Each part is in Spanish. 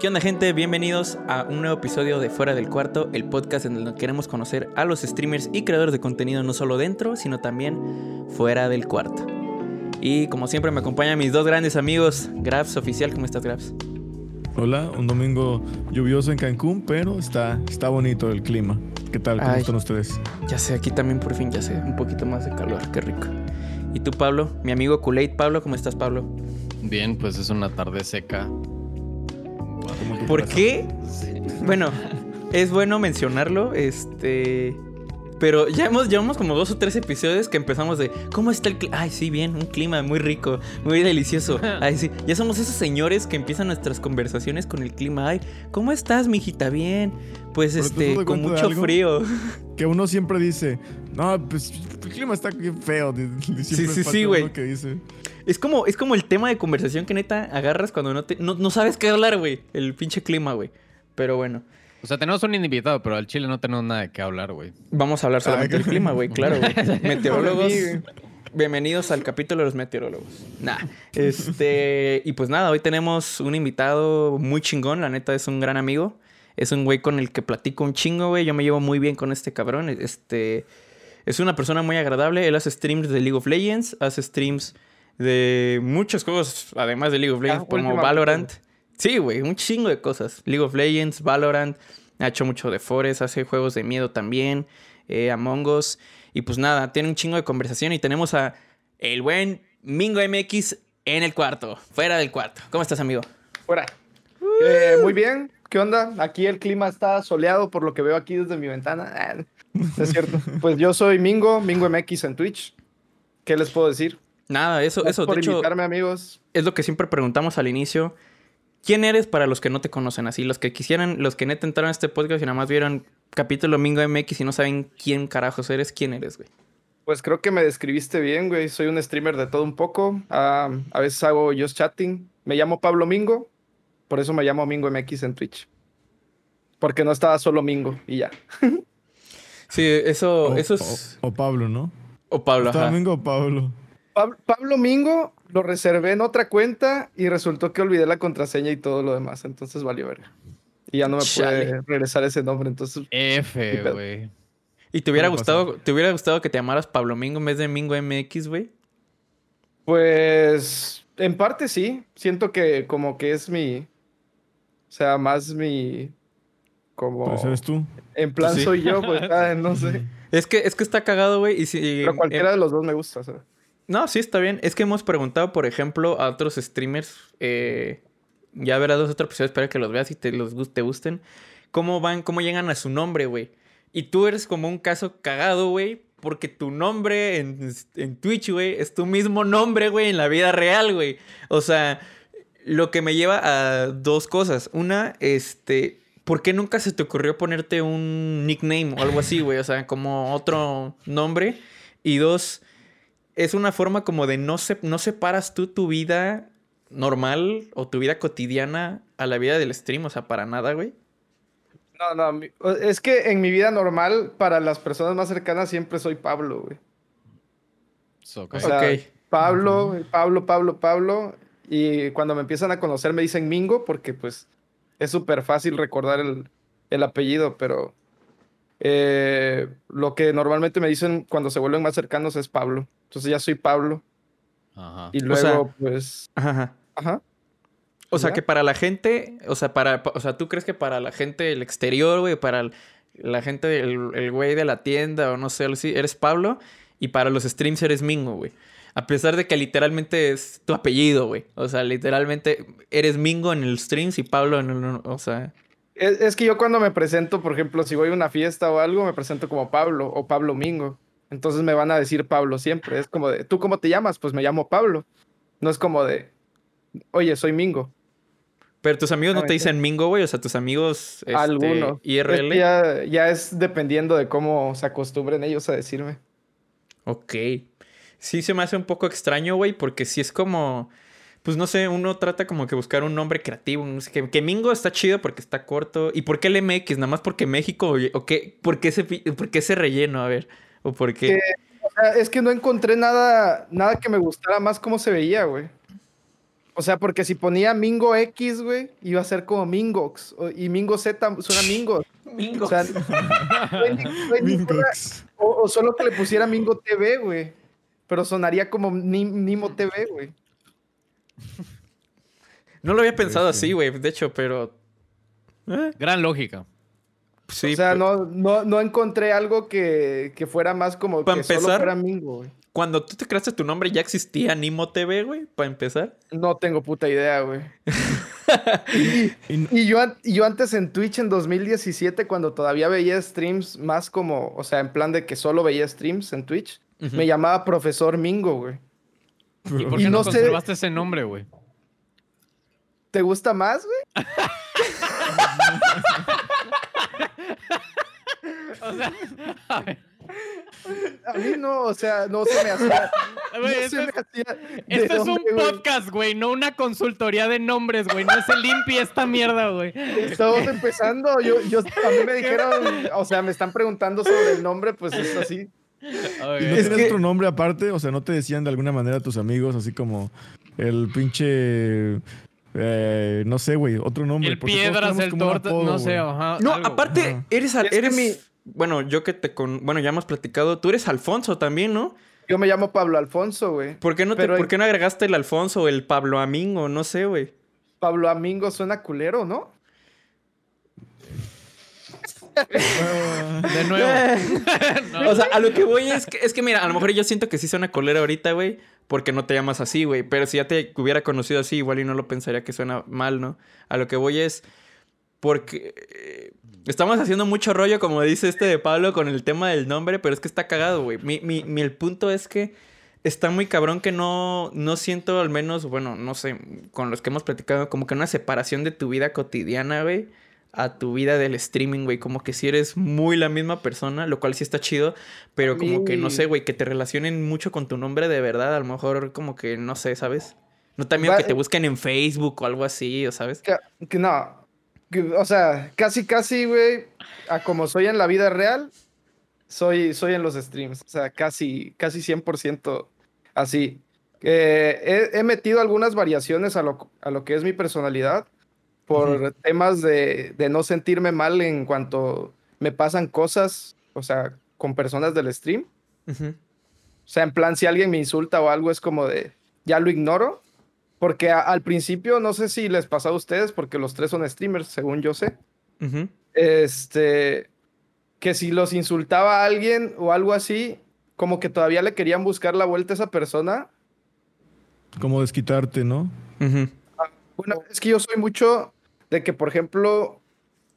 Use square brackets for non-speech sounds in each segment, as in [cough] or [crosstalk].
¿Qué onda gente? Bienvenidos a un nuevo episodio de Fuera del Cuarto, el podcast en el que queremos conocer a los streamers y creadores de contenido no solo dentro, sino también fuera del cuarto. Y como siempre me acompañan mis dos grandes amigos, Grabs Oficial, ¿cómo estás Grabs? Hola, un domingo lluvioso en Cancún, pero está, está bonito el clima. ¿Qué tal? ¿Cómo Ay. están ustedes? Ya sé, aquí también por fin ya sé, un poquito más de calor, qué rico. ¿Y tú Pablo? Mi amigo Kool-Aid, Pablo, ¿cómo estás Pablo? Bien, pues es una tarde seca. ¿Por qué? Bueno, es bueno mencionarlo, este... Pero ya hemos, llevamos como dos o tres episodios que empezamos de ¿Cómo está el clima? Ay, sí, bien, un clima muy rico, muy delicioso. [laughs] Ay, sí, ya somos esos señores que empiezan nuestras conversaciones con el clima. Ay, ¿cómo estás, mijita? Bien. Pues Pero ¿te este, con mucho frío. Que uno siempre dice, no, pues el clima está bien feo. siempre sí, sí, uno güey. Es como, es como el tema de conversación que neta agarras cuando no, te, no, no sabes qué hablar, güey. El pinche clima, güey. Pero bueno. O sea, tenemos un invitado, pero al chile no tenemos nada de qué hablar, güey. Vamos a hablar solamente del clima, güey, claro, güey. [laughs] Meteorólogos. Bienvenidos al capítulo de los meteorólogos. Nah. [laughs] Este. Y pues nada, hoy tenemos un invitado muy chingón. La neta es un gran amigo. Es un güey con el que platico un chingo, güey. Yo me llevo muy bien con este cabrón. Este. Es una persona muy agradable. Él hace streams de League of Legends. Hace streams de muchos juegos, además de League of Legends, Ah, como últimamente. Valorant. Sí, güey, un chingo de cosas. League of Legends, Valorant. Ha hecho mucho de Forest, hace juegos de miedo también. eh, Among Us. Y pues nada, tiene un chingo de conversación. Y tenemos a el buen Mingo MX en el cuarto, fuera del cuarto. ¿Cómo estás, amigo? Fuera. Eh, muy bien. ¿Qué onda? Aquí el clima está soleado por lo que veo aquí desde mi ventana. Ah, es cierto. [laughs] Pues yo soy Mingo, Mingo MX en Twitch. ¿Qué les puedo decir? Nada, eso, Gracias eso, por de hecho, invitarme, amigos. es lo que siempre preguntamos al inicio. ¿Quién eres para los que no te conocen así? Los que quisieran, los que neta entraron a este podcast y nada más vieron capítulo Mingo MX y no saben quién carajos eres, ¿quién eres, güey? Pues creo que me describiste bien, güey. Soy un streamer de todo un poco. Ah, a veces hago just chatting. Me llamo Pablo Mingo. Por eso me llamo Mingo MX en Twitch. Porque no estaba solo Mingo y ya. [laughs] Sí, eso, o, eso es... o- o Pablo, ¿no? O Pablo, ¿Está ajá. domingo o Pablo? Pab- Pablo Mingo lo reservé en otra cuenta y resultó que olvidé la contraseña y todo lo demás. Entonces valió verga. Y ya no me Chale. pude regresar ese nombre. Entonces, F, güey. ¿Y te hubiera Puede gustado, te hubiera gustado que te llamaras Pablo Mingo en vez de Mingo MX, güey? pues en parte sí. Siento que como que es mi. O sea, más mi. Como. Pues eres tú. En plan Sí. soy yo, pues [laughs] ah, no sé. Es que, es que está cagado, güey. Y si, Pero cualquiera de los dos me gusta. o sea. No, sí, está bien. Es que hemos preguntado, por ejemplo, a otros streamers. eh, ya verás los otros episodios, espero que los veas y te, los, te gusten. ¿Cómo van, cómo llegan a su nombre, güey? Y tú eres como un caso cagado, güey. Porque tu nombre en, en Twitch, güey, es tu mismo nombre, güey, en la vida real, güey. O sea, lo que me lleva a dos cosas. Una, este, ¿por qué nunca se te ocurrió ponerte un nickname o algo así, güey? O sea, como otro nombre. Y dos, es una forma como de no, se, no separas tú tu vida normal o tu vida cotidiana a la vida del stream, o sea, para nada, güey. No, no. Es que en mi vida normal, para las personas más cercanas, siempre soy Pablo, güey. So, ok. O sea. Pablo, Pablo, Pablo, Pablo. Y cuando me empiezan a conocer me dicen Mingo porque pues es súper fácil recordar el, el apellido, pero eh, lo que normalmente me dicen cuando se vuelven más cercanos es Pablo. Entonces ya soy Pablo. Ajá. Y O luego sea- pues... Ajá, Ajá. O sea, ¿Ya? que para la gente, o sea, para, o sea, ¿tú crees que para la gente del exterior, güey, para el- la gente del el güey de la tienda o no sé, eres Pablo y para los streams eres Mingo, güey? A pesar de que literalmente es tu apellido, güey. O sea, literalmente eres Mingo en el streams y Pablo en el, o sea, Es, es que yo cuando me presento, por ejemplo, si voy a una fiesta o algo, me presento como Pablo o Pablo Mingo. Entonces me van a decir Pablo siempre. Es como de, ¿tú cómo te llamas? Pues me llamo Pablo. No es como de, oye, soy Mingo. pero tus amigos no te dicen Mingo, güey, o sea, tus amigos este, Algunos. Es IRL. ya, ya es dependiendo de cómo se acostumbren ellos a decirme. Ok. Sí se me hace un poco extraño, güey, porque sí es como... Pues no sé, uno trata como que buscar un nombre creativo. No sé, que, que Mingo está chido porque está corto. ¿Y por qué el MX? ¿Nada más porque México? ¿O qué? ¿Por qué ese, por qué ese relleno? A ver. ¿O por qué? Que- O sea, es que no encontré nada, nada que me gustara más cómo se veía, güey. O sea, porque si ponía Mingo X, güey, iba a ser como Mingox. o- Y Mingo Z suena Mingo. Mingo. O sea, [laughs] no hay ni- no hay ninguna- Mingox. o, o solo que le pusiera Mingo TV, güey. Pero sonaría como Ni- Nimo TV, güey. No lo había pensado sí. así, güey, de hecho, pero... eh, Gran lógica. Sí, o sea, no, no, no encontré algo que, que fuera más como Pa' que solo empezar- fuera Mingo, güey. Cuando tú te creaste tu nombre ya existía Nimo TV, güey, para empezar. No tengo puta idea, güey. [laughs] Y- Y yo, y yo antes en Twitch en 2017, cuando todavía veía streams más como, o sea, en plan de que solo veía streams en Twitch, me llamaba Profesor Mingo, güey. ¿Y por Y qué no, no sé- conservaste ese nombre, güey? ¿Te gusta más, güey? [laughs] [laughs] O sea, [laughs] a ver, A mí no, o sea, no se me hacía. [laughs] no se este me hacía de Esto es un podcast, güey, no una consultoría de nombres, güey. No es el limpi esta mierda, güey. Estamos empezando. Yo, yo, a mí me dijeron, o sea, me están preguntando sobre el nombre, pues es así. ¿Y no Es tenías que- otro nombre aparte? O sea, ¿no te decían de alguna manera tus amigos, así como el pinche... eh, no sé, güey, otro nombre? el piedras, el torta, no sé, ajá. No, algo. aparte, Ajá. eres... al- Es que eres mi- Bueno, yo que te con... Bueno, ya hemos platicado. Tú eres Alfonso también, ¿no? Yo me llamo Pablo Alfonso, güey. ¿Por qué no, te, ¿por qué no agregaste el Alfonso o el Pablo Amingo? No sé, güey. Pablo Amingo suena culero, ¿no? De nuevo. [laughs] [laughs] O sea, a lo que voy es que, es que, mira, a lo mejor yo siento que sí suena colera ahorita, güey, porque no te llamas así, güey. Pero si ya te hubiera conocido así, igual y no lo pensaría que suena mal, ¿no? A lo que voy es porque eh, estamos haciendo mucho rollo, como dice este de Pablo, con el tema del nombre, pero es que está cagado, güey. Mi, mi, mi- el punto es que está muy cabrón que no, no siento, al menos, bueno, no sé, con los que hemos platicado, como que una separación de tu vida cotidiana, güey, a tu vida del streaming, güey. Como que si eres muy la misma persona, lo cual sí está chido, pero como que no sé, güey, que te relacionen mucho con tu nombre de verdad, a lo mejor como que no sé, ¿sabes? No también Va- que te busquen en Facebook o algo así, ¿o sabes? Que, que no. Que, o sea, casi, casi, güey, a como soy en la vida real, soy, soy en los streams. O sea, casi, casi 100% así. Eh, he, he metido algunas variaciones a lo, a lo que es mi personalidad por temas de, de no sentirme mal en cuanto me pasan cosas, o sea, con personas del stream. O sea, en plan, si alguien me insulta o algo, es como de, ya lo ignoro. Porque a- al principio, no sé si les pasó a ustedes, porque los tres son streamers, según yo sé. Este, que si los insultaba a alguien o algo así, como que todavía le querían buscar la vuelta a esa persona. Como desquitarte, ¿no? Bueno, es que yo soy mucho de que, por ejemplo,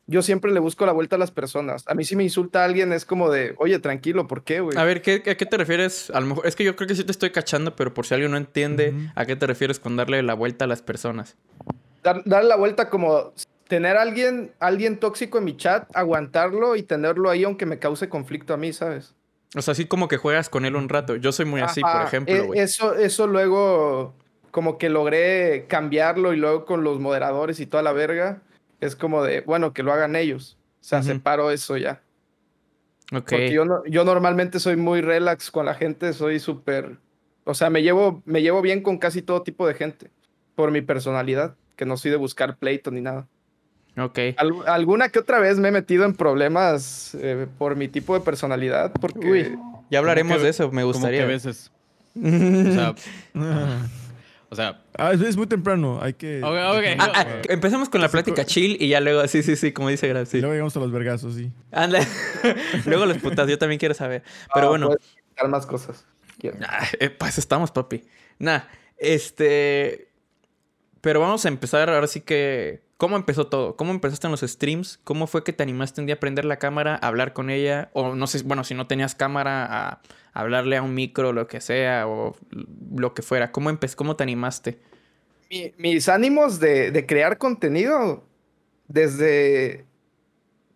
yo siempre le busco la vuelta a las personas. A mí si me insulta alguien es como de, oye, tranquilo, ¿por qué, güey? A ver, ¿qué, ¿a qué te refieres? A lo mejor, es que yo creo que sí te estoy cachando, pero por si alguien no entiende. ¿a qué te refieres con darle la vuelta a las personas? Dar, darle la vuelta como tener a alguien, alguien tóxico en mi chat, aguantarlo y tenerlo ahí aunque me cause conflicto a mí, ¿sabes? O sea, así como que juegas con él un rato. Yo soy muy así, por ejemplo, e- güey. Eso, eso luego como que logré cambiarlo y luego con los moderadores y toda la verga, es como de, bueno, que lo hagan ellos. O sea, Ujú. separo eso ya. Ok. Porque yo, no- yo normalmente soy muy relax con la gente, soy súper... O sea, me llevo, me llevo bien con casi todo tipo de gente, por mi personalidad, que no soy de buscar pleito ni nada. Ok. Al- alguna que otra vez me he metido en problemas eh, por mi tipo de personalidad, porque... Uy, ya hablaremos que- de eso, me Como gustaría. que veces. O sea, [laughs] o sea, Ah, es, es muy temprano, hay que... Ok, ok. Ah, ah, empecemos con la plática chill y ya luego, sí, sí, sí, como dice sí. luego llegamos a los vergazos, sí. Anda. [laughs] luego los putas, yo también quiero saber. Pero Ah, bueno, puedes explicar más cosas. Ah, eh, pues estamos, papi. Nah, este. Pero vamos a empezar ahora sí que. ¿Cómo empezó todo? ¿Cómo empezaste en los streams? ¿Cómo fue que te animaste un día a prender la cámara, a hablar con ella? O no sé, bueno, si no tenías cámara, a hablarle a un micro, lo que sea, o lo que fuera. ¿Cómo? ¿Cómo te animaste? Mi- mis ánimos de, de crear contenido desde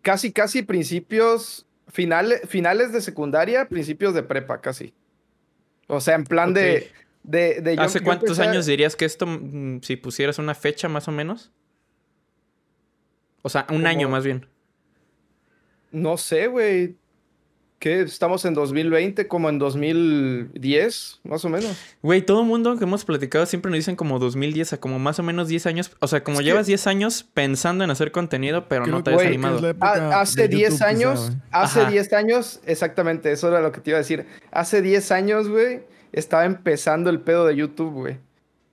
casi, casi principios, finales, finales de secundaria, principios de prepa, casi. O sea, en plan de, de, de yo- ¿Hace yo cuántos años dirías que esto, mm, si pusieras una fecha más o menos? O sea, un año más bien. No sé, güey. ¿qué? Estamos en 2020, como en 2010, más o menos. Güey, todo el mundo que hemos platicado siempre nos dicen como 2010, a como más o menos 10 años. O sea, como Es que- llevas 10 años pensando en hacer contenido, pero Creo no te has animado. hace de 10 YouTube, quizá, años, hace Ajá. 10 años, exactamente, eso era lo que te iba a decir. Hace 10 años, güey, estaba empezando el pedo de YouTube, güey.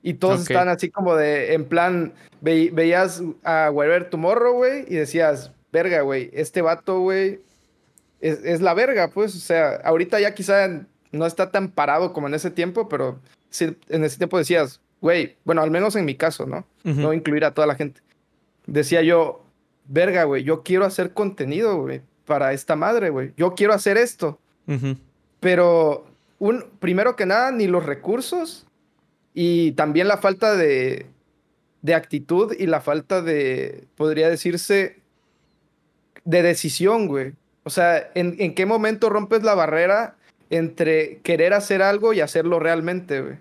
Y todos Ok. estaban así como de, en plan, ve- veías a Wherever Tomorrow, güey, y decías, verga, güey, este vato, güey, es, es la verga, pues, o sea, ahorita ya quizá no está tan parado como en ese tiempo, pero sí, en ese tiempo decías, güey, bueno, al menos en mi caso, ¿no? No incluir a toda la gente. Decía yo, verga, güey, yo quiero hacer contenido, güey, para esta madre, güey. Yo quiero hacer esto. Pero, un, primero que nada, ni los recursos y también la falta de, de actitud y la falta de, podría decirse, de decisión, güey. O sea, ¿en, en qué momento rompes la barrera entre querer hacer algo y hacerlo realmente, güey?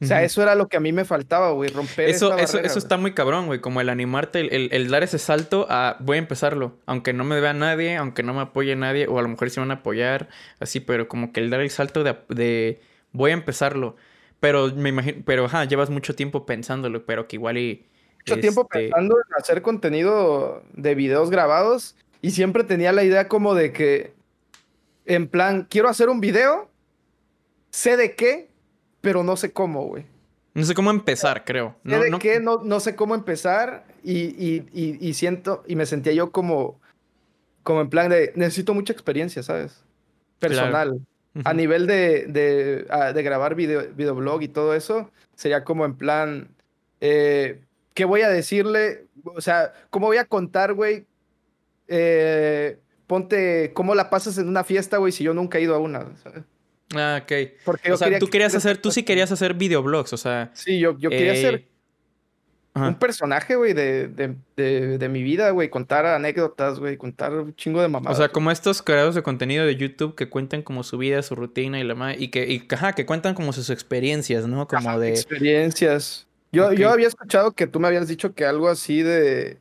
O sea, eso era lo que a mí me faltaba, güey, romper Eso, esa eso, barrera, eso está muy cabrón, güey. Como el animarte, el, el- el dar ese salto a voy a empezarlo. Aunque no me vea nadie, aunque no me apoye nadie, o a lo mejor se van a apoyar, así, pero como que el dar el salto de, de voy a empezarlo. Pero me imagino, pero ajá, llevas mucho tiempo pensándolo, pero que igual y. mucho tiempo este, pensando en hacer contenido de videos grabados y siempre tenía la idea como de que, en plan, quiero hacer un video, sé de qué, pero no sé cómo, güey. No sé cómo empezar, creo. Sé No, de no- qué, no, no sé cómo empezar y, y- y- y siento, y me sentía yo como, como en plan de, necesito mucha experiencia, ¿sabes? Personal. A nivel de, de, ah, de grabar video, videoblog y todo eso, sería como en plan, eh, ¿qué voy a decirle? O sea, ¿cómo voy a contar, güey? Eh, ponte, ¿cómo la pasas en una fiesta, güey, si yo nunca he ido a una? ¿sabes? Ah, ok. Porque O sea, tú que- querías hacer, tú sí querías hacer videoblogs, o sea. Sí, yo, yo quería eh, ser ajá. un personaje, güey, de, de, de, de mi vida, güey, contar anécdotas, güey, contar un chingo de O mamadas. sea, como estos creadores de contenido de YouTube que cuentan como su vida, su rutina y la ma- y que, y, ajá, que cuentan como sus experiencias, ¿no? Como Ajá, de. experiencias. Yo, yo había escuchado que tú me habías dicho que algo así de,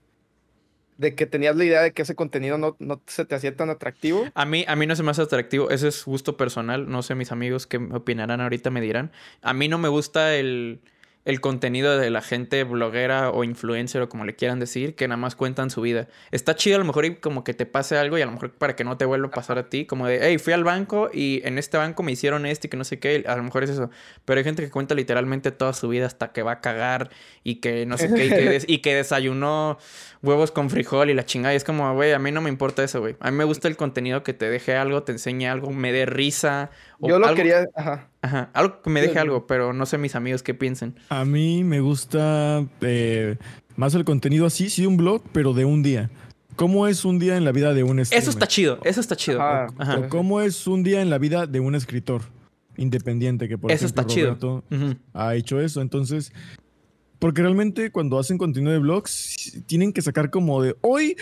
de que tenías la idea de que ese contenido no, no se te hacía tan atractivo. A mí, a mí no se me hace atractivo. Ese es gusto personal. No sé, mis amigos qué opinarán ahorita, me dirán. A mí no me gusta el, el contenido de la gente bloguera o influencer o como le quieran decir, que nada más cuentan su vida. Está chido a lo mejor y como que te pase algo y a lo mejor para que no te vuelva a pasar a ti. Como de, hey, fui al banco y en este banco me hicieron esto y que no sé qué. A lo mejor es eso. Pero hay gente que cuenta literalmente toda su vida hasta que va a cagar y que no sé qué. Y que, des- [laughs] y que desayunó huevos con frijol y la chingada. Y es como, güey, a mí no me importa eso, güey. A mí me gusta el contenido que te deje algo, te enseñe algo, me dé risa. O Yo lo algo- quería, ajá. Ajá, algo que me deje Sí. algo, pero no sé mis amigos qué piensen. A mí me gusta eh, más el contenido así, sí, un blog, pero de un día. ¿Cómo es un día en la vida de un streamer? Eso está chido, eso está chido. Ajá. Ajá. O ¿Cómo es un día en la vida de un escritor independiente que, por Eso ejemplo, está chido. Roberto Ujú. ha hecho eso? Entonces, porque realmente cuando hacen contenido de blogs, tienen que sacar como de, hoy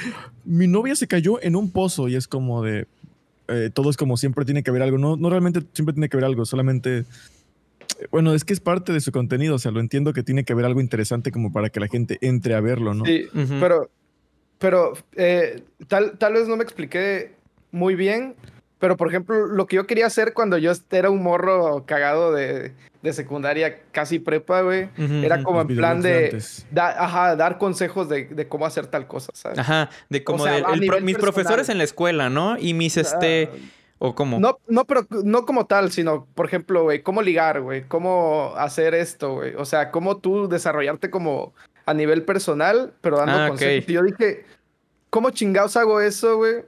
mi novia se cayó en un pozo y es como de, eh, todo es como siempre tiene que haber algo. No, no realmente siempre tiene que haber algo, solamente... Bueno, es que es parte de su contenido, o sea, lo entiendo que tiene que haber algo interesante como para que la gente entre a verlo, ¿no? Sí, pero, pero eh, tal, tal vez no me expliqué muy bien, pero por ejemplo, lo que yo quería hacer cuando yo era un morro cagado de, de secundaria, casi prepa, güey, era como en plan de da- ajá, dar consejos de, de cómo hacer tal cosa, ¿sabes? Ajá, de como sea, de el pro- mis personal. profesores en la escuela, ¿no? Y mis este Ah, o cómo. No, no, pero no como tal, sino, por ejemplo, güey, cómo ligar, güey, cómo hacer esto, güey. O sea, cómo tú desarrollarte como a nivel personal, pero dando Ah, consejos. Y yo dije, ¿cómo chingados hago eso, güey?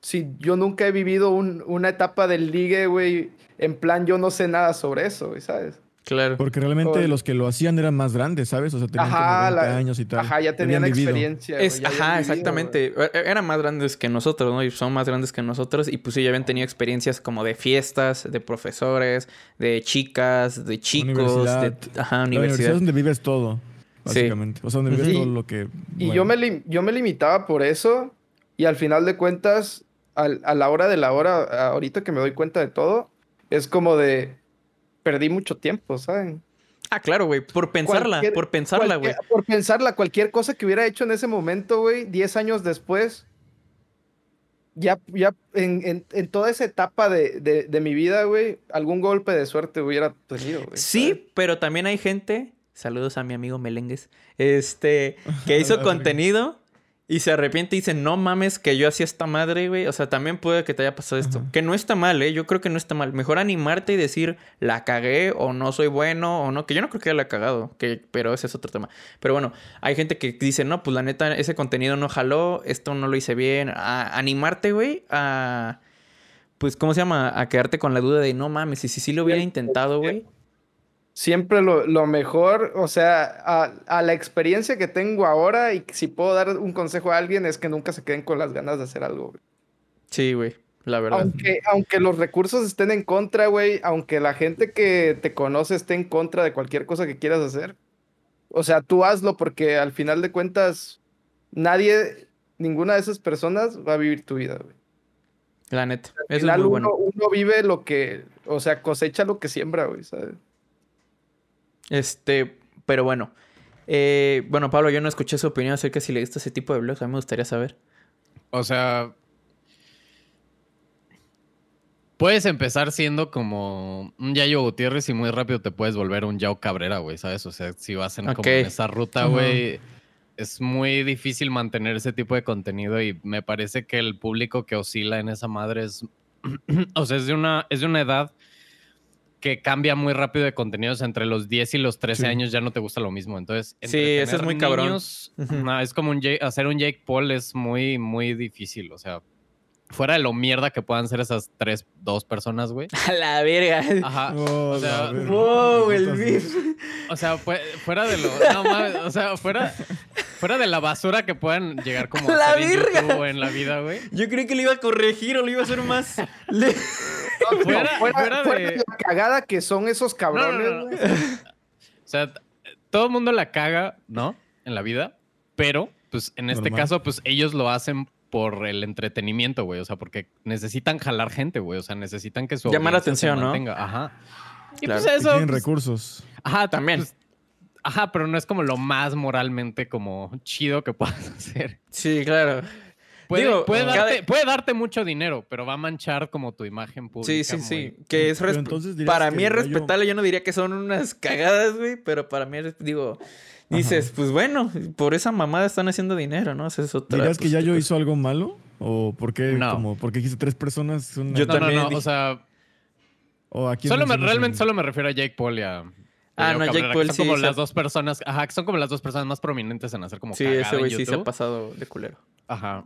Si yo nunca he vivido un- una etapa del ligue, güey, en plan, yo no sé nada sobre eso, güey, ¿sabes? Claro. Porque realmente los que lo hacían eran más grandes, ¿sabes? O sea, tenían Ajá, como 20 la- años y tal. Ajá, ya tenían experiencia. ya ajá, vivido, exactamente. E- Eran más grandes que nosotros, ¿no? Y son más grandes que nosotros. Y pues sí, ya habían tenido experiencias como de fiestas, de profesores, de chicas, de chicos, de Universidad. ajá, La universidad es donde vives todo, Sí. básicamente. O sea, donde vives Ujú. todo lo que... Y yo, me yo me limitaba por eso y al final de cuentas, al- a la hora de la hora, ahorita que me doy cuenta de todo, es como de, perdí mucho tiempo, ¿saben? Ah, claro, güey. Por pensarla, Cualquier- por pensarla, güey. Cualquier- Por pensarla, cualquier cosa que hubiera hecho en ese momento, güey, 10 años después, ya, ya en, en- en toda esa etapa de, de- de mi vida, güey, algún golpe de suerte hubiera tenido, güey. ¿sabes? Sí, pero también hay gente, saludos a mi amigo Melengues, este, que [laughs] hizo contenido y se arrepiente y dice, no mames, que yo hacía esta madre, güey. O sea, también puede que te haya pasado esto. Ajá. Que no está mal, ¿eh? Yo creo que no está mal. Mejor animarte y decir, la cagué o no soy bueno o no. Que yo no creo que la he cagado, que, pero ese es otro tema. Pero bueno, hay gente que dice, no, pues la neta, ese contenido no jaló, esto no lo hice bien. A animarte, güey, a... Pues, ¿cómo se llama? A quedarte con la duda de, no mames, y si sí lo hubiera intentado, güey. Siempre lo, lo mejor, o sea, a, a la experiencia que tengo ahora y si puedo dar un consejo a alguien es que nunca se queden con las ganas de hacer algo, güey. Sí, güey, la verdad. Aunque, aunque los recursos estén en contra, güey, aunque la gente que te conoce esté en contra de cualquier cosa que quieras hacer, o sea, tú hazlo porque al final de cuentas nadie, ninguna de esas personas va a vivir tu vida, güey. La neta. Eso es muy uno, bueno. uno vive lo que, o sea, cosecha lo que siembra, güey, ¿sabes? Este, pero bueno. Eh, bueno, Pablo, yo no escuché su opinión acerca de si le gusta ese tipo de blogs. A mí me gustaría saber. O sea. Puedes empezar siendo como un Yayo Gutiérrez y muy rápido te puedes volver un Yao Cabrera, güey, ¿sabes? O sea, si vas en, como en esa ruta, güey, es muy difícil mantener ese tipo de contenido y me parece que el público que oscila en esa madre es. [clears throat] o sea, es de una, es de una edad que cambia muy rápido de contenidos. Entre los 10 y los 13 Sí. años ya no te gusta lo mismo. Entonces, Sí, eso es muy cabrón. niños, Ujú. no, es como un Jake- hacer un Jake Paul es muy, muy difícil. O sea, fuera de lo mierda que puedan ser esas tres, dos personas, güey. [laughs] A la verga. Ajá. Oh, o sea, verga. Wow, el beef. O sea, fue- fuera de lo. No mames, o sea, fuera, fuera de la basura que puedan llegar como a [laughs] ¡La hacer en verga! YouTube o en la vida, güey. Yo creí que le iba a corregir o le iba a hacer más. [laughs] No, Fuera- fuera, fuera fuera de- la cagada que son esos cabrones, no. O sea, todo el mundo la caga, ¿no? En la vida. Pero, pues, en este Normal. caso, pues, ellos lo hacen por el entretenimiento, güey. O sea, porque necesitan jalar gente, güey. O sea, necesitan que su Llamar la atención, ¿no? Ajá. Y Claro. pues Y eso. tienen pues, recursos. Ajá, También. pues, ajá, pero no es como lo más moralmente como chido que puedas [laughs] hacer. Sí, claro. Puede, Digo, puede, cada- darte, puede darte mucho dinero, pero va a manchar como tu imagen pública. Sí, sí, muy- sí. Que es para que mí es respetable. Yo no diría que son unas cagadas, güey. Pero para mí es, digo, dices, pues bueno, por esa mamada están haciendo dinero, ¿no? Esa es otra. ¿Dirías que Yayo otra- hizo algo malo? ¿O por qué? No. Como, porque dijiste tres personas. son- Yo No, no, también no, dije- o sea, ¿O a quién solo me, realmente en- solo me refiero a Jake Paul y a... Ah, no, Jake Cabrera, Paul son sí como se- las dos personas, ajá, que son como las dos personas más prominentes en hacer como Sí, cagada ese en güey sí se ha pasado de culero. Ajá.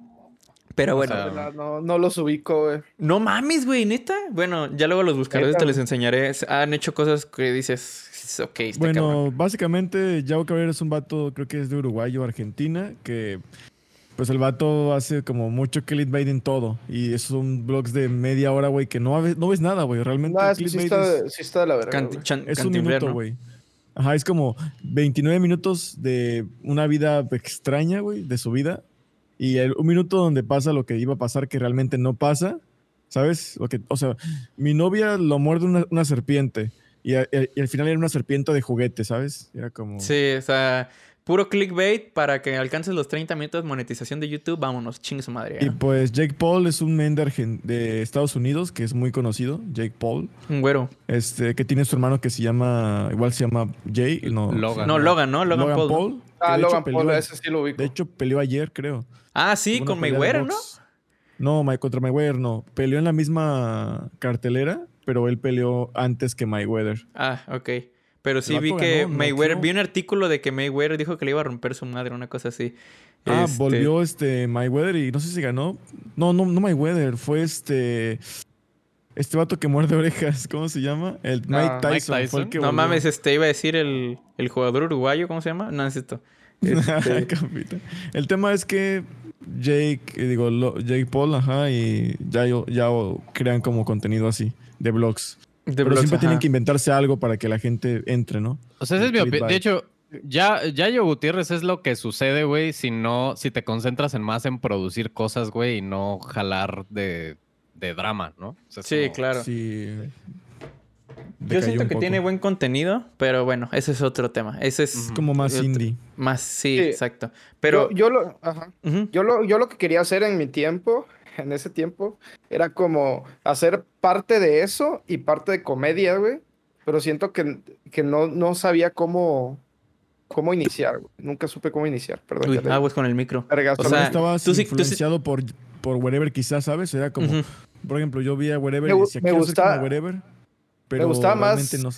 Pero O bueno. sea, verdad, No, no los ubico, güey. No mames, güey, neta. Bueno, ya luego los buscaré, Neta, te les enseñaré. Han hecho cosas que dices, ok, está Bueno, cabrón. básicamente, Yao Cabrera es un vato, creo que es de Uruguay o Argentina, que pues el vato hace como mucho clickbait en todo. Y son blogs de media hora, güey, que no, ves- no ves nada, güey. Realmente No, el es que sí está, es, sí está de la verga. Chan- es un minuto, ¿no? güey. Ajá, es como 29 minutos de una vida extraña, güey, de su vida. Y el- un minuto donde pasa lo que iba a pasar que realmente no pasa. ¿Sabes? Lo que, o sea, mi novia lo muerde una, una serpiente. Y, a- y al final era una serpiente de juguete, ¿sabes? Era como... Sí, o sea, puro clickbait para que alcances los 30 minutos de monetización de YouTube. Vámonos, chingue su madre. Y ya. pues Jake Paul es un men de, de Estados Unidos que es muy conocido, Jake Paul, Un güero. este, que tiene su hermano que se llama, igual se llama Jay, no, Logan. No, Logan, ¿no? Logan, Paul. ¿no? Ah, de hecho Logan peleó- Paul, ese sí lo ubico. De hecho peleó ayer, creo. Ah, sí, con Mayweather, ¿no? No, May- contra Mayweather no. Peleó en la misma cartelera, pero él peleó antes que Mayweather. Ah, ok. Pero sí vi que ganó, Mayweather, vi un artículo de que Mayweather dijo que le iba a romper su madre, una cosa así. Ah, Este, volvió este Mayweather y no sé si ganó. No, no, no Mayweather, fue este este vato que muerde orejas, ¿cómo se llama? El Mike Ah, Tyson, Mike fue el Tyson. que No volvió. mames, este iba a decir el, el jugador uruguayo, ¿cómo se llama? No, es esto. [laughs] Este. El tema es que Jake, eh, digo, lo- Jake Paul, ajá, y ya, ya crean como contenido así, de blogs. de Pero blogs, siempre tienen que inventarse algo para que la gente entre, ¿no? O sea, esa es mi opinión. De hecho, ya, Yayo Gutiérrez es lo que sucede, güey, si no, si te concentras en más en producir cosas, güey, y no jalar de, de drama, ¿no? O sea, es Sí, como- claro. Sí. Yo siento que poco. tiene buen contenido, pero bueno, ese es otro tema. Ese es. Como más otro- indie. Más, sí, Sí. exacto. Pero yo, yo lo, ajá. Yo lo, yo lo que quería hacer en mi tiempo en ese tiempo era como hacer parte de eso y parte de comedia, güey. Pero siento que, que no, no sabía cómo, cómo iniciar, güey. Nunca supe cómo iniciar, perdón. Uy, le- aguas con el micro. o sea, estabas tú sí- tú sí- influenciado por, por Wherever, quizás, ¿sabes? Era como. Por ejemplo, yo vi a Wherever Me y decía, me quiero ser gustaba- como Wherever, pero gustaba más- no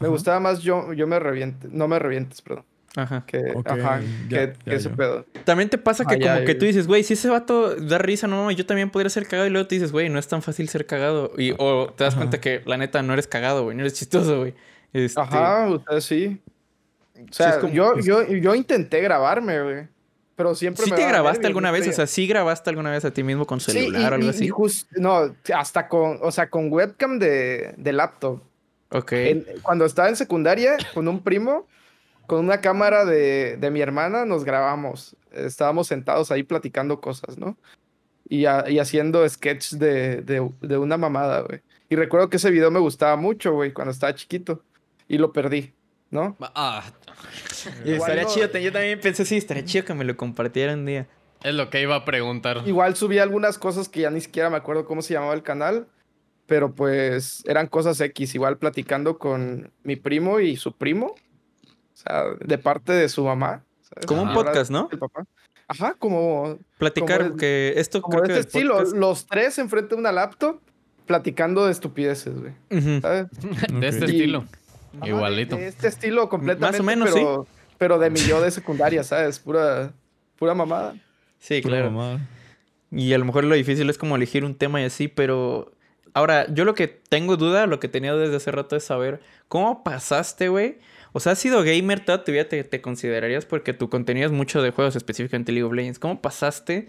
me gustaba más yo, yo me reviente, no me revientes, perdón. Ajá. Que, ajá, ya, que, ya, que ese pedo. También te pasa que Ah, como ya, que tú dices, güey, si ese vato da risa, no, yo también podría ser cagado. Y luego te dices, güey, no es tan fácil ser cagado. Y, o te das Ajá. cuenta que la neta no eres cagado, güey, no eres chistoso, güey. Este, Ajá, ustedes sí. O sea, como- yo, yo, yo intenté grabarme, güey. Pero siempre ¿Sí me te grabaste alguna vez? O sea, ¿sí grabaste alguna vez a ti mismo con Sí, celular o algo y, y- así? y jus- no, hasta con, o sea, con webcam de, de laptop. Ok. En- cuando estaba en secundaria, con un primo, con una cámara de, de mi hermana, nos grabamos. Estábamos sentados ahí platicando cosas, ¿no? Y, y haciendo sketches de, de, de una mamada, güey. Y recuerdo que ese video me gustaba mucho, güey, cuando estaba chiquito. Y lo perdí, ¿no? Ah, Y estaría no- chido, yo también pensé, sí, estaría chido que me lo compartiera un día. es lo que iba a preguntar. Igual subí algunas cosas que ya ni siquiera me acuerdo cómo se llamaba el canal, pero pues eran cosas X, igual platicando con mi primo y su primo, o sea, de parte de su mamá. ¿sabes? Como un podcast, ¿no? El papá. Ajá, como, Platicar, Como el- que esto como creo de que este del estilo, podcast- los tres enfrente de una laptop platicando de estupideces, güey. ¿sabes? [laughs] De este. Y- estilo. Ajá, Igualito. De, de este estilo completamente, menos, pero, pero de mi yo de secundaria, ¿sabes? Pura, pura mamada. Sí, Pura claro. mamada. Y a lo mejor lo difícil es como elegir un tema y así, pero ahora, yo lo que tengo duda, lo que tenía desde hace rato es saber cómo pasaste, güey. O sea, has sido gamer toda tu vida, te, te considerarías porque tu contenido es mucho de juegos, específicamente League of Legends. ¿Cómo pasaste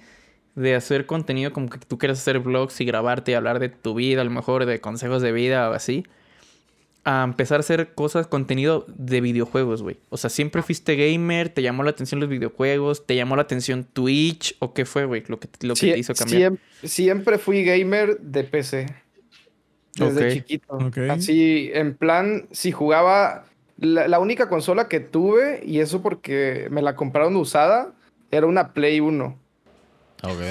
de hacer contenido como que tú quieres hacer vlogs y grabarte y hablar de tu vida, a lo mejor de consejos de vida o así, a empezar a hacer cosas, contenido de videojuegos, güey? O sea, ¿siempre fuiste gamer? ¿Te llamó la atención los videojuegos? ¿Te llamó la atención Twitch? ¿O qué fue, güey? Lo que, lo que Sie- te hizo cambiar. siem- siempre fui gamer de PC. Desde Ok. chiquito. Ok. Así, en plan, si jugaba. La, la única consola que tuve, y eso porque me la compraron usada, era una Play 1. Ok.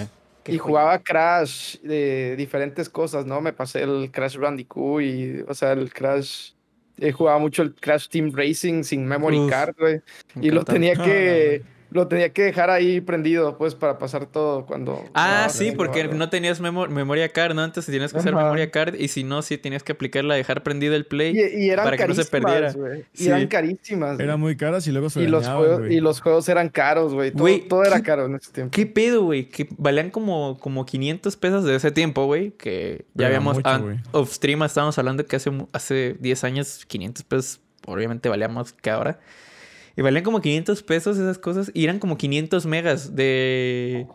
Qué Y joya. jugaba Crash de diferentes cosas, ¿no? Me pasé el Crash Bandicoot y, o sea, el Crash. eh, jugaba mucho el Crash Team Racing sin memory Uf, card, güey. Me Y lo tenía [laughs] que. Lo tenía que dejar ahí prendido, pues, para pasar todo cuando. Ah, no, sí, porque no. no tenías memo- memoria card, ¿no? Antes tenías que usar Ajá. memoria card y si no, sí tenías que aplicarla, dejar prendido el play. Y, y eran para que no se perdiera. güey. Y Sí. eran carísimas. Era güey. muy caras y luego se y los, juegos, y los juegos eran caros, güey. Todo, era ¿qué- caro en ese tiempo. ¿Qué pedo, güey? Que valían como, como 500 pesos de ese tiempo, güey. Que ya Era habíamos... mucho, off stream estábamos hablando que hace, hace 10 años 500 pesos obviamente valía más que ahora. Y valían como 500 pesos esas cosas. Y eran como 500 megas de...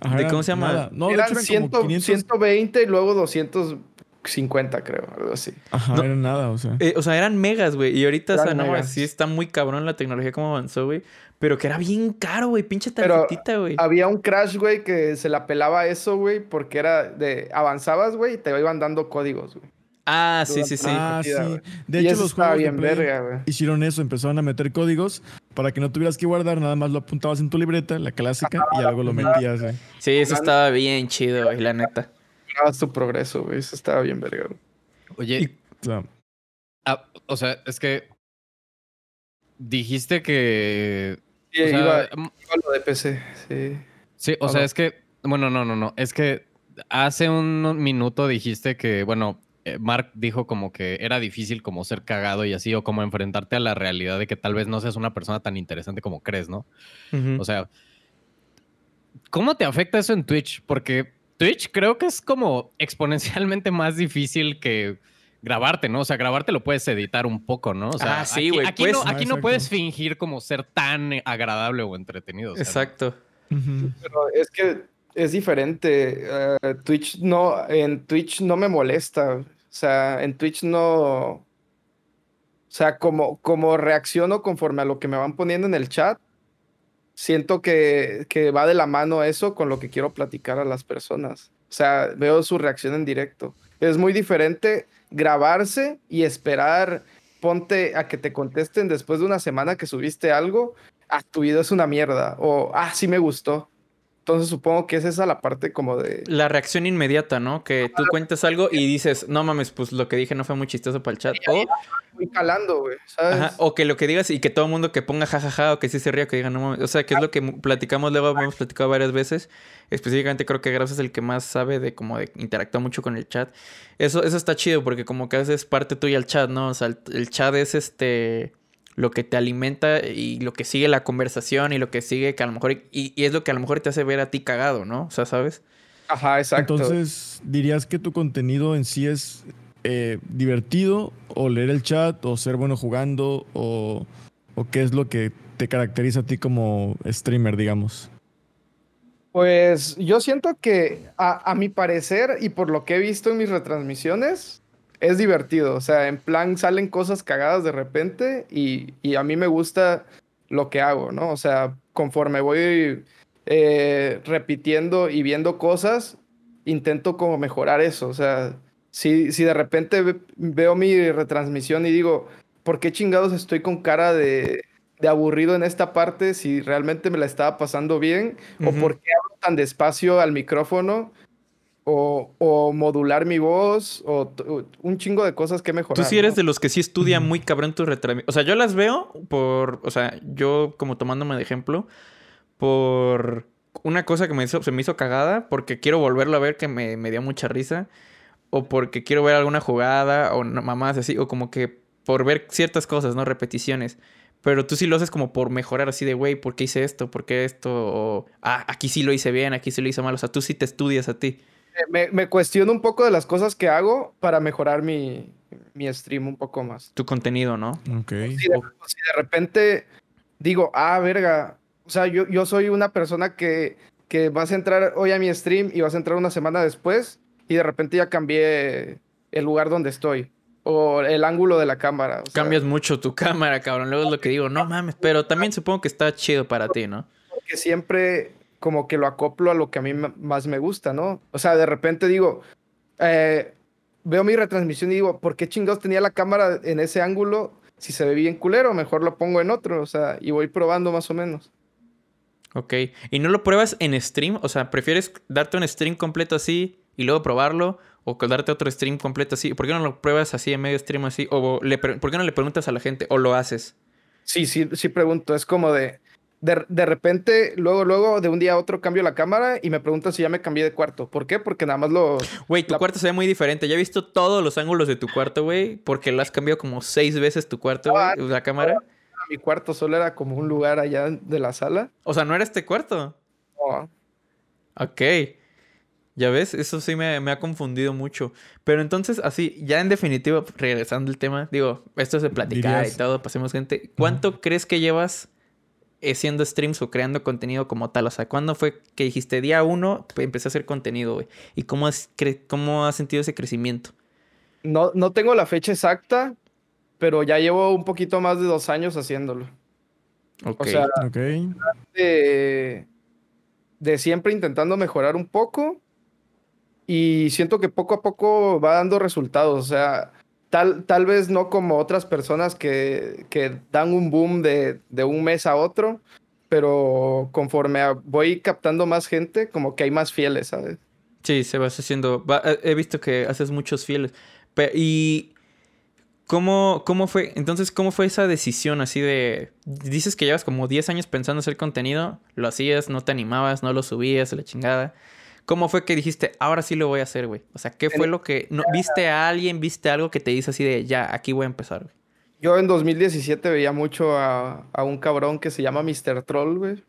Ajá, ¿de eran cómo se llama? nada. No, de eran hecho eran 100 como 500. 120 y luego 250, creo, algo así. Ajá, No. era nada, o sea. Eh, o sea, eran megas, güey. Y ahorita, o sea, no, megas. sí está muy cabrón la tecnología como avanzó, güey. Pero que era bien caro, güey. Pinche tarjetita, güey. Había un Crash, güey, que se la pelaba eso, güey, porque era de... Avanzabas, güey, y te iban dando códigos, güey. Ah, sí, sí, sí. ah, sí. De y hecho, los juegos de bien Play verga, güey. hicieron eso, empezaron a meter códigos para que no tuvieras que guardar, nada más lo apuntabas en tu libreta, la clásica, y luego lo metías, güey. Sí, eso estaba bien chido, güey, la neta. Grabas tu progreso, güey. Eso estaba bien verga, güey. Oye, O sea, ah, o sea, es que dijiste que... Sí, o sea, iba, mm, iba lo de PC, sí. Sí, o ¿O sea, no? es que, bueno, no, no, no, es que hace un minuto dijiste que, bueno, eh, Mark dijo como que era difícil como ser cagado y así, o como enfrentarte a la realidad de que tal vez no seas una persona tan interesante como crees, ¿no? O sea, ¿cómo te afecta eso en Twitch? Porque Twitch creo que es como exponencialmente más difícil que grabarte, ¿no? O sea, grabarte lo puedes editar un poco, ¿no? O sea, Ah, sí, aquí, güey, aquí pues. no, aquí no puedes fingir como ser tan agradable o entretenido. o sea, ¿no? Exacto. Pero es que es diferente. eh, Twitch no, en Twitch no me molesta. O sea, en Twitch no. O sea, como, como reacciono conforme a lo que me van poniendo en el chat, siento que, que va de la mano eso con lo que quiero platicar a las personas. O sea, veo su reacción en directo. Es muy diferente grabarse y esperar, ponte a que te contesten después de una semana que subiste algo, ah, tu video es una mierda, o ah, sí me gustó. Entonces supongo que es esa la parte como de... La reacción inmediata, ¿no? Que tú cuentas algo y dices, no mames, pues lo que dije no fue muy chistoso para el chat. O, Muy calando, güey, ¿sabes? ajá, o que lo que digas y que todo el mundo que ponga jajaja o que sí se ría, que diga no mames. O sea, que es lo que platicamos luego, hemos platicado varias veces. Específicamente creo que Gras es el que más sabe de cómo de interactuar mucho con el chat. Eso, eso está chido porque como que haces parte tuya al chat, ¿no? O sea, el, el chat es este lo que te alimenta y lo que sigue la conversación y lo que sigue que a lo mejor y, y es lo que a lo mejor te hace ver a ti cagado, ¿no? O sea, ¿sabes? Ajá, exacto. Entonces, ¿dirías que tu contenido en sí es eh, divertido o leer el chat o ser bueno jugando o, o qué es lo que te caracteriza a ti como streamer, digamos? Pues yo siento que a, a mi parecer y por lo que he visto en mis retransmisiones, es divertido. O sea, en plan salen cosas cagadas de repente y, y a mí me gusta lo que hago, ¿no? O sea, conforme voy eh, repitiendo y viendo cosas, intento como mejorar eso. O sea, si, si de repente ve- veo mi retransmisión y digo, ¿por qué chingados estoy con cara de, de aburrido en esta parte si realmente me la estaba pasando bien? ¿O por qué hablo tan despacio al micrófono? O, o modular mi voz, o, un chingo de cosas que mejorar. Tú sí eres ¿no? de los que sí estudia muy cabrón tus retransmisiones. O sea, yo las veo por. O sea, yo como tomándome de ejemplo. Por una cosa que me hizo, se me hizo cagada. Porque quiero volverlo a ver que me, me dio mucha risa. O porque quiero ver alguna jugada. O no- mamás así. O como que por ver ciertas cosas, ¿no? Repeticiones. Pero tú sí lo haces como por mejorar así de, güey, ¿por qué hice esto? ¿Por qué esto? O, ah, aquí sí lo hice bien, aquí sí lo hice mal. O sea, tú sí te estudias a ti. Me, me cuestiono un poco de las cosas que hago para mejorar mi, mi stream un poco más. Tu contenido, ¿no? Ok. Si de, si de repente digo, ah, verga, o sea, yo, yo soy una persona que, que vas a entrar hoy a mi stream y vas a entrar una semana después y de repente ya cambié el lugar donde estoy o el ángulo de la cámara. o sea, Cambias mucho tu cámara, cabrón. Luego es lo que digo, no mames. Pero también supongo que está chido para ti, ¿no? porque siempre como que lo acoplo a lo que a mí más me gusta, ¿no? O sea, de repente digo, eh, veo mi retransmisión y digo, ¿por qué chingados tenía la cámara en ese ángulo? Si se ve bien culero, mejor lo pongo en otro, o sea, y voy probando más o menos. Ok. ¿Y no lo pruebas en stream? O sea, ¿prefieres darte un stream completo así y luego probarlo? ¿O darte otro stream completo así? ¿Por qué no lo pruebas así en medio stream así? ¿O le por qué no le preguntas a la gente? ¿O lo haces? Sí, sí, sí pregunto, es como de, de, de repente, luego, luego, de un día a otro cambio la cámara y me preguntan si ya me cambié de cuarto. ¿Por qué? Porque nada más lo... Güey, tu La- cuarto se ve muy diferente. Ya he visto todos los ángulos de tu cuarto, güey. Porque lo has cambiado como seis veces tu cuarto, güey. Ah, La cámara. Mi cuarto solo era como un lugar allá de la sala. O sea, no era este cuarto. No, Ok. Ya ves, eso sí me, me ha confundido mucho. Pero entonces, así, ya en definitiva, regresando al tema, digo, esto es de platicar Dirías- y todo, pasemos gente. ¿Cuánto crees que llevas haciendo streams o creando contenido como tal? O sea, ¿cuándo fue que dijiste día uno, pues, empecé a hacer contenido, güey? ¿Y cómo has, cre- cómo has sentido ese crecimiento? no, no tengo la fecha exacta, pero ya llevo un poquito más de dos años haciéndolo. Ok. O sea, Ok. de, de siempre intentando mejorar un poco y siento que poco a poco va dando resultados. O sea, tal, tal vez no como otras personas que, que dan un boom de, de un mes a otro, pero conforme voy captando más gente, como que hay más fieles, ¿sabes? Sí, se va haciendo. va- he- he visto que haces muchos fieles. Pe- y. ¿Cómo, ¿Cómo fue? Entonces, ¿cómo fue esa decisión así de. Dices que llevas como 10 años pensando hacer contenido, lo hacías, no te animabas, no lo subías, la chingada. ¿Cómo fue que dijiste, ahora sí lo voy a hacer, güey? O sea, ¿qué fue lo que. No, ¿Viste a alguien, viste algo que te dice así de, ya, aquí voy a empezar, güey? Yo en 2017 veía mucho a, a un cabrón que se llama Mr. Troll, güey.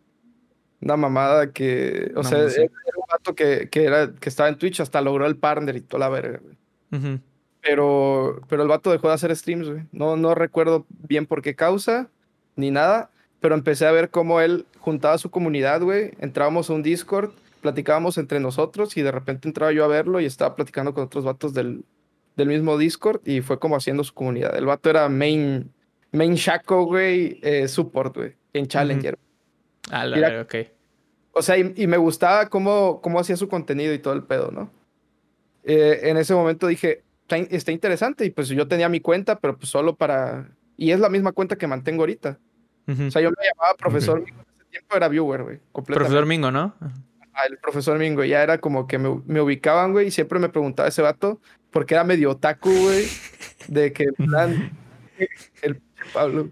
Una mamada que, o No, sea, no sé. era un vato que, que, era, que estaba en Twitch, hasta logró el partner y toda la verga, güey. Ujú. Pero, pero el vato dejó de hacer streams, güey. No, no recuerdo bien por qué causa, ni nada, pero empecé a ver cómo él juntaba a su comunidad, güey. Entrábamos a un Discord, platicábamos entre nosotros y de repente entraba yo a verlo y estaba platicando con otros vatos del, del mismo Discord y fue como haciendo su comunidad. El vato era main, main Shaco, güey, eh, support, güey, en Challenger. Ah, la ok. O sea, y, y me gustaba cómo, cómo hacía su contenido y todo el pedo, ¿no? Eh, en ese momento dije, está, está interesante y pues yo tenía mi cuenta, pero pues solo para... Y es la misma cuenta que mantengo ahorita. O sea, yo me llamaba profesor, Mingo, en ese tiempo era viewer, güey. Profesor Mingo, ¿no? El profesor Mingo, ya era como que me, me ubicaban, güey, y siempre me preguntaba ese vato, porque era medio otaku, güey, de que en plan, el Pablo,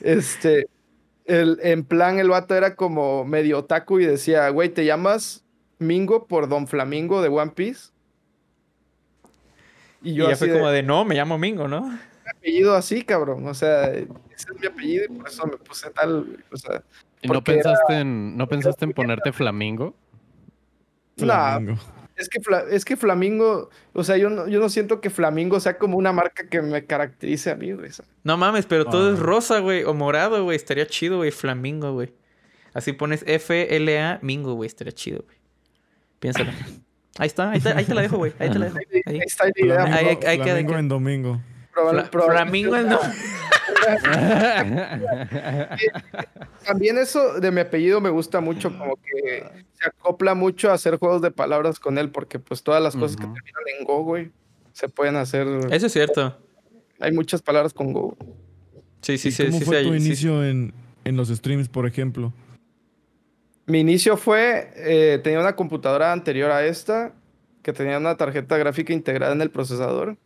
este, el, en plan el vato era como medio otaku y decía, güey, ¿te llamas Mingo por Don Flamingo de One Piece? Y yo y ya fue como de, no, me llamo Mingo, ¿no? Mi apellido así, cabrón, o sea, ese es mi apellido y por eso me puse tal, o sea... ¿Y no pensaste, en, ¿no pensaste en ponerte Flamingo? No, es que, es que Flamingo, o sea, yo no, yo no siento que Flamingo sea como una marca que me caracterice a mí, güey. No mames, pero todo es rosa, güey, o morado, güey. Estaría chido, güey, Flamingo, güey. Así pones F-L-A Mingo, güey, estaría chido, güey. Piénsalo. [laughs] Ahí está, ahí, está, ahí te la dejo, güey. Ahí te la dejo. Ahí, está la idea. Flamingo en domingo. Flamingo en domingo. [laughs] También eso de mi apellido me gusta mucho, como que se acopla mucho a hacer juegos de palabras con él, porque pues todas las cosas que terminan en Go, güey, se pueden hacer. Eso es cierto. Hay muchas palabras con Go. Sí, sí, sí. ¿Cómo sí, fue tu inicio en, en, los streams, por ejemplo? Mi inicio fue, eh, tenía una computadora anterior a esta, que tenía una tarjeta gráfica integrada en el procesador.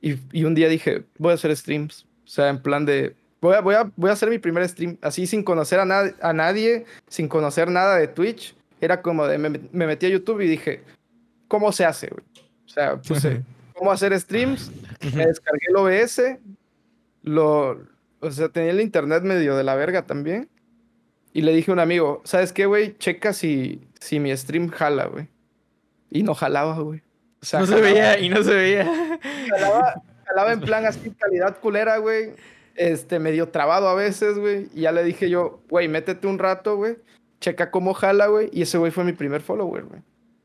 Y, y un día dije, voy a hacer streams. O sea, en plan de, voy a, voy a, voy a hacer mi primer stream así sin conocer a, a nadie, sin conocer nada de Twitch. Era como de, me, metí a YouTube y dije, ¿cómo se hace, güey? O sea, puse, [laughs] ¿cómo hacer streams? Me descargué el OBS, lo, o sea, tenía el internet medio de la verga también. Y le dije a un amigo, ¿sabes qué, güey? Checa si, si mi stream jala, güey. Y no jalaba, güey. Sea, no se veía y no se veía. Jalaba, jalaba en plan así, calidad culera, güey. Este, medio trabado a veces, güey. Y ya le dije yo, güey, métete un rato, güey. Checa cómo jala, güey. Y ese güey fue mi primer follower, güey.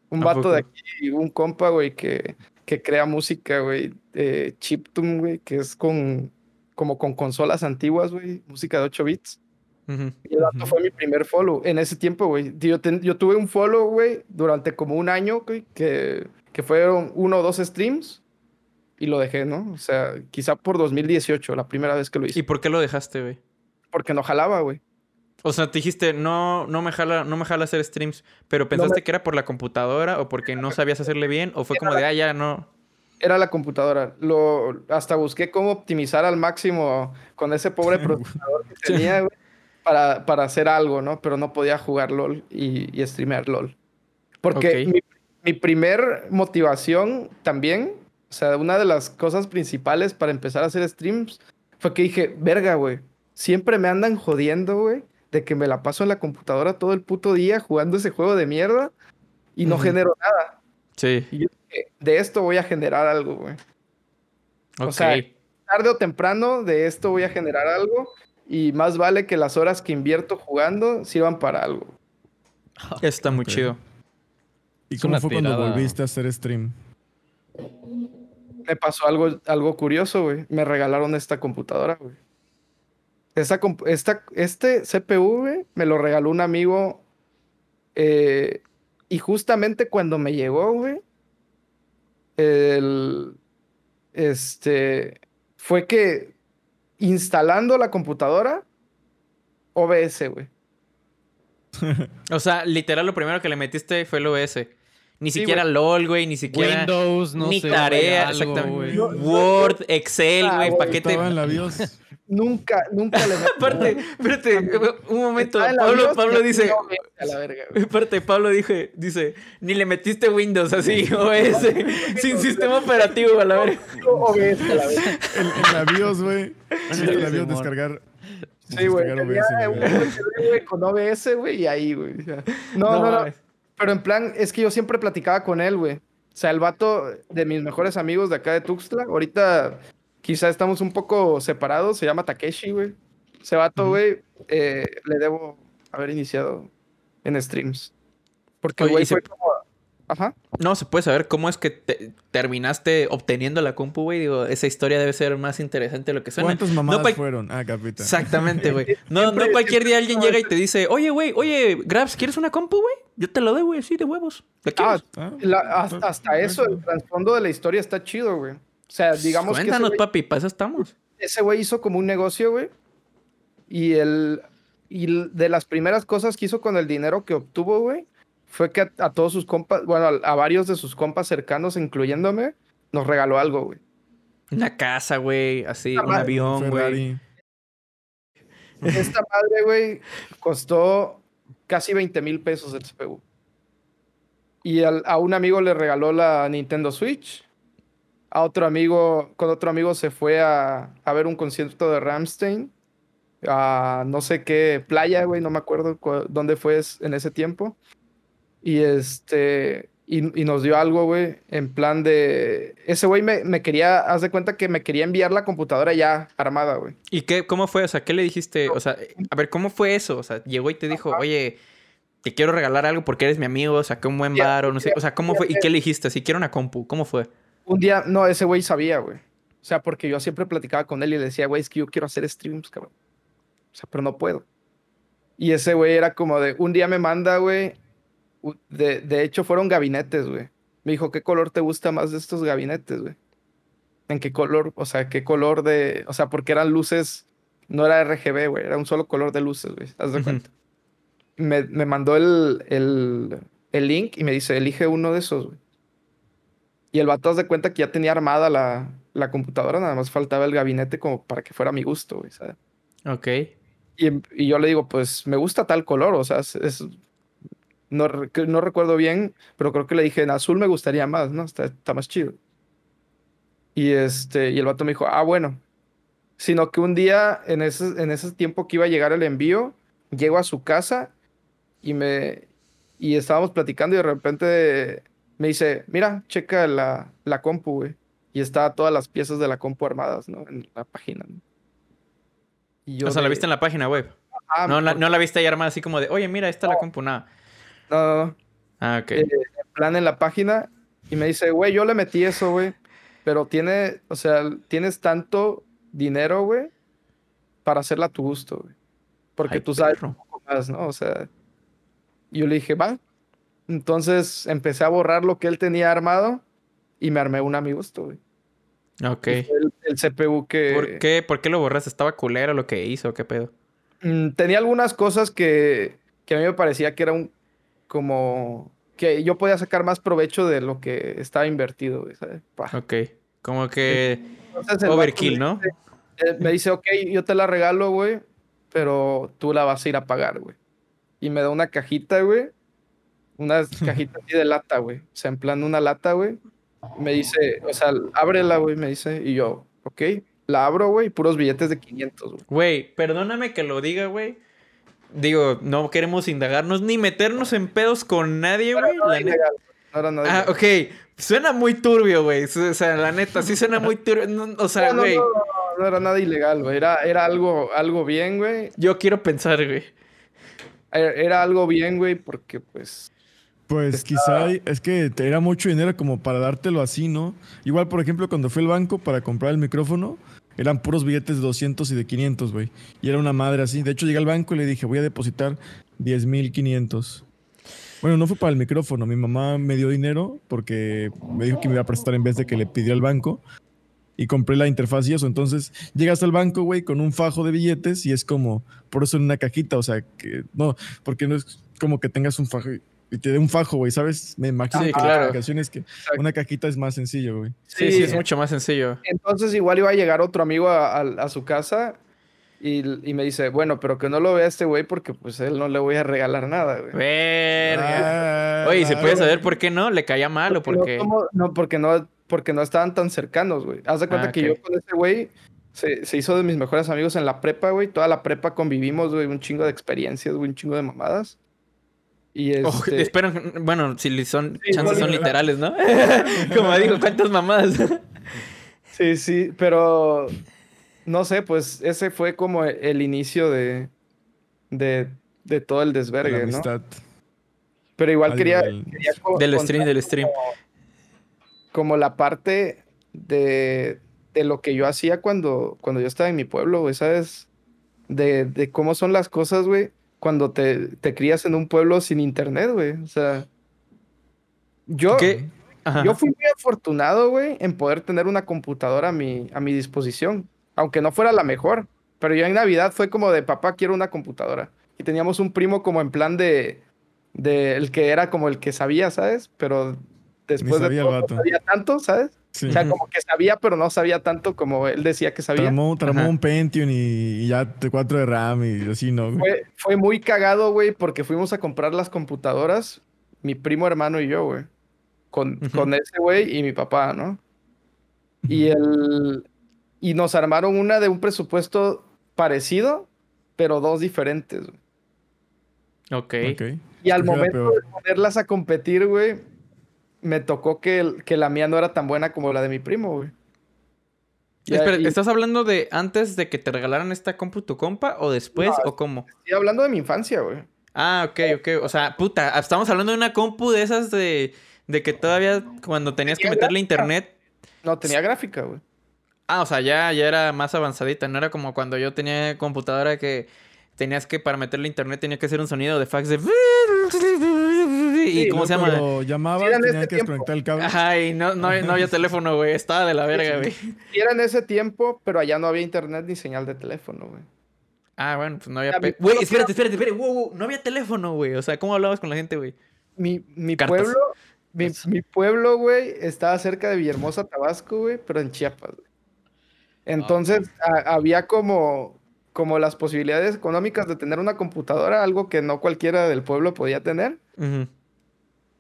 Un vato de aquí, un compa, güey, que, que crea música, güey. Eh, chiptune, güey, que es con, como con consolas antiguas, güey. Música de 8 bits. Y el vato fue mi primer follow. En ese tiempo, güey. Yo, yo tuve un follow, güey, durante como un año, güey, que, que fueron uno o dos streams y lo dejé, ¿no? O sea, quizá por 2018, la primera vez que lo hice. ¿Y por qué lo dejaste, güey? Porque no jalaba, güey. O sea, te dijiste, no, no me jala, no me jala hacer streams, pero pensaste que era por la computadora o porque no sabías hacerle bien, o fue como de, ah, ya no. Era la computadora. Lo, hasta busqué cómo optimizar al máximo con ese pobre [laughs] procesador que tenía, [laughs] güey, para, para, hacer algo, ¿no? Pero no podía jugar LOL y, y streamear LOL. Porque mi, mi primer motivación también o sea, una de las cosas principales para empezar a hacer streams fue que dije, verga, güey, siempre me andan jodiendo, güey, de que me la paso en la computadora todo el puto día jugando ese juego de mierda y no genero nada. Sí. Y yo dije, de esto voy a generar algo, güey. O sea, tarde o temprano de esto voy a generar algo y más vale que las horas que invierto jugando sirvan para algo. Está muy chido. ¿Y cómo fue cuando volviste a hacer stream? me pasó algo, algo curioso, güey. Me regalaron esta computadora, güey. Esta, esta, este CPU, güey, me lo regaló un amigo. Eh, y justamente cuando me llegó, güey, el, este, fue que instalando la computadora, OBS, güey. [laughs] o sea, literal lo primero que le metiste fue el OBS. Ni siquiera LOL, güey, ni siquiera. Windows, no ni tarea, exactamente. Word, Excel, güey, ah, paquete. En la BIOS. Nunca, nunca le Aparte, espérate, un momento. Pablo, Pablo dice. A la verga, Aparte, Pablo dije, dice, ni le metiste Windows así, OS, sin sistema operativo a la verga. OBS a la verga. En, la BIOS, güey. En la BIOS descargar. Sí, güey. Con OBS, güey, y ahí, güey. No, no, no. Pero en plan, es que yo siempre platicaba con él, güey. O sea, el vato de mis mejores amigos de acá de Tuxtla, ahorita quizá estamos un poco separados, se llama Takeshi, güey. Ese vato, güey, eh, le debo haber iniciado en streams. Porque, güey, fue como Ajá. No, se puede saber cómo es que terminaste obteniendo la compu, güey. Digo, esa historia debe ser más interesante de lo que suena. ¿Cuántas mamadas fueron? Ah, capitán. Exactamente, güey. [laughs] No, no cualquier día alguien llega y te dice, oye, güey, oye, Grabs, ¿quieres una compu, güey? Yo te lo doy, güey, así de huevos. Ah, ah, hasta, eso, el trasfondo de la historia está chido, güey. O sea, digamos Cuéntanos, que. papi, para eso estamos. Ese güey hizo como un negocio, güey. Y el. Y de las primeras cosas que hizo con el dinero que obtuvo, güey, fue que a, a todos sus compas, bueno, a, a varios de sus compas cercanos, incluyéndome, nos regaló algo, güey. Una casa, güey, así, un madre, avión, güey. Esta [laughs] madre, güey, costó casi 20 mil pesos el CPU. Y al- a un amigo le regaló la Nintendo Switch. A otro amigo, con otro amigo se fue a, a ver un concierto de Ramstein. A no sé qué playa, güey, no me acuerdo cu- dónde fue en ese tiempo. Y este, y, y nos dio algo, güey, en plan de. Ese güey me, me quería, haz de cuenta que me quería enviar la computadora ya armada, güey. ¿Y qué, cómo fue? O sea, ¿qué le dijiste? O sea, a ver, ¿cómo fue eso? O sea, llegó y te dijo, oye, te quiero regalar algo porque eres mi amigo, saqué un buen bar o no sé. O sea, ¿cómo fue? ¿Y qué le dijiste? Si quiero una compu, ¿cómo fue? Un día, no, ese güey sabía, güey. O sea, porque yo siempre platicaba con él y le decía, güey, es que yo quiero hacer streams, cabrón. O sea, pero no puedo. Y ese güey era como de, un día me manda, güey. De, de hecho, fueron gabinetes, güey. Me dijo, ¿qué color te gusta más de estos gabinetes, güey? ¿En qué color? O sea, ¿qué color de...? O sea, porque eran luces, no era RGB, güey. Era un solo color de luces, güey. ¿Haz de cuenta? Me, me mandó el, el, el link y me dice, elige uno de esos, güey. Y el vato haz de cuenta que ya tenía armada la, la computadora, nada más faltaba el gabinete como para que fuera a mi gusto, güey, ¿sabes? Ok. Y, y yo le digo, pues me gusta tal color, o sea, es, es- no, no recuerdo bien, pero creo que le dije, en azul me gustaría más, ¿no? Está, está más chido. Y, este, y el vato me dijo, ah, bueno. Sino que un día, en ese, en ese tiempo que iba a llegar el envío, llego a su casa y me y estábamos platicando y de repente me dice, mira, checa la, la compu, güey. Y está todas las piezas de la compu armadas, ¿no? En la página. ¿no? Y yo O sea, la viste en la página web. "Ah, No, la, ¿por no la viste ahí armada así como de, oye, mira, esta es la compu, nada. No. Ah, ok. Eh, en plan en la página y me dice, güey, yo le metí eso, güey, pero tiene, o sea, tienes tanto dinero, güey, para hacerla a tu gusto, güey. Porque Ay, tú sabes perro. un poco más, ¿no? O sea, yo le dije, va. Entonces empecé a borrar lo que él tenía armado y me armé una a mi gusto, güey. Ok. El CPU que... ¿Por qué, ¿Por qué lo borraste? ¿Estaba culero lo que hizo? ¿Qué pedo? Mm, tenía algunas cosas que, que a mí me parecía que era un como que yo podía sacar más provecho de lo que estaba invertido, güey, ¿sabes? Ok. Como que Entonces overkill, me ¿no? dice- eh, me dice, ok, yo te la regalo, güey, pero tú la vas a ir a pagar, güey. Y me da una cajita, güey, una [laughs] cajita así de lata, güey. O sea, en plan una lata, güey. Me dice, o sea, ábrela, güey, me dice. Y yo, ok, la abro, güey, puros billetes de 500, güey. Güey, perdóname que lo diga, güey. Digo, no queremos indagarnos ni meternos en pedos con nadie, güey. No no era nada Ah, ok. Suena muy turbio, güey. O sea, la neta, sí suena muy turbio. No, o sea, No, no, güey, no, no, no era nada ilegal, güey. Era, era algo, algo bien, güey. yo quiero pensar, güey. Era era algo bien, güey, porque pues. Pues Está- quizá es que te era mucho dinero como para dártelo así, ¿no? Igual, por ejemplo, cuando fui al banco para comprar el micrófono, eran puros billetes de 200 y de 500, güey. Y era una madre así. De hecho, llegué al banco y le dije, voy a depositar 10,500. Bueno, no fue para el micrófono. Mi mamá me dio dinero porque me dijo que me iba a prestar en vez de que le pidiera al banco. Y compré la interfaz y eso. Entonces, llegas al banco, güey, con un fajo de billetes y es como, por eso en una cajita. O sea, que no, porque no es como que tengas un fajo y- te dé un fajo, güey, ¿sabes? Me imagino Sí, que claro. la aplicación es que una cajita es más sencillo, güey. Sí, sí, es mucho más sencillo. Entonces igual iba a llegar otro amigo a, a- a su casa y, y me dice, bueno, pero que no lo vea este güey porque pues él no le voy a regalar nada, güey. Verga. Ah, Oye, ¿y ¿se puede saber por qué no? ¿Le caía mal o Porque porque...? No, no, porque no, porque no estaban tan cercanos, güey. Haz de cuenta Ah, que yo con ese güey se, se hizo de mis mejores amigos en la prepa, güey. Toda la prepa convivimos, güey, un chingo de experiencias, güey, un chingo de mamadas. Y Oh, este... esperan, bueno, si son, Sí, chances son literal. literales, ¿no? [laughs] Como digo, ¿cuántas mamadas? Sí, sí, pero no sé, pues ese fue como el inicio de, de, de todo el La desvergue, ¿no? Pero igual Al- quería, Del contar stream, del stream. Como, como la parte de, de lo que yo hacía cuando, cuando yo estaba en mi pueblo, güey, ¿sabes? De, de cómo son las cosas, güey, cuando te, te crías en un pueblo sin internet, güey. O sea, yo, yo fui muy afortunado, güey, en poder tener una computadora a mi, a mi disposición, aunque no fuera la mejor. Pero yo en Navidad fue como de, papá, quiero una computadora. Y teníamos un primo como en plan de, de el que era como el que sabía, ¿sabes? Pero después de sabía el todo, no vato. sabía tanto, ¿sabes? Sí. O sea, como que sabía, pero no sabía tanto como él decía que sabía. Tramó, un Pentium y, y ya de 4 de RAM y así, ¿no? güey? Fue, fue muy cagado, güey, porque fuimos a comprar las computadoras, mi primo hermano y yo, güey. Con, con ese güey y mi papá, ¿no? Y el. Y nos armaron una de un presupuesto parecido, pero dos diferentes. güey. Ok. Ok. Y al momento de ponerlas a competir, güey, me tocó que, que la mía no era tan buena como la de mi primo, güey. Ya, Espera, y ¿estás hablando de antes de que te regalaran esta compu tu compa o después No, o cómo? Estoy hablando de mi infancia, güey. Ah, ok, ok. O sea, puta, estamos hablando de una compu de esas de, de que todavía cuando tenías que meterle gráfica. internet. No, tenía gráfica, güey. Ah, o sea, ya, ya era más avanzadita. No era como cuando yo tenía computadora que tenías que para meterle internet tenía que hacer un sonido de fax de... ¿Y Sí, cómo se llama? Sí, tenían ese que desconectar el cable. Ajá, y no, no, no había [laughs] teléfono, güey. Estaba de la verga, güey. Sí era en ese tiempo, pero allá no había internet ni señal de teléfono, güey. Ah, bueno, pues no había... Pe- Güey, pueblo espérate, espérate, espérate. Wow, wow, no había teléfono, güey. O sea, ¿cómo hablabas con la gente, güey? Mi, mi Cartas. pueblo, mi, mi pueblo, güey, estaba cerca de Villahermosa, Tabasco, güey, pero en Chiapas, güey. Entonces, a- había como, como las posibilidades económicas de tener una computadora, algo que no cualquiera del pueblo podía tener, Ujú.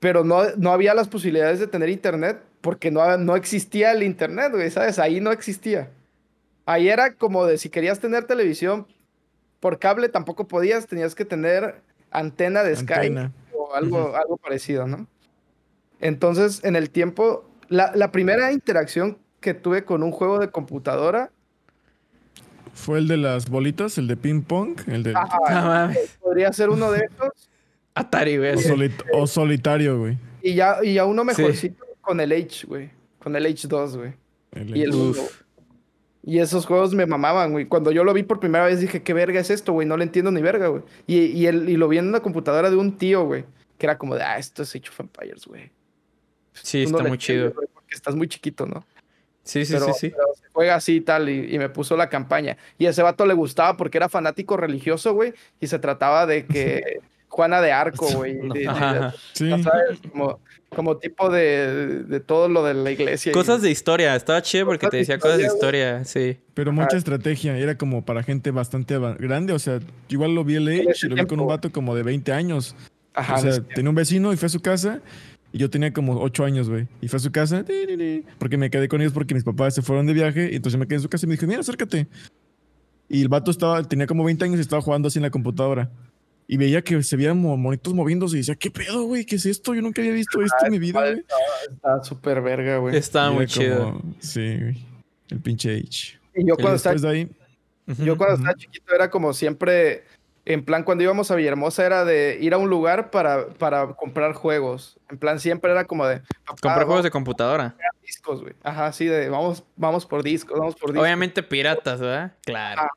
Pero no, no había las posibilidades de tener internet porque no, no existía el internet, güey, ¿sabes? Ahí no existía. Ahí era como de si querías tener televisión por cable, tampoco podías, tenías que tener antena de Sky o algo, algo parecido, ¿no? Entonces, en el tiempo, la, la primera interacción que tuve con un juego de computadora, Fue el de las bolitas, el de ping pong, el de ajá, No mames. podría ser uno de esos, Atari, güey. o, solitario, güey. y ya, y ya uno Sí. mejorcito con el H, güey, con el H2, güey. El- Y el Uf. Y esos juegos me mamaban, güey. Cuando yo lo vi por primera vez dije, ¿qué verga es esto, güey? No le entiendo ni verga, güey. Y, y, el- y lo vi en una computadora de un tío, güey. Que era como de, ah, esto es Age of Empires, güey. Sí, Tú está muy chido. güey, Porque estás muy chiquito, ¿no? Sí, sí, pero, sí, sí. pero se juega así y tal, y, y me puso la campaña. Y a ese vato le gustaba porque era fanático religioso, güey, y se trataba de que [laughs] Juana de Arco, güey. No. Sí. sabes, como, como tipo de, de todo lo de la iglesia. y- Cosas de historia. Estaba chido porque Cosas te de decía cosas de historia, sí. Pero mucha estrategia. Era como para gente bastante grande. O sea, igual lo vi el Age y lo vi con un vato como de 20 años. Ajá, o sea, tenía un vecino y fue a su casa. Y yo tenía como 8 años, güey. Y fue a su casa. Porque me quedé con ellos porque mis papás se fueron de viaje. Y entonces me quedé en su casa y me dijo, mira, acércate. Y el vato estaba, tenía como 20 años y estaba jugando así en la computadora. Y veía que se veían mo- monitos moviéndose y decía, ¿qué pedo, güey? ¿Qué es esto? Yo nunca había visto esto en mi vida, güey. Está súper verga, güey. Estaba Y muy chido. como- Sí, güey. El pinche Age. Y yo Y cuando, estaba, ahí, yo cuando estaba chiquito era como siempre, en plan cuando íbamos a Villahermosa era de ir a un lugar para, para comprar juegos. En plan siempre era como de... Comprar juegos de computadora. discos, güey. Ajá, sí, de vamos, vamos por discos, vamos por discos. Obviamente piratas, ¿verdad? Claro. Ah,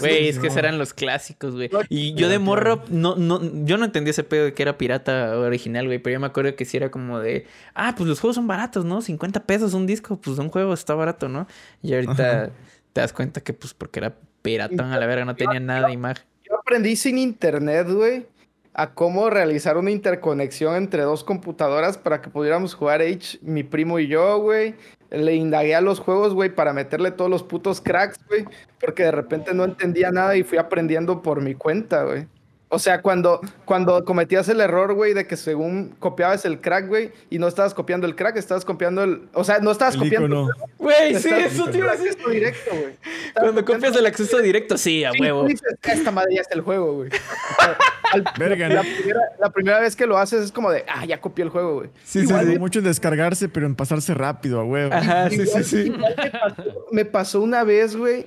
Güey, es que esos eran los clásicos, güey. Y yo de morro, no, no, yo no entendía ese pedo de que era pirata original, güey. Pero yo me acuerdo que sí era como de, ah, pues los juegos son baratos, ¿no? 50 pesos un disco, pues un juego está barato, ¿no? Y ahorita Ajá. te das cuenta que, pues, porque era piratón a la verga, no tenía nada de imagen. Yo aprendí sin internet, güey, a cómo realizar una interconexión entre dos computadoras para que pudiéramos jugar Age, mi primo y yo, güey. Le indagué a los juegos, güey, para meterle todos los putos cracks, güey, porque de repente no entendía nada y fui aprendiendo por mi cuenta, güey. O sea, cuando, cuando cometías el error, güey, de que según copiabas el crack, güey, y no estabas copiando el crack, estabas copiando el... O sea, no estabas el copiando... icono. Güey, sí, estabas eso te iba a decir. directo, güey. Cuando copias el acceso directo, sí, a huevo. dices, "Ah, esta madre ya está el juego, güey. [laughs] Verga, la, primera, la primera vez que lo haces es como de, ah, ya copié el juego, güey. Sí, Igual sí. mucho en descargarse, pero en pasarse rápido, a huevo. Ajá, sí, sí, sí. Igual me pasó, me pasó una vez, güey,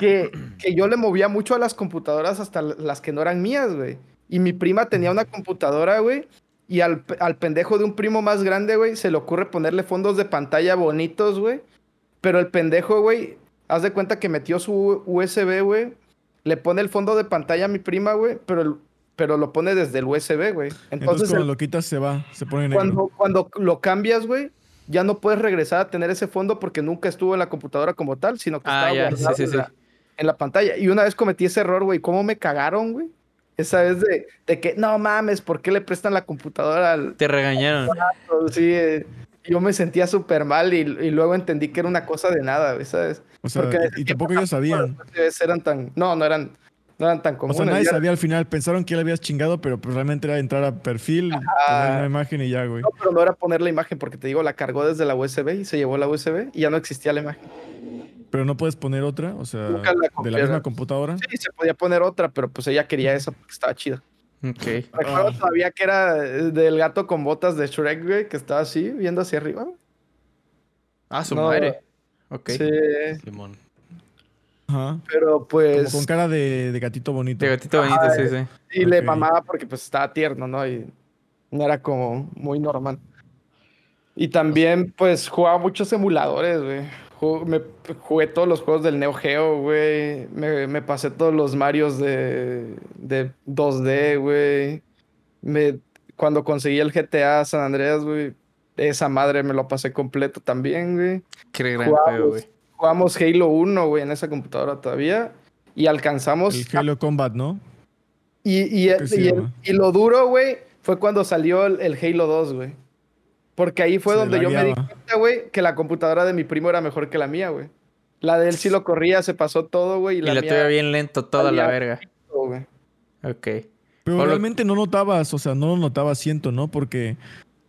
que, que yo le movía mucho a las computadoras hasta las que no eran mías, güey. Y mi prima tenía una computadora, güey. Y al, al pendejo de un primo más grande, güey, se le ocurre ponerle fondos de pantalla bonitos, güey. Pero el pendejo, güey, haz de cuenta que metió su USB, güey. Le pone el fondo de pantalla a mi prima, güey, pero, el- pero lo pone desde el USB, güey. Entonces, Entonces, cuando el- lo quitas se va, se pone negro. cuando, cuando lo cambias, güey, ya no puedes regresar a tener ese fondo porque nunca estuvo en la computadora como tal, sino que Ah, estaba ya, sí, guardado sí, en, sí. la, en la pantalla. Y una vez cometí ese error, güey. ¿Cómo me cagaron, güey? Esa vez de, de que, no mames, ¿por qué le prestan la computadora al... Te regañaron. Sí, eh, yo me sentía súper mal y, y luego entendí que era una cosa de nada, güey, ¿sabes? O sea, Porque y tampoco ellos sabían. Eran tan... No, no eran, no eran tan O comunes. sea, nadie ya- sabía al final. Pensaron que ya le habías chingado, pero pues realmente era entrar a perfil, poner una imagen y ya, güey. No, pero no era poner la imagen porque te digo, la cargó desde la USB y se llevó la USB y ya no existía la imagen. Pero no puedes poner otra, o sea, Nunca la de la misma computadora. Sí, se podía poner otra, pero pues ella quería esa porque estaba chida. Ok. Recuerdo Ah. todavía que era eh, del gato con botas de Shrek, güey, que estaba así, viendo hacia arriba. Ah, su No, madre. Ok. Sí, Simón. Ajá. pero Como pues... con cara de, de gatito bonito. De gatito bonito, sí, sí. Y le mamaba porque pues estaba tierno, ¿no? Y no era como muy normal. Y también pues jugaba muchos emuladores, güey. Ju- me- jugué todos los juegos del Neo Geo, güey. Me, me pasé todos los Marios de, de 2D, güey. Me, cuando conseguí el GTA San Andreas, güey, esa madre me lo pasé completo también, güey. Qué gran Jugamos, juego, güey. jugamos Halo 1, güey, en esa computadora todavía. Y alcanzamos El Halo Combat, ¿no? y, y, ¿Qué se y el- y lo duro, güey, fue cuando salió el, el Halo 2, güey. Porque ahí fue Se donde yo me di cuenta, güey, que la computadora de mi primo era mejor que la mía, güey. La de él sí lo corría, se pasó todo, güey. Y Y la, la mía, tuya bien lento toda la verga. Ok. Pero realmente no notabas, o sea, no lo notabas, siento, ¿no? Porque,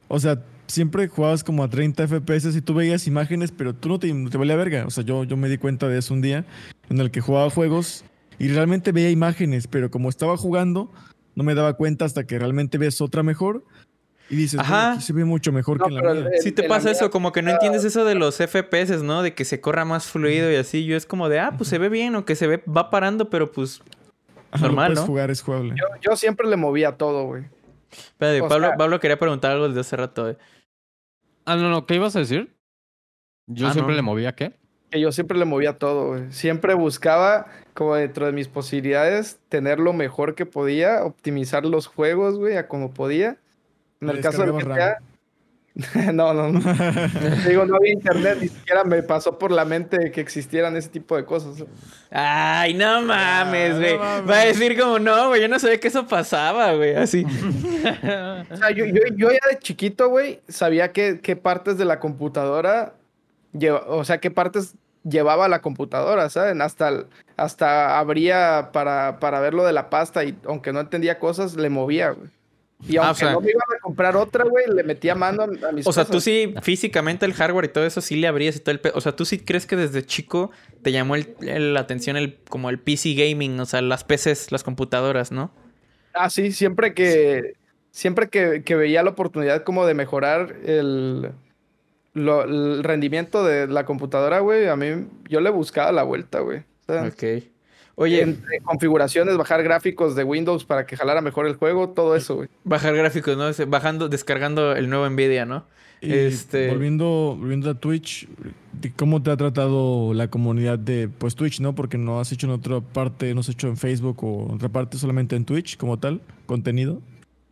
o sea, siempre jugabas como a 30 FPS y tú veías imágenes, pero tú no te, no te valía verga. O sea, yo, yo me di cuenta de eso un día en el que jugaba juegos y realmente veía imágenes, pero como estaba jugando, no me daba cuenta hasta que realmente ves otra mejor y dices, Ajá. "Bueno, aquí se ve mucho mejor No, que en la mía. el- Sí te pasa mía eso, como que no entiendes eso de los FPS, ¿no? De que se corra más fluido y así. Yo es como de, ah, pues se ve bien o que se ve, va parando, pero pues... Normal, ¿no? jugar, es jugable. Yo, yo siempre le movía todo, güey. Espérate, O Pablo, sea- Pablo quería preguntar algo desde hace rato. eh. Ah, no, no, ¿qué ibas a decir? Yo Ah, siempre no. le movía, ¿qué? Que yo siempre le movía todo, güey. Siempre buscaba, como dentro de mis posibilidades, tener lo mejor que podía, optimizar los juegos, güey, a como podía. En el caso del GTA... [laughs] no, no, no. [laughs] Digo, no había internet, ni siquiera me pasó por la mente que existieran ese tipo de cosas. Ay, no mames, no güey. Va a decir como, no, güey, yo no sabía que eso pasaba, güey, así. [laughs] O sea, yo, yo, yo ya de chiquito, güey, sabía qué, qué partes de la computadora, lleva- o sea, qué partes llevaba la computadora, ¿saben? Hasta, hasta abría para, para ver lo de la pasta y aunque no entendía cosas, le movía, güey. Y Ah, o aunque sea- no me iban a comprar otra, güey, le metía mano a, a mis O sea, tú sí, físicamente el hardware y todo eso sí le abrías y todo el... O sea, tú sí crees que desde chico te llamó el- el- la atención el, como el PC gaming, o sea, las PCs, las computadoras, ¿no? Ah, sí, siempre que, siempre que, que veía la oportunidad como de mejorar el, lo- el rendimiento de la computadora, güey, a mí yo le buscaba la vuelta, güey. O sea, Ok. Oye, entre configuraciones, bajar gráficos de Windows para que jalara mejor el juego, todo eso, güey. bajar gráficos, ¿no? Bajando, descargando el nuevo Nvidia, ¿no? Y Este- volviendo, volviendo a Twitch, ¿de ¿cómo te ha tratado la comunidad de pues Twitch, no? Porque no has hecho en otra parte, no has hecho en Facebook o en otra parte, solamente en Twitch como tal, contenido.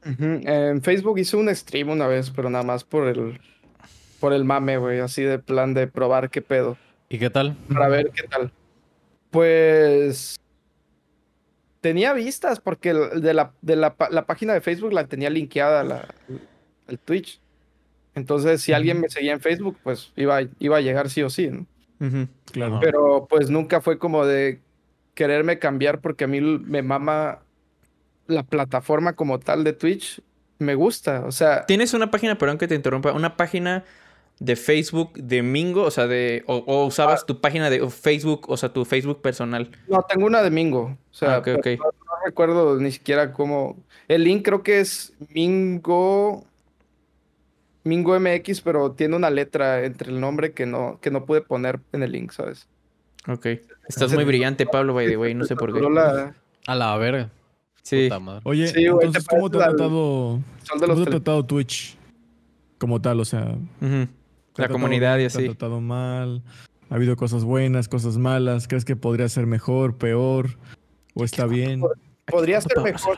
En Facebook hice un stream una vez, pero nada más por el, por el mame, güey, así de plan de probar qué pedo, ¿Y qué tal? para ver qué tal. Pues tenía vistas porque de la, de la, la página de Facebook la tenía linkeada la, el Twitch. Entonces, si alguien me seguía en Facebook, pues iba, iba a llegar sí o sí, ¿no? Claro. Pero pues nunca fue como de quererme cambiar porque a mí me mama la plataforma como tal de Twitch. Me gusta, o sea, Tienes una página, perdón que te interrumpa, una página de Facebook de Mingo, o sea, de... O, o usabas tu página de Facebook, o sea, tu Facebook personal. no, tengo una de Mingo. O sea, Ah. No, no recuerdo ni siquiera cómo. El link creo que es Mingo. Mingo MX, pero tiene una letra entre el nombre que no, que no pude poner en el link, ¿sabes? Ok. Estás muy brillante, Pablo, by the way, no sé por qué. La- A la verga. Sí. Puta madre. Oye, Sí, güey, entonces, ¿cómo te ha tratado, cómo te ha tratado Twitch como tal? O sea, ¿te ha Ujú. La comunidad y bien? ¿Te ha así. tratado mal? ¿Ha habido cosas buenas, cosas malas? ¿Crees que podría ser mejor, peor? ¿O está bien? Podría ser mejor.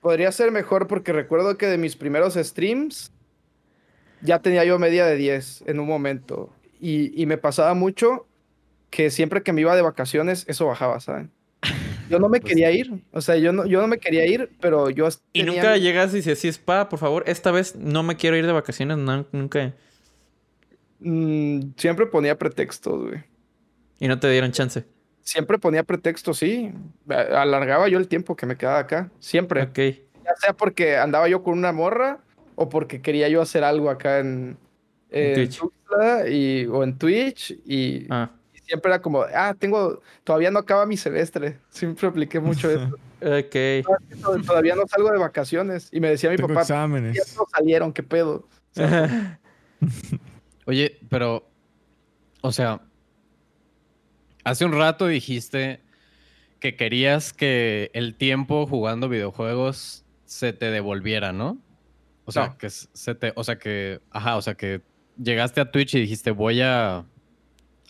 Podría ser mejor porque recuerdo que de mis primeros streams ya tenía yo media de 10 en un momento. Y, y me pasaba mucho que siempre que me iba de vacaciones, eso bajaba, ¿saben? yo no me Pues- quería ir. O sea, yo no, yo no me quería ir, pero yo Y tenía nunca llegas y dices, sí, spa, por favor, esta vez no me quiero ir de vacaciones, no, nunca. Mm, siempre ponía pretextos, güey. Y no te dieron chance. Siempre ponía pretextos, sí. Alargaba yo el tiempo que me quedaba acá. Siempre. Ok. Ya sea porque andaba yo con una morra o porque quería yo hacer algo acá en, en Twitch. Y, o en Twitch. Y, Ah, y siempre era como, ah, tengo, todavía no acaba mi semestre. [laughs] Siempre apliqué mucho eso. [laughs] ok. "No, todavía no salgo de vacaciones. Y me decía mi Tengo papá, exámenes. ya no salieron, qué pedo. [laughs] Oye, pero, o sea, hace un rato dijiste que querías que el tiempo jugando videojuegos se te devolviera, ¿no? O sea, No. que se te, o sea que, ajá, o sea que llegaste a Twitch y dijiste voy a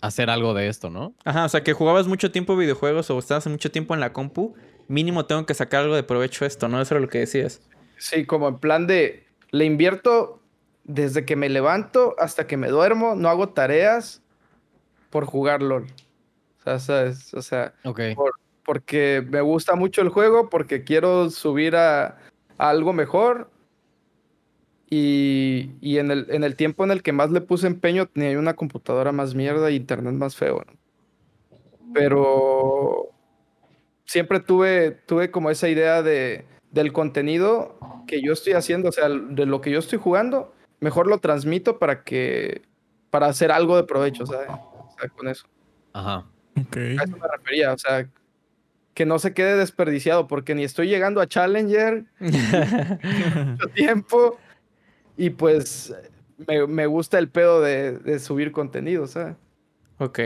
hacer algo de esto, ¿no? Ajá, o sea, que jugabas mucho tiempo videojuegos o estabas mucho tiempo en la compu, mínimo tengo que sacar algo de provecho a esto, ¿no? Eso era lo que decías. Sí, como en plan de, le invierto desde que me levanto hasta que me duermo, no hago tareas por jugar LOL. O sea, ¿sabes? O sea, Ok. porque me gusta mucho el juego, porque quiero subir a, a algo mejor. Y, y en, el, en el tiempo en el que más le puse empeño, tenía una computadora más mierda y internet más feo. ¿no? Pero siempre tuve, tuve como esa idea de, del contenido que yo estoy haciendo, o sea, de lo que yo estoy jugando, mejor lo transmito para que, para hacer algo de provecho, ¿sabes? O sea, con eso. Ajá. Ok. A eso me refería, o sea, que no se quede desperdiciado, porque ni estoy llegando a Challenger [laughs] mucho tiempo y pues me, me gusta el pedo de, de subir contenido, ¿sabes? ok.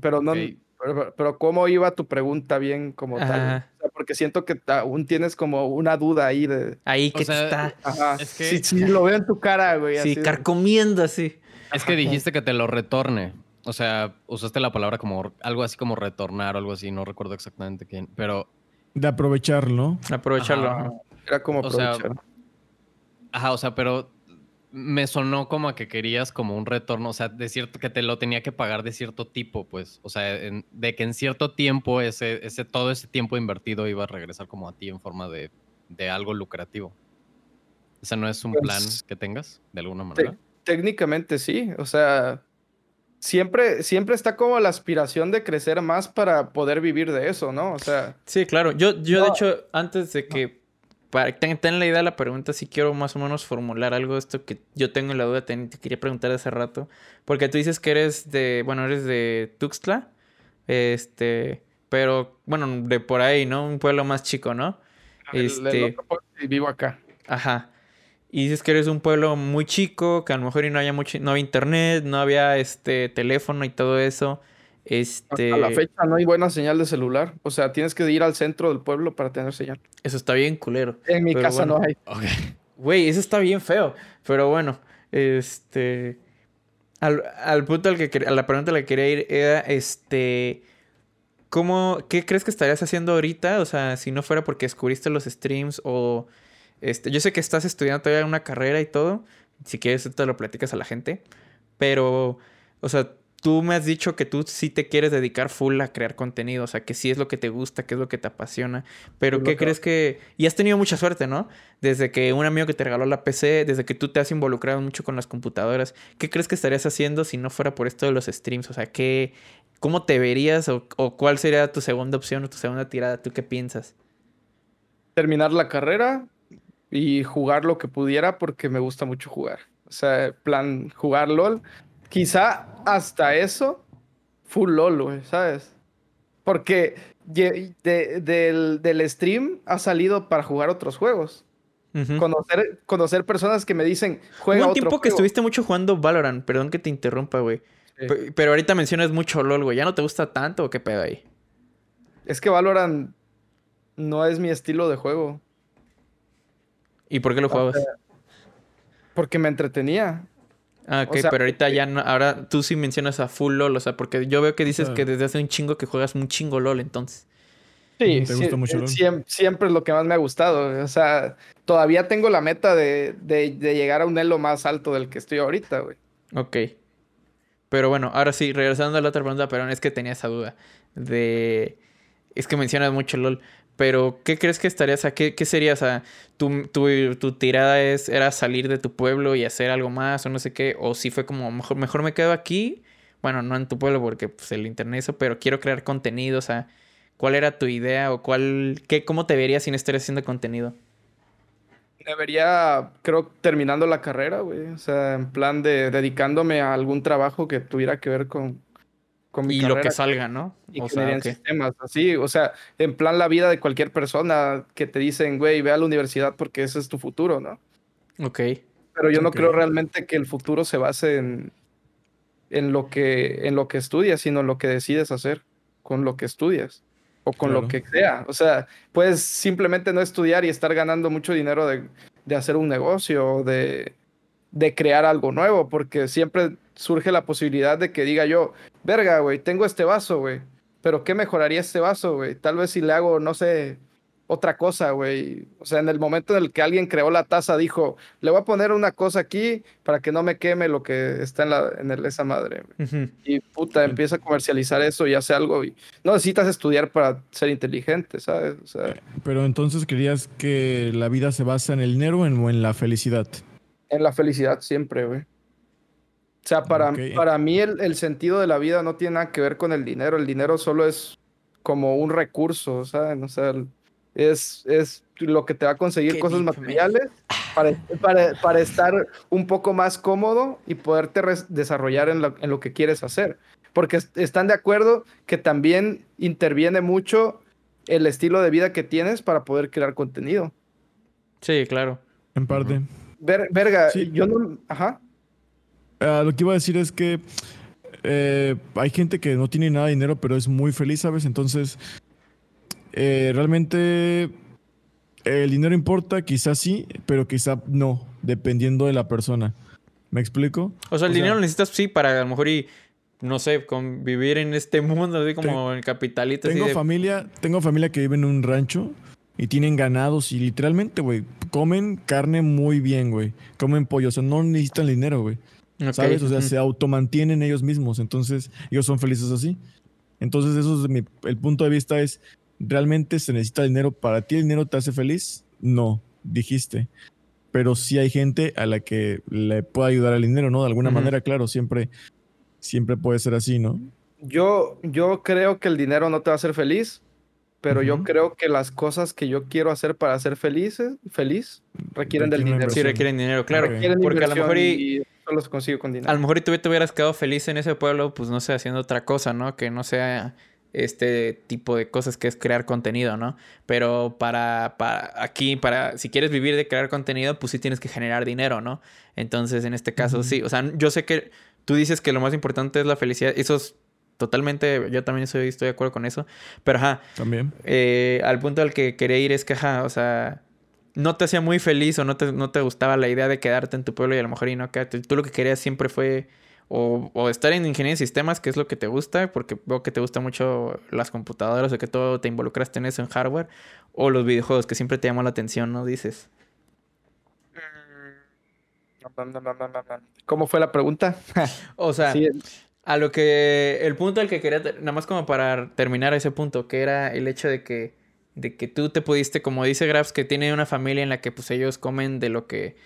Pero no. Pero, pero ¿cómo iba tu pregunta bien como tal? O sea, porque siento que aún tienes como una duda ahí de... Ahí O que sea, está. Ajá, Es que- sí, sí, lo veo en tu cara, güey. Sí, así carcomiendo así. Es que dijiste que te lo retorne. O sea, usaste la palabra como algo así como retornar o algo así, no recuerdo exactamente quién, pero De aprovecharlo. Aprovecharlo. Ajá. Era como O sea, aprovechar. Ajá, o sea, pero me sonó como a que querías como un retorno, o sea, de cierto que te lo tenía que pagar de cierto tipo, pues, o sea, en- de que en cierto tiempo ese, ese, todo ese tiempo invertido iba a regresar como a ti en forma de, de algo lucrativo. ¿Ese no es un Pues, plan que tengas, de alguna manera? Técnicamente sí, o sea, siempre, siempre está como la aspiración de crecer más para poder vivir de eso, ¿no? O sea, Sí, claro. Yo, yo de hecho, antes de que para que ten- ten la idea de la pregunta, si quiero más o menos formular algo de esto que yo tengo la duda, te, te quería preguntar hace rato. Porque tú dices que eres de, bueno, eres de Tuxtla, este, pero, bueno, de por ahí, ¿no? Un pueblo más chico, ¿no? el- el Este- otro pueblo y vivo acá. Ajá. Y dices que eres un pueblo muy chico, que a lo mejor y no había mucho, no había internet, no había este teléfono y todo eso. Este, Hasta la fecha no hay buena señal de celular. O sea, tienes que ir al centro del pueblo para tener señal. eso está bien culero. En mi casa bueno. no hay. Ok. Güey, eso está bien feo. Pero bueno, este. Al, al punto al que a la pregunta a la que quería ir era este. ¿Cómo, qué crees que estarías haciendo ahorita? O sea, si no fuera porque descubriste los streams o. Este, yo sé que estás estudiando todavía una carrera y todo. Si quieres, te lo platicas a la gente. Pero, o sea, tú me has dicho que tú sí te quieres dedicar full a crear contenido. O sea, que sí es lo que te gusta, que es lo que te apasiona. Pero, ¿qué que- crees que.? Y has tenido mucha suerte, ¿no? Desde que un amigo que te regaló la PC, desde que tú te has involucrado mucho con las computadoras. ¿Qué crees que estarías haciendo si no fuera por esto de los streams? O sea, ¿qué, ¿cómo te verías o, o cuál sería tu segunda opción o tu segunda tirada? ¿Tú qué piensas? Terminar la carrera y jugar lo que pudiera porque me gusta mucho jugar. O sea, plan jugar LOL. Quizá hasta eso, full LOL, güey, ¿sabes? Porque de- del, del stream ha salido para jugar otros juegos. Conocer, conocer personas que me dicen, juega Hubo un otro tiempo que juego". estuviste mucho jugando Valorant. Perdón que te interrumpa, güey. Sí. Pe- Pero ahorita mencionas mucho LOL, güey. ¿Ya no te gusta tanto o qué pedo ahí? Es que Valorant no es mi estilo de juego. ¿Y por qué lo jugabas? Porque me entretenía. Ah, ok, o sea, pero ahorita ya no. Ahora tú sí mencionas a full LOL, o sea, porque yo veo que dices que desde hace un chingo que juegas un chingo LOL, entonces. Sí, ¿Te sí, gusta mucho eh, LOL? siem- siempre, es lo que más me ha gustado. O sea, todavía tengo la meta de, de- de llegar a un elo más alto del que estoy ahorita, güey. Ok. Pero bueno, ahora sí, regresando a la otra pregunta, pero es que tenía esa duda. De. es que mencionas mucho LOL, pero ¿qué crees que estarías, o qué, qué sería, o sea, tu, tu, tu, tirada es, era salir de tu pueblo y hacer algo más o no sé qué, o si fue como, mejor, mejor me quedo aquí, bueno, no en tu pueblo porque pues el internet eso, pero quiero crear contenido, o sea, ¿cuál era tu idea o cuál, qué, cómo te verías sin estar haciendo contenido? Me vería, creo, terminando la carrera, güey, o sea, en plan de dedicándome a algún trabajo que tuviera que ver con, con mi Y carrera. lo que salga, ¿no? O Ingeniería sea, en ok. sistemas, así, o sea, en plan la vida de cualquier persona que te dicen, güey, ve a la universidad porque ese es tu futuro, ¿no? Ok. Pero yo no creo realmente que el futuro se base en, en, lo que, en lo que estudias, sino en lo que decides hacer con lo que estudias o con lo que sea. O sea, puedes simplemente no estudiar y estar ganando mucho dinero de, de hacer un negocio o de, de crear algo nuevo, porque siempre surge la posibilidad de que diga yo, verga, güey, tengo este vaso, güey, pero ¿qué mejoraría este vaso, güey? Tal vez si le hago, no sé, otra cosa, güey. O sea, en el momento en el que alguien creó la taza, dijo, le voy a poner una cosa aquí para que no me queme lo que está en, la, en el- esa madre. güey". Ujú. Y puta, empieza a comercializar eso y hace algo. Y no necesitas estudiar para ser inteligente, ¿sabes? O sea, Pero entonces creías que la vida se basa en el dinero o en la felicidad. En la felicidad siempre, güey. O sea, para, para mí el, el sentido de la vida no tiene nada que ver con el dinero. El dinero solo es como un recurso, ¿saben? O sea, el- es, es lo que te va a conseguir Qué cosas materiales para, para, para estar un poco más cómodo y poderte desarrollar en lo, en lo que quieres hacer. Porque est- están de acuerdo que también interviene mucho el estilo de vida que tienes para poder crear contenido. Sí, claro. En parte. Ver- verga, Sí. yo no... Ajá. Ah, lo que iba a decir es que eh, hay gente que no tiene nada de dinero, pero es muy feliz, ¿sabes? Entonces, eh, realmente el dinero importa, quizás sí, pero quizá no, dependiendo de la persona. ¿Me explico? O sea, el O sea- dinero lo necesitas, sí, para a lo mejor y, no sé, convivir en este [laughs] mundo, así como el capitalito. así Tengo de- familia, tengo familia que vive en un rancho y tienen ganados y literalmente, güey, comen carne muy bien, güey. Comen pollo, o sea, no necesitan dinero, güey. ¿Sabes? O sea, se automantienen ellos mismos. Entonces, ellos son felices así. Entonces, eso es mi, el punto de vista es, ¿realmente se necesita dinero? ¿Para ti el dinero te hace feliz? No, dijiste. Pero sí hay gente a la que le puede ayudar el dinero, ¿no? De alguna manera, claro, siempre, siempre puede ser así, ¿no? Yo, yo creo que el dinero no te va a hacer feliz, pero yo creo que las cosas que yo quiero hacer para ser felices, feliz requieren del dinero. Sí, requieren dinero, claro. Requieren Porque a lo mejor y, y solo se consigue con dinero. a lo mejor y tú te hubieras quedado feliz en ese pueblo, pues no sé, haciendo otra cosa, ¿no? Que no sea este tipo de cosas que es crear contenido, ¿no? Pero para, para aquí, para, si quieres vivir de crear contenido, pues sí tienes que generar dinero, ¿no? Entonces, en este caso, sí. O sea, yo sé que tú dices que lo más importante es la felicidad. Eso es totalmente, yo también soy, estoy de acuerdo con eso. Pero, ajá, También. eh, al punto al que quería ir es que, ajá, o sea, no te hacía muy feliz o no te, no te gustaba la idea de quedarte en tu pueblo y a lo mejor y no quedarte. Tú lo que querías siempre fue o, o estar en ingeniería de sistemas, que es lo que te gusta, porque veo que te gustan mucho las computadoras o que todo te involucraste en eso, en hardware, o los videojuegos, que siempre te llamó la atención, ¿no? Dices. ¿Cómo fue la pregunta? [laughs] O sea, Sí, a lo que. El punto al que quería. Nada más como para terminar ese punto, que era el hecho de que. De que tú te pudiste, como dice Grabs, que tiene una familia en la que pues ellos comen de lo que.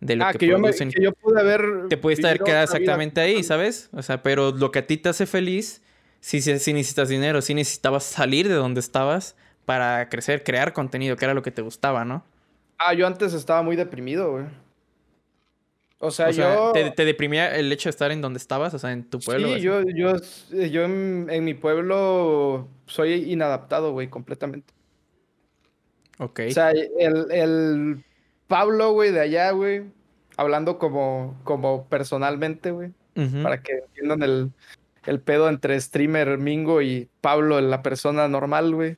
De lo ah, que, que yo, me, que yo pude haber. Te pudiste haber quedado vida exactamente ahí. ¿sabes? O sea, pero lo que a ti te hace feliz, sí, sí, sí necesitas dinero, sí necesitabas salir de donde estabas para crecer, crear contenido, que era lo que te gustaba, ¿no? Ah, yo antes estaba muy deprimido, güey. O sea, o sea, yo. te, te deprimía el hecho de estar en donde estabas, o sea, en tu pueblo. Sí, yo, yo, yo en, en mi pueblo soy inadaptado, güey, completamente. Ok. O sea, el, el Pablo, güey, de allá, güey, hablando como, como personalmente, güey, para que entiendan el, el pedo entre streamer Mingo y Pablo, la persona normal, güey.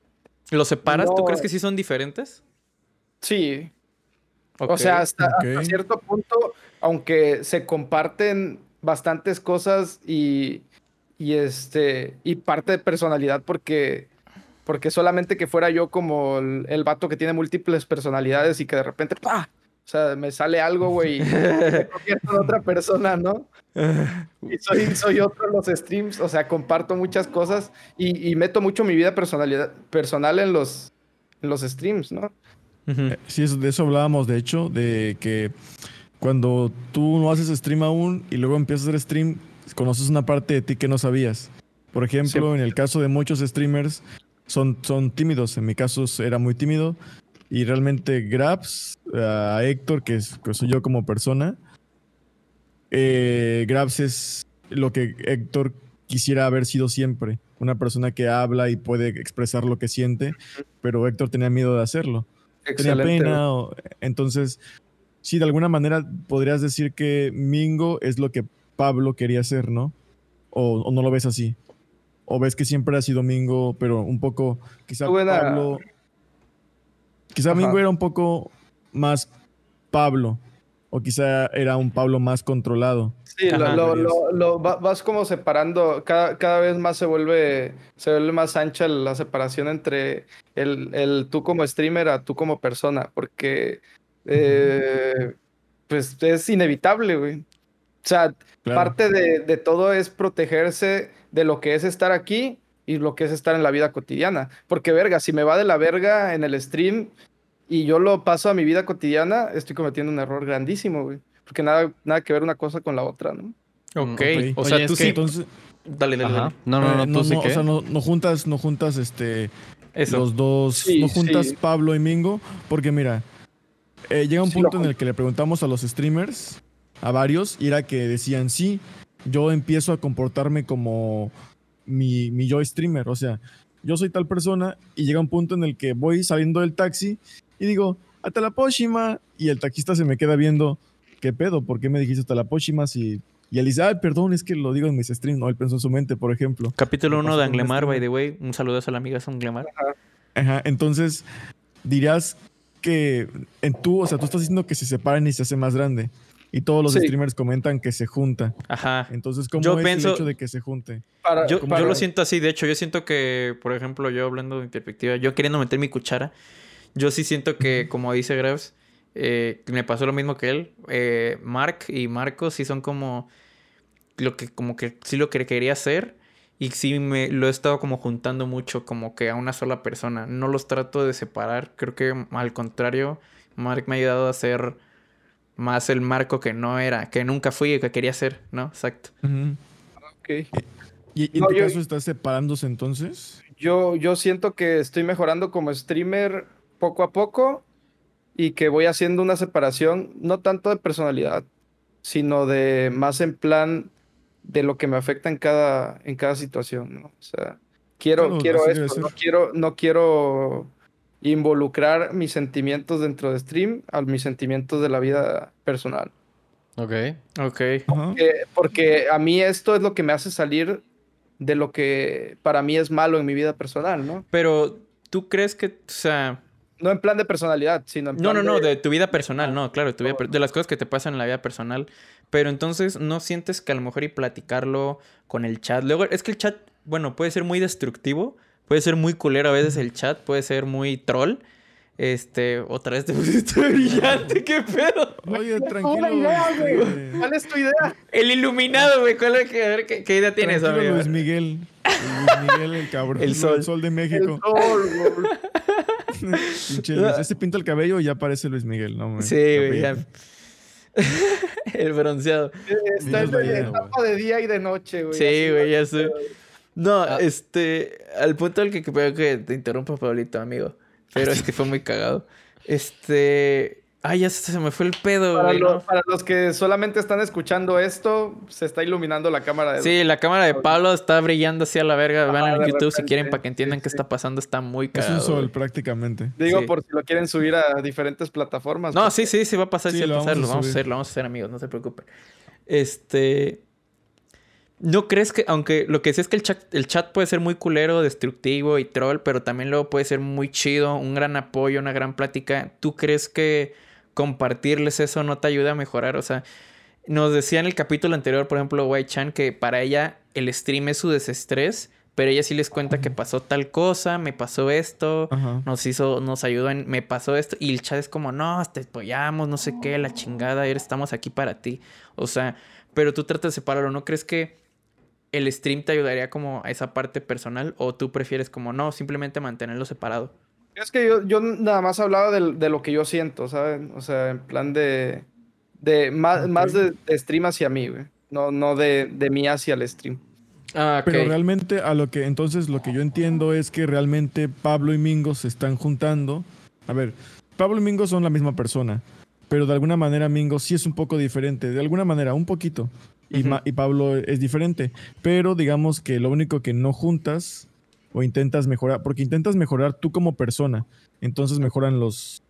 ¿Los separas? ¿Tú crees que sí son diferentes? Sí, Ok. o sea, hasta, cierto punto, aunque se comparten bastantes cosas y, y este, y parte de personalidad, porque, porque solamente que fuera yo como el, el vato que tiene múltiples personalidades y que de repente, ¡pa! O sea, me sale algo, güey, y me convierto en otra persona, ¿no? Y soy, soy otro en los streams, o sea, comparto muchas cosas y, y meto mucho mi vida personalidad, personal en los, en los streams, ¿no? Eh, Sí, eso- de eso hablábamos, de hecho, de que cuando tú no haces stream aún y luego empiezas a hacer stream, conoces una parte de ti que no sabías. Por ejemplo, en el caso de muchos streamers, son, son tímidos. En mi caso era muy tímido. Y realmente Grabs, a Héctor, que, es, que soy yo como persona, eh, Grabs es lo que Héctor quisiera haber sido siempre. Una persona que habla y puede expresar lo que siente, pero Héctor tenía miedo de hacerlo tenía pena. o- entonces, sí, de alguna manera podrías decir que Mingo es lo que Pablo quería hacer, ¿no? O, o no lo ves así. O ves que siempre ha sido Mingo, pero un poco, quizá Pablo. Quizá Ajá. Mingo era un poco más Pablo. O quizá era un Pablo más controlado. Sí, lo, Ajá. lo- lo- lo va- vas como separando, cada, cada vez más se vuelve, se vuelve más ancha la separación entre el, el tú como streamer a tú como persona, porque eh, pues es inevitable, güey. O sea, Claro. parte de, de todo es protegerse de lo que es estar aquí y lo que es estar en la vida cotidiana. Porque, verga, si me va de la verga en el stream y yo lo paso a mi vida cotidiana, estoy cometiendo un error grandísimo, güey. Porque nada, nada que ver una cosa con la otra, ¿no? Ok. Ok. O sea, Oye, tú sí. que- Entonces, Dale, dale, Ajá. dale. No, no, no, eh, tú sí o que. sea, no, no juntas, no juntas este Eso. los dos, Sí, no juntas sí. Pablo y Mingo, porque mira, eh, llega un Sí punto en el que le preguntamos a los streamers, a varios, y era que decían, sí, yo empiezo a comportarme como mi, mi yo streamer, o sea, yo soy tal persona, y llega un punto en el que voy saliendo del taxi y digo, hasta la Poshima, y el taxista se me queda viendo, ¿qué pedo? ¿Por qué me dijiste hasta la Poshima si... Y él dice, ay, perdón, es que lo digo en mis streams, no, él pensó en su mente, por ejemplo. Capítulo Me 1 pasó de Anglemar, by streamer. the way. Un saludo a la amiga Anglemar. Ajá, entonces dirías que en tú, o sea, tú estás diciendo que se separan y se hace más grande. Y todos los Sí. streamers comentan que se junta. Ajá. Entonces, ¿cómo Yo es pienso- el hecho de que se junte? Para, Yo, para- yo lo siento así, de hecho, yo siento que, por ejemplo, yo hablando de mi perspectiva, yo queriendo meter mi cuchara, yo sí siento que, como dice Graves, eh, me pasó lo mismo que él. Eh, Mark y Marco sí son como lo que, como que sí lo que quería hacer. Y sí me lo he estado como juntando mucho, como que a una sola persona. No los trato de separar. Creo que al contrario, Mark me ha ayudado a ser más el Marco que no era, que nunca fui y que quería ser, ¿no? Exacto. Ok. ¿Y, y en No, tu yo- caso estás separándose entonces? Yo, yo siento que estoy mejorando como streamer poco a poco y que voy haciendo una separación, no tanto de personalidad, sino de más en plan de lo que me afecta en cada, en cada situación, ¿no? O sea, quiero, Claro, quiero esto, no quiero, no quiero involucrar mis sentimientos dentro de stream a mis sentimientos de la vida personal. Ok. Ok. Eh, porque a mí esto es lo que me hace salir de lo que para mí es malo en mi vida personal, ¿no? Pero, ¿tú crees que, o sea... No en plan de personalidad, sino en No, plan no, no, de tu vida personal, no, claro, tu vida per- de las cosas que te pasan en la vida personal. Pero entonces, ¿no sientes que a lo mejor y platicarlo con el chat? Luego, es que el chat, bueno, puede ser muy destructivo, puede ser muy culero a veces el chat, puede ser muy troll. Este, otra vez te pusiste [laughs] brillante, ¿qué pedo? Oye, tranquilo. idea, güey. este, ¿Cuál es tu idea? El iluminado, güey, ¿cuál es que, a ver, ¿qué, qué idea tienes, amigo? Luis Miguel. El Luis Miguel, el cabrón. El sol. de El México. sol, güey. [laughs] [laughs] Ese pinta el cabello y ya parece Luis Miguel, ¿no? man? Sí, güey, ya. El bronceado. Está en güey. etapa de día y de noche, güey. Sí, güey, ya sé. No, Ah. este, al punto al que que creo que te interrumpa, Pablito, amigo. Pero es que fue muy cagado. Este, ay, ya se se me fue el pedo, Para, güey. lo- ¿no? para los que solamente están escuchando esto, se está iluminando la cámara de Sí, la cámara de Pablo está brillando así a la verga. Vean Ajá, en YouTube si quieren para que entiendan sí, qué sí. está pasando. Está muy Es cagado. un sol, güey. Digo, prácticamente. Sí. por si lo quieren subir a diferentes plataformas. No, pues, sí, sí, sí va a pasar, sí, Sí, va a lo pasar. vamos Lo a vamos a subir. hacer, lo vamos a hacer, amigos, no se preocupen. Este. ¿No crees que, aunque lo que sí es que el chat, el chat puede ser muy culero, destructivo y troll, pero también luego puede ser muy chido, un gran apoyo, una gran plática? ¿Tú crees que compartirles eso no te ayuda a mejorar? O sea, nos decía en el capítulo anterior, por ejemplo, Wai Chan, que para ella el stream es su desestrés, pero ella sí les cuenta que pasó tal cosa, me pasó esto, Ajá. nos hizo, nos ayudó en, me pasó esto, y el chat es como, no, te apoyamos, no sé qué, la chingada, estamos aquí para ti. O sea, pero tú tratas de separarlo, ¿no crees que el stream te ayudaría como a esa parte personal? ¿O tú prefieres como, no, simplemente mantenerlo separado? Es que yo, yo nada más hablaba de, lo que yo siento, ¿saben? O sea, en plan de. de más, más de, de stream hacia mí, güey. No, no de, de mí hacia el stream. Ah, ok. Pero realmente a lo que entonces lo que yo entiendo es que realmente Pablo y Mingo se están juntando. A ver, Pablo y Mingo son la misma persona, pero de alguna manera Mingo sí es un poco diferente, de alguna manera, un poquito. Y, Pablo es diferente, pero digamos que lo único que no juntas o intentas mejorar, porque intentas mejorar tú como persona, entonces mejoran los...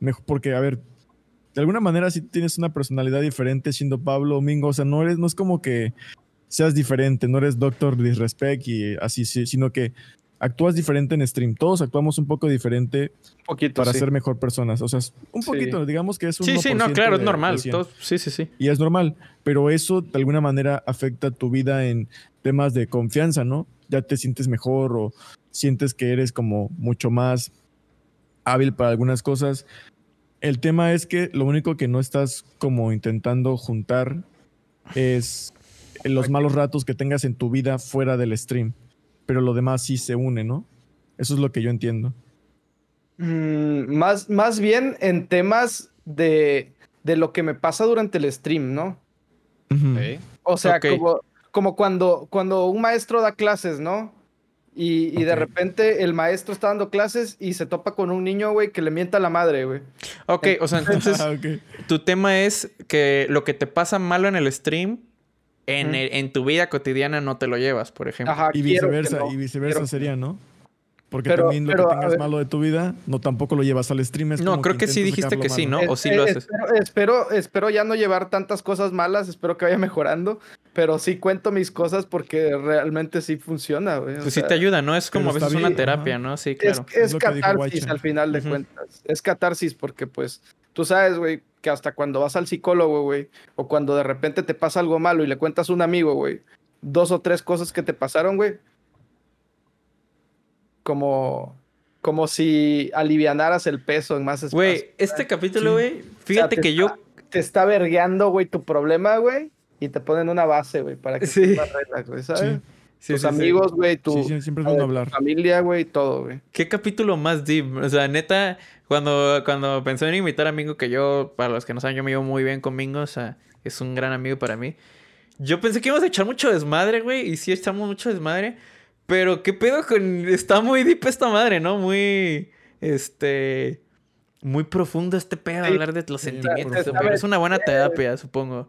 mejo- porque, a ver, de alguna manera sí tienes una personalidad diferente siendo Pablo Mingo, o sea, no eres, no es como que seas diferente, no eres Doctor Disrespect y así, sí, sino que actúas diferente en stream. Todos actuamos un poco diferente Un poquito. para sí. ser mejor personas. O sea, un Sí. poquito, digamos que es un Sí, sí, no, 1% claro, es normal. de 100. todos- sí, sí, sí. Y es normal, pero eso de alguna manera afecta tu vida en temas de confianza, ¿no? Ya te sientes mejor o sientes que eres como mucho más hábil para algunas cosas. El tema es que lo único que no estás como intentando juntar es los malos ratos que tengas en tu vida fuera del stream, pero lo demás sí se une, ¿no? Eso es lo que yo entiendo. Mm, más, más bien en temas de, de lo que me pasa durante el stream, ¿no? O sea, como, como cuando, cuando un maestro da clases, ¿no? Y, y de repente el maestro está dando clases y se topa con un niño, güey, que le mienta a la madre, güey. Ok, o sea, entonces [laughs] Ah, tu tema es que lo que te pasa malo en el stream, en, el- en tu vida cotidiana no te lo llevas, por ejemplo. Ajá, Y viceversa, no, y viceversa quiero- sería, ¿no? Porque Pero- también lo pero, que tengas malo de tu vida, no tampoco lo llevas al stream. es No, como creo que sí intentas dijiste que lo sí, malo. ¿no? O sí eh, lo haces. Espero, espero, espero ya no llevar tantas cosas malas, espero que vaya mejorando, pero sí cuento mis cosas porque realmente sí funciona, güey. Pues sí sea, te ayuda, ¿no? Es como a veces una terapia, ajá. ¿no? Sí, Es, claro. es Es que dijo catarsis al final de cuentas. Es catarsis porque, pues, tú sabes, güey, que hasta cuando vas al psicólogo, güey, o cuando de repente te pasa algo malo y le cuentas a un amigo, güey, dos o tres cosas que te pasaron, güey, como, como si alivianaras el peso en más espacio. Güey, este capítulo, Sí. güey, fíjate te que yo... está- Te está vergueando, güey, tu problema, güey, y te ponen una base, güey, para que Sí. estés más relax, güey, ¿sabes? Sí, Tus sí, sí. amigos, güey, tu, Sí, siempre tu familia, güey, todo, güey. ¿Qué capítulo más deep? O sea, neta, cuando, cuando pensé en invitar a Mingo, que yo, para los que no saben, yo me llevo muy bien con Mingo, o sea, es un gran amigo para mí. Yo pensé que íbamos a echar mucho desmadre, güey, y sí echamos mucho desmadre, pero qué pedo con... Está muy deep esta madre, ¿no? Muy, este... Muy profundo este pedo, Sí. hablar de los Sí, sentimientos, pero es una buena terapia, supongo.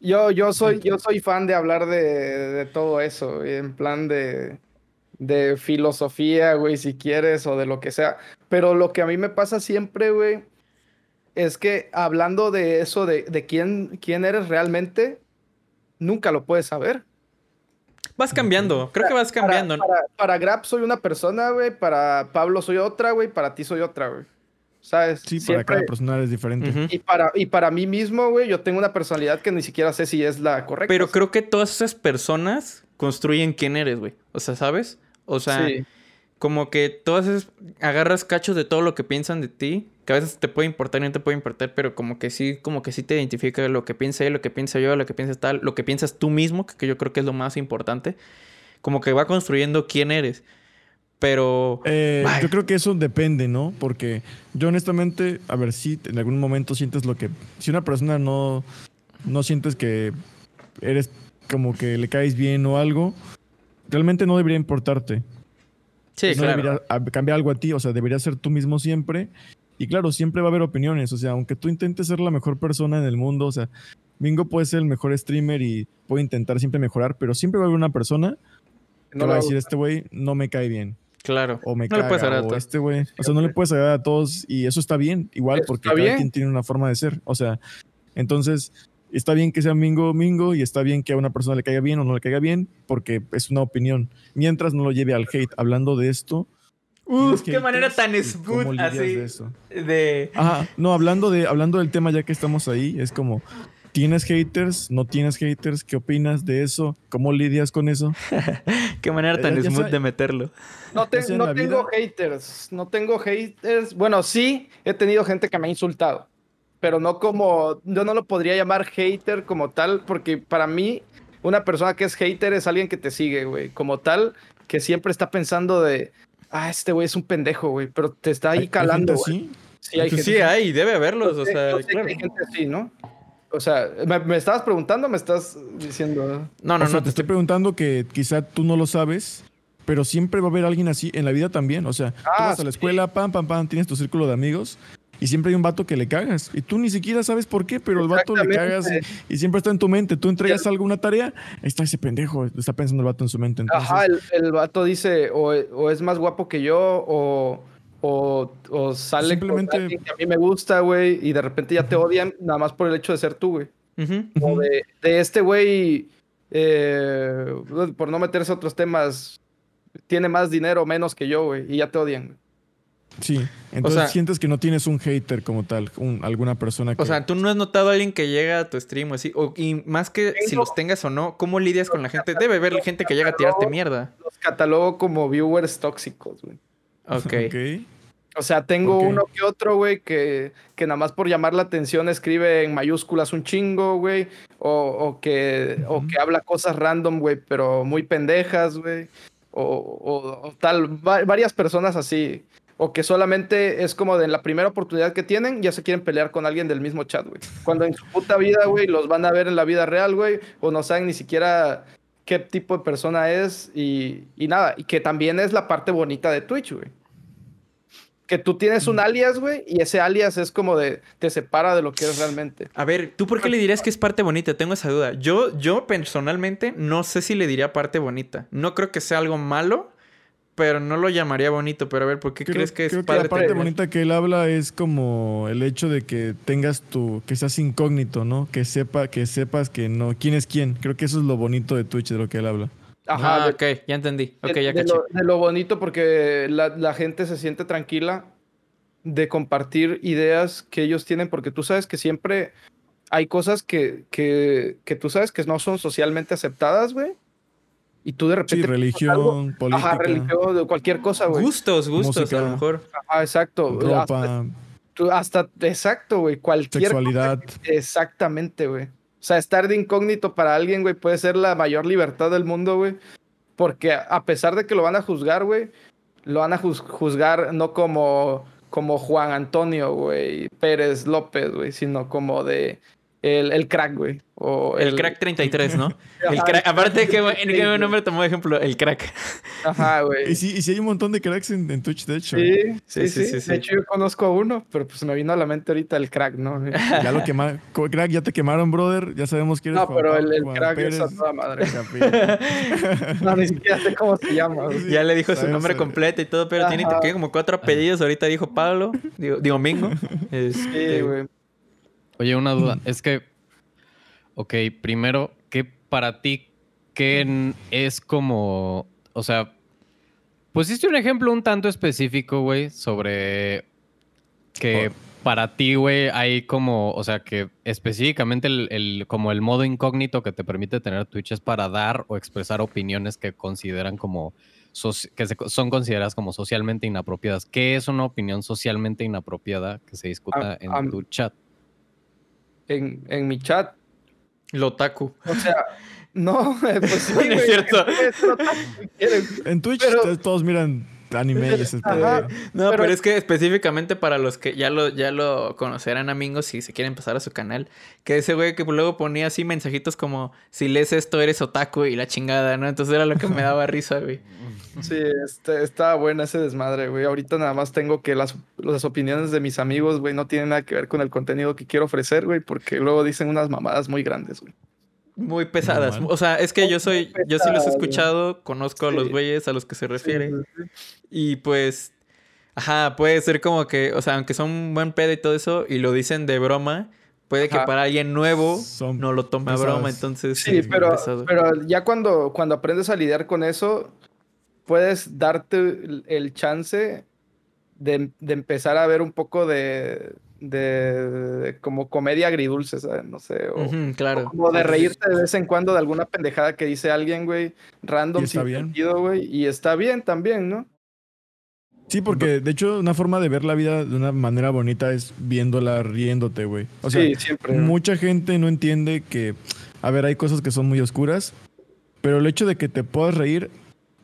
Yo, yo soy, yo soy fan de hablar de, de todo eso, güey, en plan de, de filosofía, güey, si quieres, o de lo que sea. Pero lo que a mí me pasa siempre, güey, es que hablando de eso, de, de quién, quién eres realmente, nunca lo puedes saber. Vas cambiando, creo que vas Para- cambiando. Para, para, Grab soy una persona, güey, para Pablo soy otra, güey, para ti soy otra, güey. ¿Sabes? Sí, para Siempre- cada persona es diferente. Y, para, y para mí mismo, güey, yo tengo una personalidad que ni siquiera sé si es la correcta. Pero creo que todas esas personas construyen quién eres, güey. O sea, ¿sabes? O sea, Sí. como que todas esas agarras cachos de todo lo que piensan de ti, que a veces te puede importar y no te puede importar, pero como que sí, como que sí te identifica lo que piensa él, lo que piensa yo, lo que piensas tal, lo que piensas tú mismo, que, que yo creo que es lo más importante. Como que va construyendo quién eres. Pero Eh, yo creo que eso depende, ¿no? Porque yo honestamente, a ver si en algún momento sientes lo que... Si una persona no, no sientes que eres como que le caes bien o algo, realmente no debería importarte. sí, no claro. debería a- cambiar algo a ti, o sea, debería ser tú mismo siempre. Y claro, siempre va a haber opiniones, o sea, aunque tú intentes ser la mejor persona en el mundo, o sea, Mingo puede ser el mejor streamer y puede intentar siempre mejorar, pero siempre va a haber una persona que No va a decir, este güey no me cae bien, Claro. o me no le puedes agradar a o todos. este güey, o sea, no le puedes agradar a todos y eso está bien, igual, Eso porque cada bien. quien tiene una forma de ser, o sea, entonces está bien que sea Mingo Mingo y está bien que a una persona le caiga bien o no le caiga bien, porque es una opinión, mientras no lo lleve al hate. Hablando de esto, Uf, ¿tienes qué manera tan smooth así. de eso? De... Ajá, no, hablando de, hablando del tema ya que estamos ahí, es como, ¿Tienes haters? ¿No tienes haters? ¿Qué opinas de eso? ¿Cómo lidias con eso? [laughs] Qué manera tan Eh, ya smooth sabe- de meterlo. No, te- tengo haters. No tengo haters. Bueno, sí, he tenido gente que me ha insultado. Pero no como. Yo no lo podría llamar hater como tal, porque para mí, una persona que es hater es alguien que te sigue, güey. Como tal, que siempre está pensando de. Ah, este güey es un pendejo, güey. Pero te está ahí ¿Hay- hay calando, así? Sí, hay Pues gente sí, hay, debe haberlos, o sea, yo sé que claro. hay gente así, ¿no? O sea, ¿me, me estabas preguntando o me estás diciendo? No, no, o sea, no, te estoy preguntando que quizá tú no lo sabes, pero siempre va a haber alguien así en la vida también. O sea, tú Ah, vas a la sí. escuela, pam, pam, pam, tienes tu círculo de amigos y siempre hay un vato que le cagas. Y tú ni siquiera sabes por qué, pero el vato le cagas y, Exactamente. y siempre está en tu mente. Tú entregas algo, una tarea, ahí está ese pendejo, está pensando el vato en su mente. Entonces, Ajá, el, el vato dice, o, o es más guapo que yo, o, o, o sale Simplemente- con alguien que a mí me gusta, güey, y de repente ya te odian nada más por el hecho de ser tú, güey. Ujú. O de, de este güey, eh, por no meterse a otros temas, tiene más dinero o menos que yo, güey, y ya te odian. Sí. Entonces sea- sientes que no tienes un hater como tal, un- alguna persona que... O sea, tú no has notado a alguien que llega a tu stream o así, o, y más que si los tengas o no, ¿cómo lidias con la gente? Debe haber gente que llega a tirarte mierda. Los catalogo como viewers tóxicos, güey. Ok. [laughs] Ok. O sea, tengo uno que otro, güey, que, que nada más por llamar la atención escribe en mayúsculas un chingo, güey. O, o que, o que habla cosas random, güey, pero muy pendejas, güey. O, o- o tal, va- varias personas así. O que solamente es como de en la primera oportunidad que tienen, ya se quieren pelear con alguien del mismo chat, güey. Cuando en su puta vida, güey, los van a ver en la vida real, güey. O no saben ni siquiera qué tipo de persona es y, y nada. Y que también es la parte bonita de Twitch, güey que tú tienes un alias, güey, y ese alias es como de, te separa de lo que eres realmente. A ver, ¿tú por qué le dirías que es parte bonita? Tengo esa duda. Yo, yo personalmente no sé si le diría parte bonita. No creo que sea algo malo, pero no lo llamaría bonito. Pero a ver, ¿por qué Creo, crees que es creo padre? la parte tener- bonita que él habla es como el hecho de que tengas tu, que seas incógnito, ¿no? Que sepa, que sepas que no, quién es quién. Creo que eso es lo bonito de Twitch, de lo que él habla. Ajá, ah, de, ok, ya entendí. Ok, de- ya de caché. lo, de lo bonito porque la, la gente se siente tranquila de compartir ideas que ellos tienen, porque tú sabes que siempre hay cosas que, que, que tú sabes que no son socialmente aceptadas, güey. Y tú de Sí, repente... religión, política, Ajá, religión, de cualquier cosa, güey. Gustos, gustos, Música. a lo mejor. Ajá, exacto. Hasta, ropa, tú- hasta- exacto, güey. Cualquier cosa sexualidad. Exactamente, güey. O sea, estar de incógnito para alguien, güey, puede ser la mayor libertad del mundo, güey. Porque a a pesar de que lo van a juzgar, güey, lo van a juz- juzgar no como, como Juan Antonio, güey, Pérez López, güey, sino como de el, el crack, güey. O El, crack 33, ¿no? [laughs] El Ajá, crack. Aparte, qué buen, sí, qué nombre tomó de ejemplo. El crack. Ajá, Y güey. sí, y sí hay un montón de cracks en, en Twitch, de hecho. Sí, Sí, sí, sí, sí. De hecho, yo conozco a uno, pero pues me vino a la mente ahorita el crack, ¿no? [laughs] Ya lo quemaron. Crack, ya te quemaron, brother. Ya sabemos quién eres. No, pero el, el Juan crack es a toda madre. [laughs] No, ni siquiera sé cómo se llama. güey. Ya le dijo su nombre eh. completo y todo, pero tiene como cuatro apellidos. Ahorita dijo Pablo. Digo, digo Mingo. Este, Sí, güey. Oye, una duda. Es que, ok, primero, ¿qué para ti, qué es como, o sea, pusiste un ejemplo un tanto específico, güey, sobre que para ti, güey, hay como, o sea, que específicamente el, el- como el modo incógnito que te permite tener Twitch es para dar o expresar opiniones que consideran como, que son consideradas como socialmente inapropiadas. ¿Qué es una opinión socialmente inapropiada que se discuta Am- en tu chat? En, en mi chat Lotaku. O sea, no, [laughs] pues sí, [laughs] No es cierto. quieres. En Twitch Pero- todos miran anime y ese Ajá. pedo. No, pero, Pero- es que específicamente para los que ya lo, ya lo conocerán amigos si se quieren pasar a su canal, que ese güey que luego ponía así mensajitos como si lees esto eres otaku y la chingada, ¿no? Entonces era lo que me daba [laughs] risa, güey. Sí, este, está buena ese desmadre, güey. Ahorita nada más tengo que las, las opiniones de mis amigos, güey, no tienen nada que ver con el contenido que quiero ofrecer, güey, porque luego dicen unas mamadas muy grandes, güey. Muy pesadas. Normal. O sea, es que yo soy, yo sí los he escuchado, conozco a los güeyes a los que se refiere. Sí, sí, sí. Y pues, ajá, puede ser como que, o sea, aunque son un buen pedo y todo eso, y lo dicen de broma, puede que Ajá. para alguien nuevo Son no lo tome a broma, entonces Sí, pero, pero ya cuando, cuando aprendes a lidiar con eso, puedes darte el, el chance de, de empezar a ver un poco de, de, de como comedia agridulce, ¿sabes? No sé. O, claro. como de reírte de vez en cuando de alguna pendejada que dice alguien, güey, random sin bien. sentido, güey. Y está bien también, ¿no? Sí, porque de hecho una forma de ver la vida de una manera bonita es viéndola riéndote, güey. O sea, sí, siempre. mucha gente no entiende que, a ver, hay cosas que son muy oscuras, pero el hecho de que te puedas reír,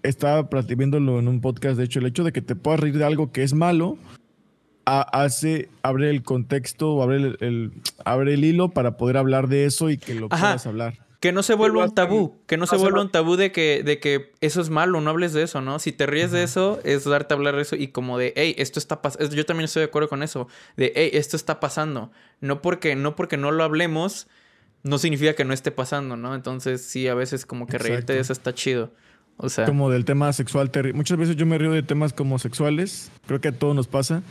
estaba viéndolo en un podcast, de hecho, el hecho de que te puedas reír de algo que es malo, hace, abre el contexto, o abre el, el- abre el hilo para poder hablar de eso y que lo Ajá. puedas hablar. Que no se vuelva un tabú, que no se vuelva un tabú de que, de que eso es malo, no hables de eso, ¿no? Si te ríes de eso, es darte a hablar de eso y como de, hey, esto está pasando. Yo también estoy de acuerdo con eso, de, hey, esto está pasando. No porque, no porque no lo hablemos, no significa que no esté pasando, ¿no? Entonces, sí, a veces como que reírte de Exacto. eso está chido. O sea, Como del tema sexual. Muchas veces yo me río de temas como sexuales. Creo que a todos nos pasa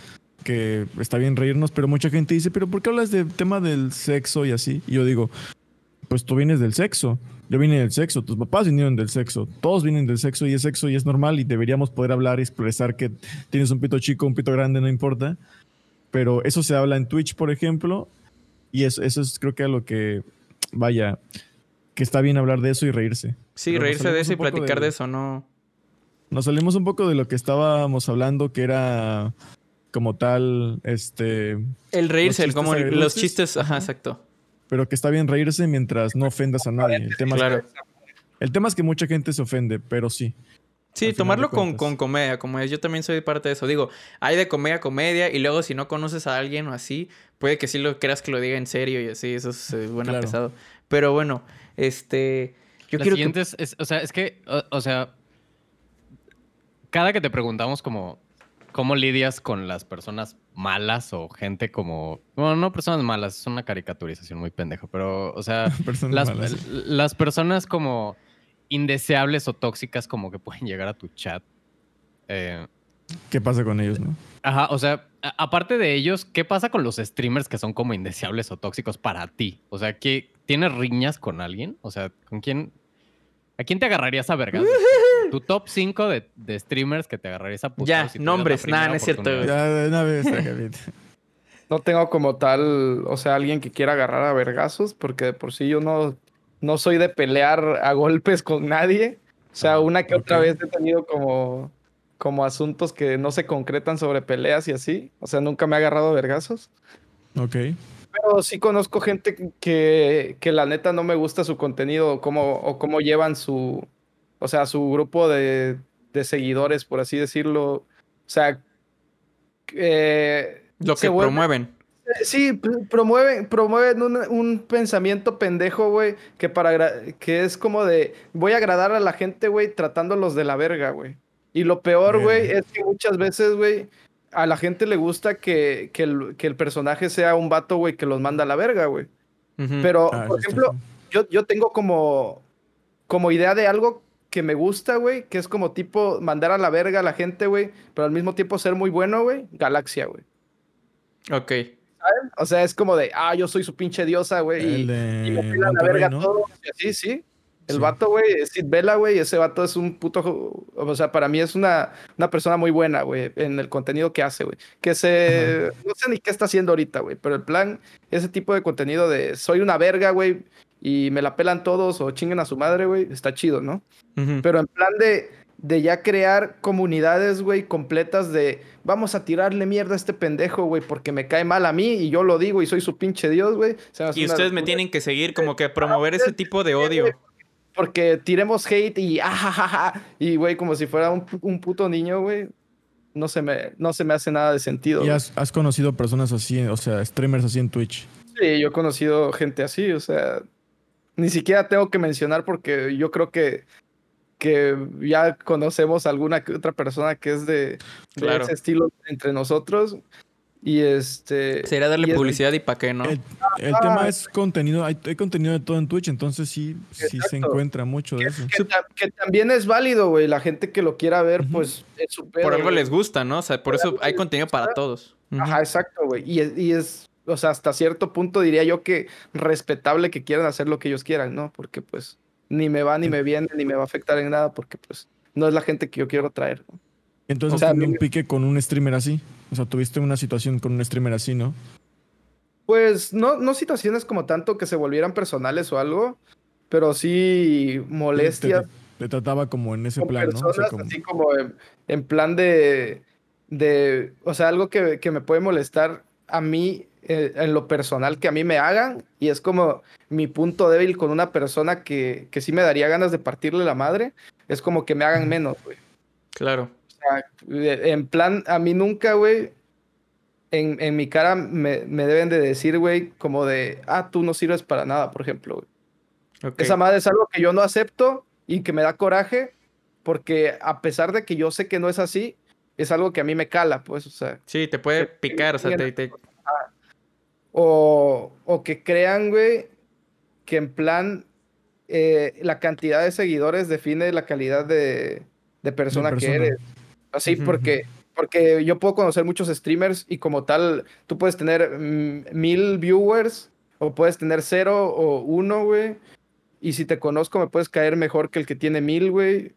que está bien reírnos, pero mucha gente dice, pero ¿por qué hablas del tema del sexo y así? Y yo digo, pues tú vienes del sexo. Yo vine del sexo, tus papás vinieron del sexo, todos vienen del sexo y es sexo y es normal y deberíamos poder hablar y expresar que tienes un pito chico, un pito grande, no importa. Pero eso se habla en Twitch, por ejemplo, y eso, eso es creo que a lo que, vaya, que está bien hablar de eso y reírse. sí, pero reírse de eso y platicar del- de eso, ¿no? Nos salimos un poco de lo que estábamos hablando, que era como tal, este, El reírse, el como el- los chistes, ajá, exacto. pero que está bien reírse mientras no ofendas a nadie. El tema, Claro. es, el tema es que mucha gente se ofende, pero sí. Sí, tomarlo con, con comedia, como es. Yo también soy parte de eso. Digo, hay de comedia a comedia y luego si no conoces a alguien o así, puede que sí lo creas que lo diga en serio y así, eso es eh, buena Claro. pesado. Pero bueno, este... Yo la quiero siguiente que... es, es- o sea, es que, o, o sea, cada que te preguntamos como cómo lidias con las personas malas o gente como, bueno, no personas malas, es una caricaturización muy pendeja, pero, o sea, [laughs] Personas las, las personas como indeseables o tóxicas como que pueden llegar a tu chat. Eh, ¿Qué pasa con ellos, no? Ajá, o sea, aparte de ellos, ¿qué pasa con los streamers que son como indeseables o tóxicos para ti? O sea, ¿qué, ¿tienes riñas con alguien? O sea, ¿con quién? ¿A quién te agarrarías a vergas? [laughs] tu top 5 de, de streamers que te agarrarías a Ya, si nombres, nah, no es cierto? Ya de una vez, [laughs] David. No tengo como tal, o sea, alguien que quiera agarrar a vergazos, porque de por sí yo no, no soy de pelear a golpes con nadie. O sea, Ah, una que otra vez he tenido como, como asuntos que no se concretan sobre peleas y así. O sea, nunca me ha agarrado a vergazos. Ok. Pero sí conozco gente que, que la neta no me gusta su contenido o cómo, o cómo llevan su, o sea, su grupo de, de seguidores, por así decirlo. O sea, eh, Lo que vuelve- promueven. Sí, pr- promueven, promueven un, un pensamiento pendejo, güey, que para que es como de voy a agradar a la gente, güey, tratándolos de la verga, güey. Y lo peor, güey, es que muchas veces, güey, a la gente le gusta que, que, el, que el personaje sea un vato, güey, que los manda a la verga, güey. Pero, Ah, por ejemplo, yo, yo tengo como, como idea de algo que me gusta, güey, que es como tipo mandar a la verga a la gente, güey, pero al mismo tiempo ser muy bueno, güey. Galaxia, güey. Ok. O sea, es como de, ah, yo soy su pinche diosa, güey. Y, El de y me pelan la verga ¿no? todo. Y así, sí. El Sí. vato, güey, es Sid Vela, güey. Ese vato es un puto. O sea, para mí es una, una persona muy buena, güey, en el contenido que hace, güey. Que se. No sé ni qué está haciendo ahorita, güey. Pero el plan, ese tipo de contenido de soy una verga, güey. Y me la pelan todos o chinguen a su madre, güey. Está chido, ¿no? Pero en plan de, de ya crear comunidades, güey, completas de vamos a tirarle mierda a este pendejo, güey, porque me cae mal a mí y yo lo digo y soy su pinche Dios, güey. Y ustedes me tienen que seguir como que promover ese tipo de odio. Porque tiremos hate y ajajaja. Y, güey, como si fuera un, un puto niño, güey. No se, me, no se me hace nada de sentido. ¿Y has conocido personas así, o sea, streamers así en Twitch? Sí, yo he conocido gente así, o sea, ni siquiera tengo que mencionar porque yo creo que, que ya conocemos alguna que otra persona que es de, ese estilo entre nosotros. Y este. Sería darle y publicidad y pa' qué, ¿no? El, el Ah. tema es contenido, hay, hay contenido de todo en Twitch, entonces sí, sí se encuentra mucho de Que, eso. que ta- que también es válido, güey. La gente que lo quiera ver, pues es su pedo, Por algo güey. les gusta, ¿no? O sea, por Por eso hay contenido para todos. Ajá, exacto, güey. Y es, y es, o sea, hasta cierto punto diría yo que respetable que quieran hacer lo que ellos quieran, ¿no? Porque pues ni me va, ni me viene, ni me va a afectar en nada, porque pues no es la gente que yo quiero traer. ¿no? Entonces o sea, un pique con un streamer así. O sea, tuviste una situación con un streamer así, ¿no? Pues no, no situaciones como tanto que se volvieran personales o algo, pero sí molestias. Te, te trataba como en ese plan, ¿no? O sea, personas, como- así como en, en plan de, de, o sea, algo que, que me puede molestar a mí eh, en lo personal que a mí me hagan y es como mi punto débil con una persona que, que sí me daría ganas de partirle la madre, es como que me hagan menos, güey. Claro. O sea, de- en plan, a mí nunca, güey, en, en mi cara me, me deben de decir, güey, como de, ah, tú no sirves para nada, por ejemplo, güey. ok. Esa madre es algo que yo no acepto y que me da coraje porque a pesar de que yo sé que no es así, es algo que a mí me cala, pues, o sea, Sí, te puede picar, o sea, te, te- o, o que crean, güey, que en plan eh, la cantidad de seguidores define la calidad de, de persona, que persona. eres. Así, porque, porque yo puedo conocer muchos streamers y como tal, tú puedes tener mil viewers o puedes tener cero o uno, güey. Y si te conozco, me puedes caer mejor que el que tiene mil, güey.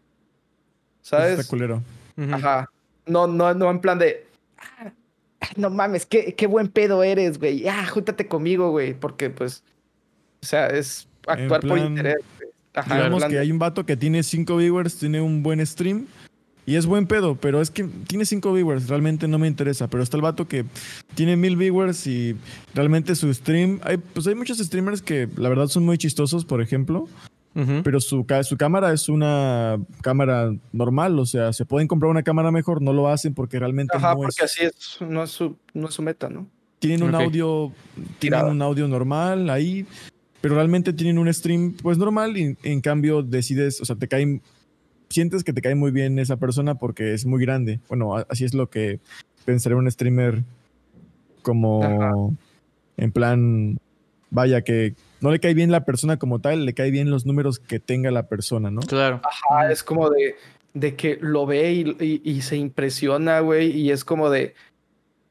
¿Sabes? Está culero. Ajá. No, no, no en plan de. "Ah, [laughs] No mames, qué, qué buen pedo eres, güey. Ah, júntate conmigo, güey. Porque, pues. O sea, es actuar por interés. Ajá, Digamos que hay un vato que tiene 5 viewers, tiene un buen stream y es buen pedo, pero es que tiene 5 viewers, realmente no me interesa. Pero está el vato que tiene mil viewers y realmente su stream. Hay, pues hay muchos streamers que la verdad son muy chistosos, por ejemplo, Pero su, su cámara es una cámara normal, o sea, se pueden comprar una cámara mejor, no lo hacen porque realmente Ajá, no porque es. así es, no es su, no es su meta, ¿no? Tienen un audio, tienen Tirada. un audio normal ahí, pero realmente tienen un stream pues normal y en cambio decides, o sea, te caen, sientes que te cae muy bien esa persona porque es muy grande. Bueno, a- así es lo que pensaría un streamer como Ajá. en plan, vaya que no le cae bien la persona como tal, le cae bien los números que tenga la persona, ¿no? Claro. Ajá, es como de, de que lo ve y, y- y se impresiona, güey. Y es como de.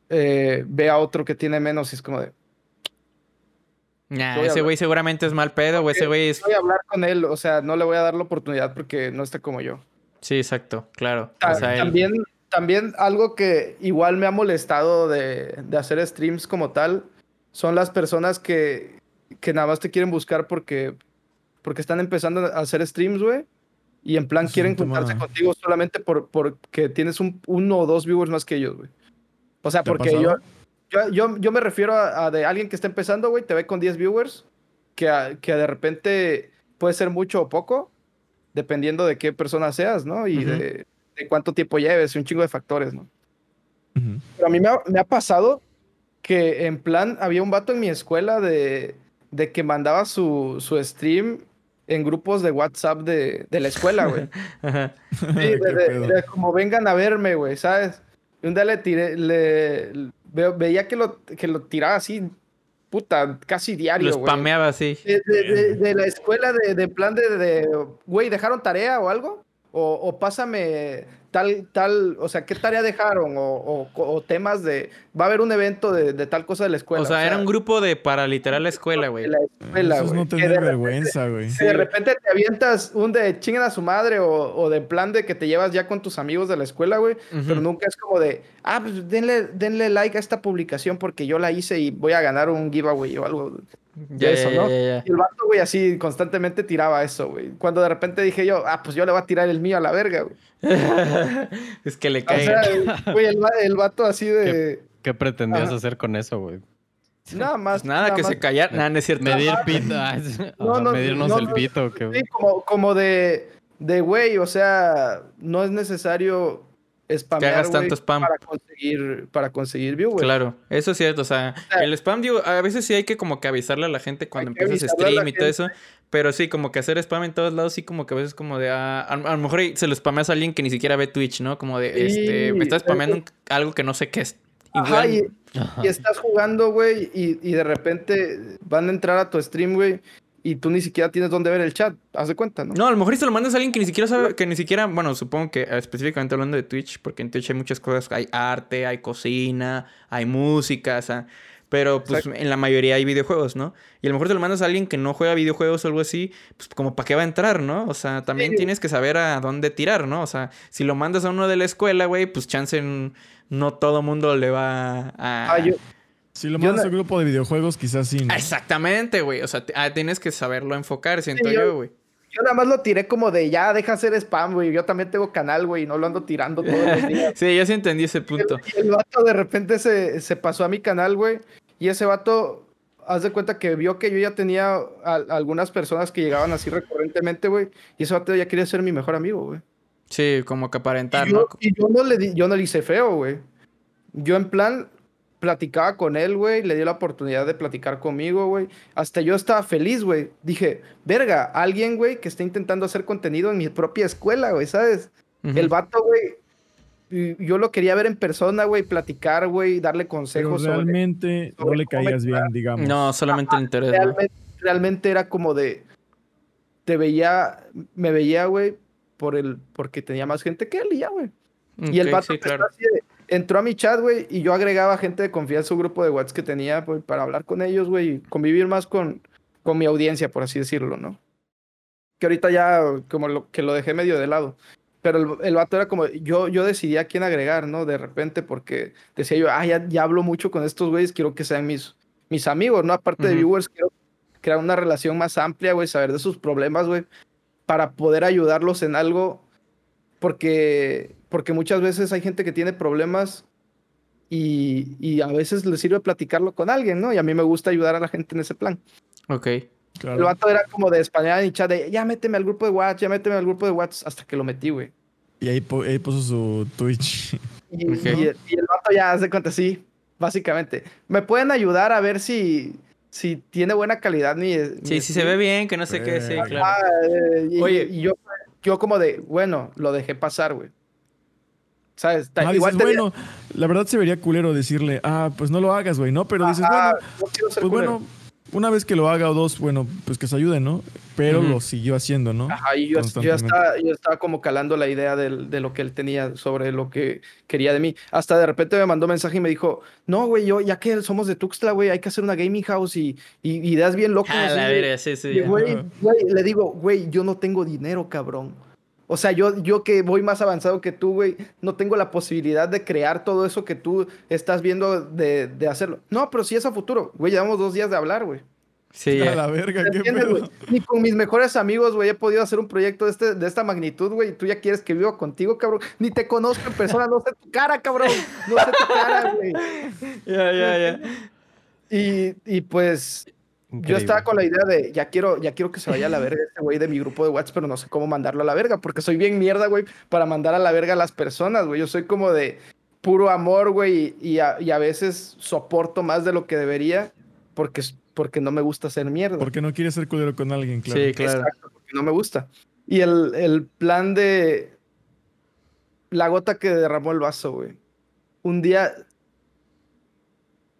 eh, ve a otro que tiene menos y es como de. Nah, ese güey seguramente es mal pedo, o ese güey es. Voy a hablar con él, o sea, no le voy a dar la oportunidad porque no está como yo. Sí, exacto, claro. Ta- O sea, él- también, también algo que igual me ha molestado de, de hacer streams como tal son las personas que, que nada más te quieren buscar porque, porque están empezando a hacer streams, güey. Y en plan es quieren un tema- juntarse contigo solamente por, porque tienes un, uno o dos viewers más que ellos, güey. O sea, ¿Te ha porque yo, yo, yo, yo me refiero a, a de alguien que está empezando, güey, te ve con 10 viewers, que, a- que de repente puede ser mucho o poco, dependiendo de qué persona seas, ¿no? Y Ujú. de, de cuánto tiempo lleves, y un chingo de factores, ¿no? Ujú. Pero a mí me ha, me ha pasado que en plan había un vato en mi escuela de, de que mandaba su, su stream en grupos de WhatsApp de, de la escuela, güey. [laughs] Ajá. [laughs] Sí, de, de- pedo. de como vengan a verme, güey, ¿sabes? Y un día le tiré, le, veía que lo, que lo tiraba así, puta, casi diario, Lo güey. spameaba así. De, de- de- de la escuela de, de plan de, de, güey, ¿dejaron tarea o algo? O, o pásame tal, tal, o sea, ¿qué tarea dejaron? O, o- o temas de, va a haber un evento de, de tal cosa de la escuela. O sea, era un grupo de para literal la escuela, güey. la escuela, Eso es güey. no tener de repente- vergüenza, güey. que de repente te avientas un de chinguen a su madre o, o de plan de que te llevas ya con tus amigos de la escuela, güey. Pero nunca es como de, ah, pues denle, denle like a esta publicación porque yo la hice y voy a ganar un giveaway o algo. Ya, eso, ya, ¿no? ya, ya. Y el vato, güey, así constantemente tiraba eso, güey. Cuando de repente dije yo, ah, pues yo le voy a tirar el mío a la verga, güey. [laughs] es que le O cae. sea, güey, el, el vato así de. ¿Qué pretendías Ajá. hacer con eso, güey? Nada más. Pues nada, que más. se callara. Nada, no es cierto. Medir pito. [laughs] No, no, medirnos no, el no. pito. que- Sí, como, como de, de, güey, o sea, no es necesario spamear, hagas güey, tanto spam. para conseguir, para conseguir view, güey. Claro, eso es cierto. O sea, sea, el spam, digo, a veces sí hay que como que avisarle a la gente cuando Hay que empiezas stream y todo eso. Pero sí, como que hacer spam en todos lados, sí, como que a veces como de. ah, a, a lo mejor se lo spameas a alguien que ni siquiera ve Twitch, ¿no? Como de, Sí, este, me estás es spameando que- algo que no sé qué es. Ajá, y, Ajá. y estás jugando, güey, y, y de repente van a entrar a tu stream, güey, y tú ni siquiera tienes dónde ver el chat. Haz de cuenta, ¿no? No, a lo mejor se lo mandas a alguien que ni siquiera sabe, que ni siquiera, bueno, supongo que eh, específicamente hablando de Twitch, porque en Twitch hay muchas cosas, hay arte, hay cocina, hay música, o sea, pero pues Exacto. en la mayoría hay videojuegos, ¿no? Y a lo mejor te lo mandas a alguien que no juega videojuegos o algo así, pues como para qué va a entrar, ¿no? O sea, también Sí. tienes que saber a dónde tirar, ¿no? O sea, si lo mandas a uno de la escuela, güey, pues chance no todo mundo le va a... Ah, yo, Si lo mandas no- a un grupo de videojuegos, quizás sí. ¿no? Exactamente, güey. O sea, ah, tienes que saberlo enfocar, siento Sí, yo- güey. Yo nada más lo tiré como de ya, deja hacer spam, güey. Yo también tengo canal, güey, y no lo ando tirando todos los [laughs] días. Sí, yo sí entendí ese punto. Y el vato de repente se, se pasó a mi canal, güey. Y ese vato, haz de cuenta que vio que yo ya tenía a- algunas personas que llegaban así recurrentemente, güey. Y ese vato ya quería ser mi mejor amigo, güey. Sí, como que aparentar, Y yo, ¿no? y yo no le di- yo no le hice feo, güey. Yo en plan platicaba con él, güey, le di la oportunidad de platicar conmigo, güey. Hasta yo estaba feliz, güey. Dije, verga, alguien, güey, que está intentando hacer contenido en mi propia escuela, güey, ¿sabes? El vato, güey, yo lo quería ver en persona, güey, platicar, güey, darle Pero consejos sobre... realmente no le caías bien, digamos. No, solamente el interés, ¿no? Realmente, realmente era como de... Te veía, me veía, güey, por el, porque tenía más gente que él y ya, güey. Y el vato sí, claro. así de- entró a mi chat, güey, y yo agregaba gente de confianza a un grupo de WhatsApp que tenía, güey, para hablar con ellos, güey, y convivir más con, con mi audiencia, por así decirlo, ¿no? Que ahorita ya como lo, que lo dejé medio de lado. Pero el, el vato era como, yo, yo decidí a quién agregar, ¿no? De repente, porque decía yo, ah, ya, ya hablo mucho con estos güeyes, quiero que sean mis, mis amigos, ¿no? Aparte de viewers, quiero crear una relación más amplia, güey, saber de sus problemas, güey, para poder ayudarlos en algo, porque, porque muchas veces hay gente que tiene problemas y, y a veces le sirve platicarlo con alguien, ¿no? Y a mí me gusta ayudar a la gente en ese plan. Ok. Claro. El vato era como de español mi chat de, ya méteme al grupo de WhatsApp, ya méteme al grupo de WhatsApp, hasta que lo metí, güey. Y ahí, po- ahí puso su Twitch. Y, Ok. y el, y el vato ya hace cuenta, sí, básicamente. ¿Me pueden ayudar a ver si, si tiene buena calidad mi... mi Sí, sí se ve bien, que no sé qué, sí, Eh. claro. Ah, eh, y, Oye. y yo, yo como de, bueno, lo dejé pasar, güey. ¿Sabes? Ah, igual dices, tenía- bueno, la verdad se vería culero decirle, ah, pues no lo hagas, güey, ¿no? Pero dices, Ajá, bueno, no quiero ser pues culero. bueno, una vez que lo haga o dos, bueno, pues que se ayuden, ¿no? Pero lo siguió haciendo, ¿no? Ajá, y yo, yo, estaba, yo estaba como calando la idea de lo que él tenía sobre lo que quería de mí. Hasta de repente me mandó mensaje y me dijo, no, güey, yo, ya que somos de Tuxtla, güey, hay que hacer una gaming house y, y ideas bien locas. A así la de- verga, sí, sí. y, güey, Ajá. güey, le digo, güey, yo no tengo dinero, cabrón. O sea, yo, yo que voy más avanzado que tú, güey, no tengo la posibilidad de crear todo eso que tú estás viendo de, de hacerlo. No, pero sí es a futuro. Güey, llevamos dos días de hablar, güey. Sí, A la verga, ¿Me qué pedo. Ni con mis mejores amigos, güey, he podido hacer un proyecto de, este, de esta magnitud, güey. y Tú ya quieres que viva contigo, cabrón. Ni te conozco en persona, no sé tu cara, cabrón. No sé tu cara, güey. [laughs] ya, ya, ya. Y, y pues yo estaba con la idea de ya quiero, ya quiero que se vaya a la verga este güey de mi grupo de WhatsApp, pero no sé cómo mandarlo a la verga, porque soy bien mierda, güey, para mandar a la verga a las personas, güey. Yo soy como de puro amor, güey, y, y a, y a veces soporto más de lo que debería porque, porque no me gusta ser mierda. Porque no quieres ser culero con alguien, claro. Sí, claro. Exacto, porque no me gusta. Y el, el plan de la gota que derramó el vaso, güey. Un día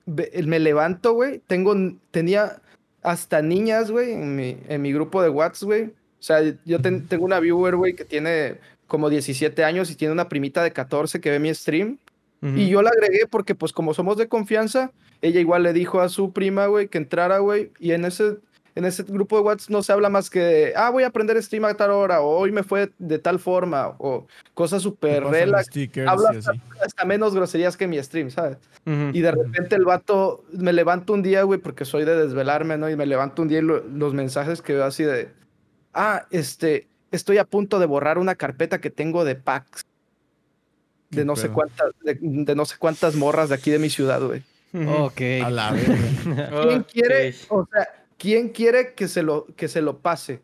me levanto, güey. Tengo, tenía hasta niñas, güey, en mi, en mi grupo de WhatsApp, güey. O sea, yo ten- tengo una viewer, güey, que tiene como 17 años y tiene una primita de 14 que ve mi stream. Y yo la agregué porque, pues, como somos de confianza, ella igual le dijo a su prima, güey, que entrara, güey. Y en ese, en ese grupo de WhatsApp no se habla más que de, ah, voy a aprender stream a tal hora, o hoy me fue de tal forma, o cosas súper relax, habla hasta menos groserías que mi stream, ¿sabes? Y de repente el vato, me levanto un día, güey, porque soy de desvelarme, ¿no? Y me levanto un día y lo- los mensajes que veo así de, ah, este, estoy a punto de borrar una carpeta que tengo de packs. De no sé cuántas, de, de no sé cuántas morras de aquí de mi ciudad, güey. Ok. A la. ¿Quién quiere, Ok. o sea, quién quiere que se lo, que se lo pase?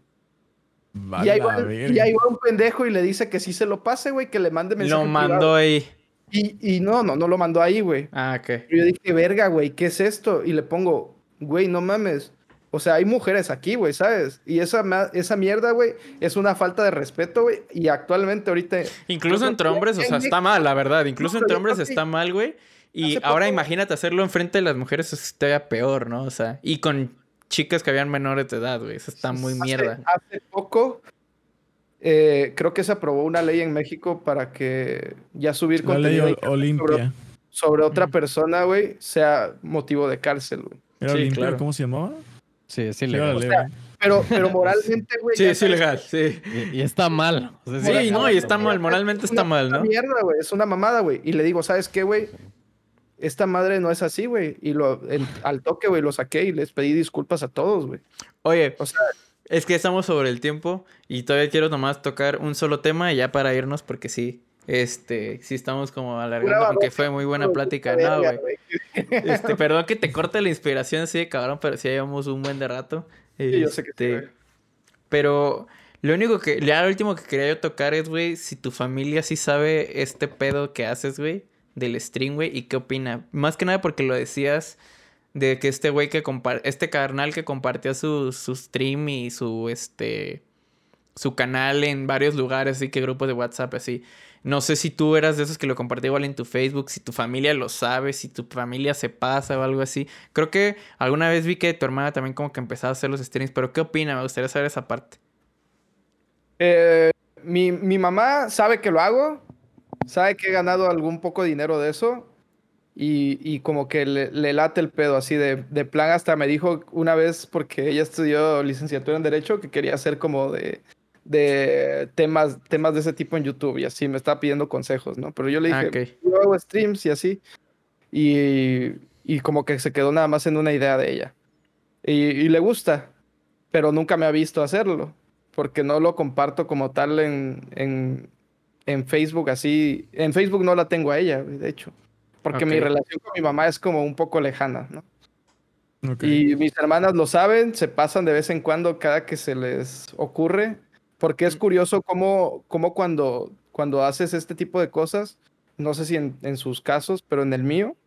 A y ahí, va, y ahí va un pendejo y le dice que sí se lo pase, güey, que le mande mensaje. Lo mandó ahí. Y, y no, no, no lo mandó ahí, güey. Ah, ok. Y yo dije, verga, güey, ¿qué es esto? Y le pongo, güey, no mames. O sea, hay mujeres aquí, güey, ¿sabes? Y esa, esa mierda, güey, es una falta de respeto, güey. Y actualmente, ahorita. Incluso entre hombres, o sea, está mal, la verdad. Incluso entre pero hombres está mal, güey. Y ahora imagínate hacerlo enfrente de las mujeres, eso estaría peor, ¿no? O sea, y con chicas que habían menores de edad, güey. Eso está muy hace- mierda. Hace poco, eh, creo que se aprobó una ley en México para que ya subir La ley contenido Ol- sobre, Olimpia. sobre otra persona, güey, sea motivo de cárcel, güey. ¿Era Sí, Olimpia? claro. ¿Cómo se llamaba? Sí, es ilegal. ley. Pero, pero moralmente, güey. Sí, es ilegal, sí. Y, y está mal. O sea, Sí, no, y está mal, moralmente Es está una mal, ¿no? mierda, güey. Es una mamada, güey. Y le digo, ¿sabes qué, güey? Esta madre no es así, güey. Y lo, al toque, güey, lo saqué y les pedí disculpas a todos, güey. Oye, O sea, es que estamos sobre el tiempo y todavía quiero nomás tocar un solo tema ya para irnos porque sí, este, sí estamos como alargando Duraba porque fue muy buena plática, ¿no, güey? Este, [laughs] perdón que te corte la inspiración así de cabrón, pero sí llevamos un buen de rato. Sí, yo sé que sí, Este. Pero lo único que, ya lo último que quería yo tocar es, güey, si tu familia sí sabe este pedo que haces, güey, del stream, güey, y qué opina. Más que nada porque lo decías de que este güey que compar este carnal que compartía su, su stream y su, este, su canal en varios lugares, así que grupos de WhatsApp, así. No sé si tú eras de esos que lo compartía igual en tu Facebook, si tu familia lo sabe, si tu familia se pasa o algo así. Creo que alguna vez vi que tu hermana también como que empezaba a hacer los streams, pero ¿qué opina? Me gustaría saber esa parte. Eh, mi, mi mamá sabe que lo hago, sabe que he ganado algún poco de dinero de eso y, y como que le, le late el pedo así de, de plan hasta me dijo una vez porque ella estudió licenciatura en Derecho que quería hacer como de, de temas, temas de ese tipo en YouTube y así me estaba pidiendo consejos, ¿no? Pero yo le dije, Ah, ok. yo hago streams y así y, y como que se quedó nada más en una idea de ella y, y le gusta, pero nunca me ha visto hacerlo porque no lo comparto como tal en, en, en Facebook así. En Facebook no la tengo a ella, de hecho. Porque mi relación con mi mamá es como un poco lejana, ¿no? Y mis hermanas lo saben, se pasan de vez en cuando cada que se les ocurre, porque es curioso cómo, cómo cuando, cuando haces este tipo de cosas, no sé si en, en sus casos, pero en el mío,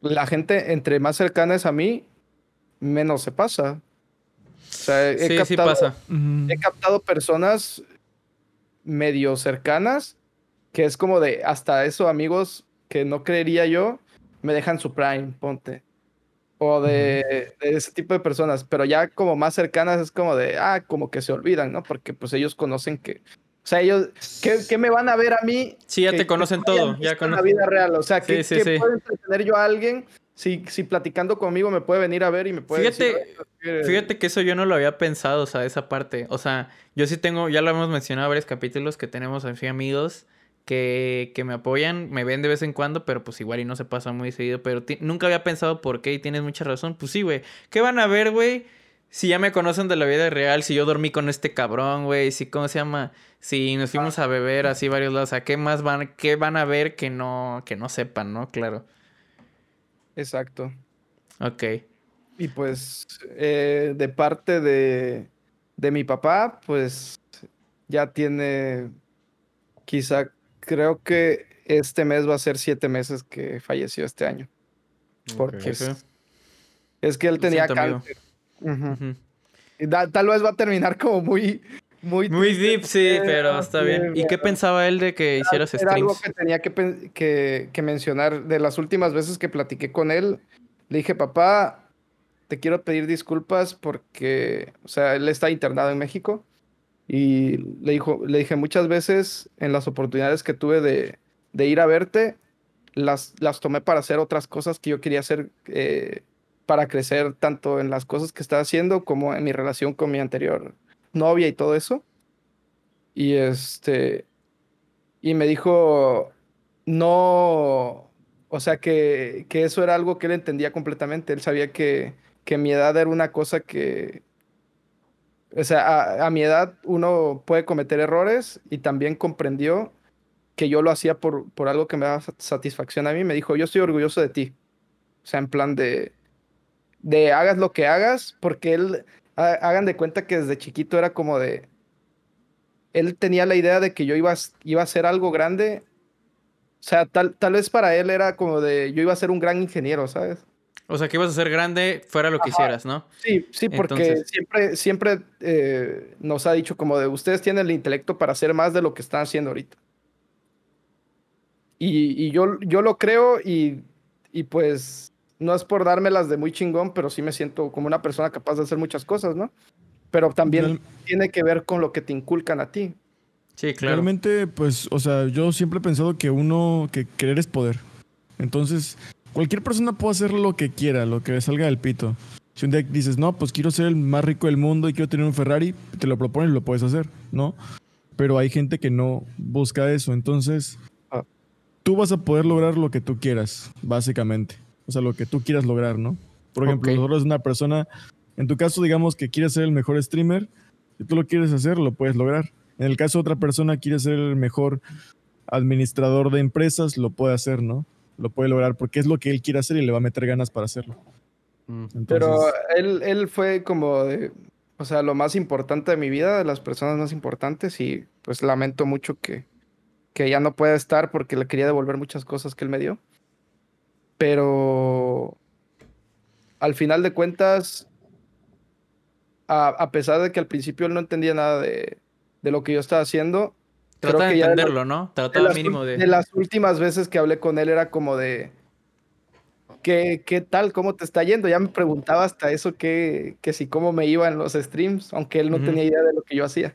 la gente entre más cercana es a mí, menos se pasa. O sea, he Sí, sí pasa. He captado personas medio cercanas que es como de hasta eso amigos que no creería yo me dejan su prime, ponte. O de, de ese tipo de personas, pero ya como más cercanas es como de, ah, como que se olvidan, ¿no? Porque pues ellos conocen que, o sea, ellos, ¿qué, qué me van a ver a mí? Sí, ya que- te que conocen todo, ya visto en la conocen. vida real, o sea, ¿qué, Sí, sí, sí. entretener yo a alguien si, si platicando conmigo me puede venir a ver y me puede Fíjate, decir, "Oye, es que- Fíjate que eso yo no lo había pensado, o sea, esa parte. O sea, yo sí tengo, ya lo hemos mencionado en varios capítulos que tenemos así amigos que, que me apoyan, me ven de vez en cuando, pero pues igual y no se pasa muy seguido. Pero nunca había pensado por qué y tienes mucha razón. Pues sí, güey. ¿Qué van a ver, güey? Si ya me conocen de la vida real, si yo dormí con este cabrón, güey, si, ¿cómo se llama? Si nos fuimos a beber así varios lados, o sea, ¿qué más van, qué van a ver que no, que no sepan, no? Claro. Exacto. Ok. Y pues eh, de parte de, de mi papá, pues ya tiene, quizá, creo que este mes va a ser siete meses que falleció este año. Porque es que él tenía cáncer. Y da- tal vez va a terminar como muy, muy, Muy triste, deep, sí, pero está bien. ¿Y qué pensaba él de que hicieras Era algo streams? que tenía que, que, que mencionar. De las últimas veces que platiqué con él, le dije, papá, te quiero pedir disculpas porque, o sea, él está internado en México. Y le, dijo, le dije, muchas veces en las oportunidades que tuve de, de ir a verte, las, las tomé para hacer otras cosas que yo quería hacer eh, para crecer tanto en las cosas que estaba haciendo como en mi relación con mi anterior novia y todo eso. Y este, y me dijo, no, o sea, que, que eso era algo que él entendía completamente. Él sabía que, que mi edad era una cosa que, o sea, a, mi edad uno puede cometer errores y también comprendió que yo lo hacía por, por algo que me daba sat- satisfacción a mí. Me dijo, yo estoy orgulloso de ti. O sea, en plan de, de hagas lo que hagas, porque él, hagan de cuenta que desde chiquito era como de, él tenía la idea de que yo iba, iba a hacer algo grande. O sea, tal, tal vez para él era como de, yo iba a ser un gran ingeniero, ¿sabes? O sea, que ibas a ser grande fuera lo que hicieras, ¿no? Sí, sí, porque Entonces- siempre, siempre eh, nos ha dicho como de, ustedes tienen el intelecto para hacer más de lo que están haciendo ahorita. Y, y yo, yo lo creo y, y pues no es por dármelas de muy chingón, pero sí me siento como una persona capaz de hacer muchas cosas, ¿no? Pero también Real- tiene que ver con lo que te inculcan a ti. Sí, claro. Realmente, pues, o sea, yo siempre he pensado que uno, que querer es poder. Entonces, cualquier persona puede hacer lo que quiera, lo que le salga del pito. Si un día dices, no, pues quiero ser el más rico del mundo y quiero tener un Ferrari, te lo propones y lo puedes hacer, ¿no? Pero hay gente que no busca eso. Entonces, Ah. tú vas a poder lograr lo que tú quieras, básicamente. O sea, lo que tú quieras lograr, ¿no? Por ejemplo, Ok. nosotros una persona, en tu caso, digamos que quieres ser el mejor streamer, si tú lo quieres hacer, lo puedes lograr. En el caso de otra persona quiere ser el mejor administrador de empresas, lo puede hacer, ¿no? Lo puede lograr porque es lo que él quiere hacer y le va a meter ganas para hacerlo. Mm. Entonces, Pero él, él fue como de, o sea, lo más importante de mi vida, de las personas más importantes, y pues lamento mucho que, que ya no pueda estar porque le quería devolver muchas cosas que él me dio. Pero al final de cuentas, a, a pesar de que al principio él no entendía nada de, de lo que yo estaba haciendo, creo Trata de que ya de la- entenderlo, ¿no? de Trataba las, mínimo de... de las últimas veces que hablé con él era como de ¿qué, qué tal? ¿Cómo te está yendo? Ya me preguntaba hasta eso que, que si cómo me iba en los streams, aunque él no tenía idea de lo que yo hacía.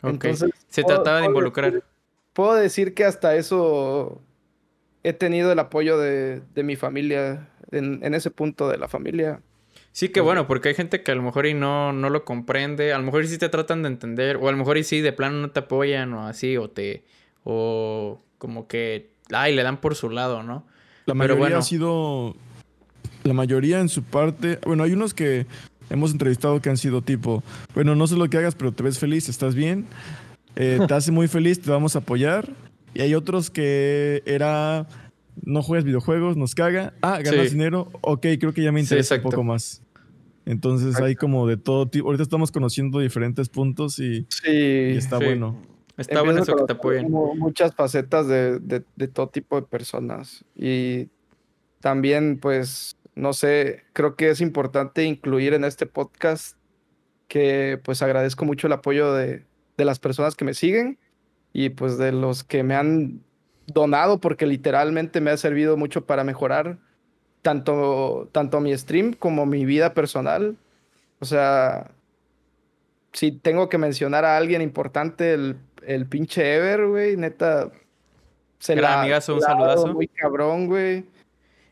Ok. Entonces, Se puedo- trataba de puedo involucrar. decir- Puedo decir que hasta eso he tenido el apoyo de, de mi familia, en, en ese punto de la familia. Sí, que bueno, porque hay gente que a lo mejor y no, no lo comprende, a lo mejor y sí te tratan de entender, o a lo mejor y sí de plano no te apoyan o así, o te, o como que, ay, le dan por su lado, ¿no? La Pero mayoría bueno. ha sido. La mayoría en su parte. Bueno, hay unos que hemos entrevistado que han sido tipo: Bueno, no sé lo que hagas, pero te ves feliz, estás bien. eh, te [laughs] hace muy feliz, te vamos a apoyar. Y hay otros que era. No juegas videojuegos, nos caga. Ah, ganas Sí. dinero. Ok, creo que ya me Sí, interesa un poco más. Entonces hay como de todo tipo. Ahorita estamos conociendo diferentes puntos y, Sí. y está Sí. bueno. Está bueno eso que te apoyen. mu- Muchas facetas de, de- de todo tipo de personas. Y también, pues, no sé, creo que es importante incluir en este podcast que, pues, agradezco mucho el apoyo de, de las personas que me siguen y, pues, de los que me han donado, porque literalmente me ha servido mucho para mejorar tanto, tanto mi stream como mi vida personal. O sea, si tengo que mencionar a alguien importante, el, el pinche Ever, güey, neta. Se Gran la, amigazo, un saludazo. Muy cabrón, güey.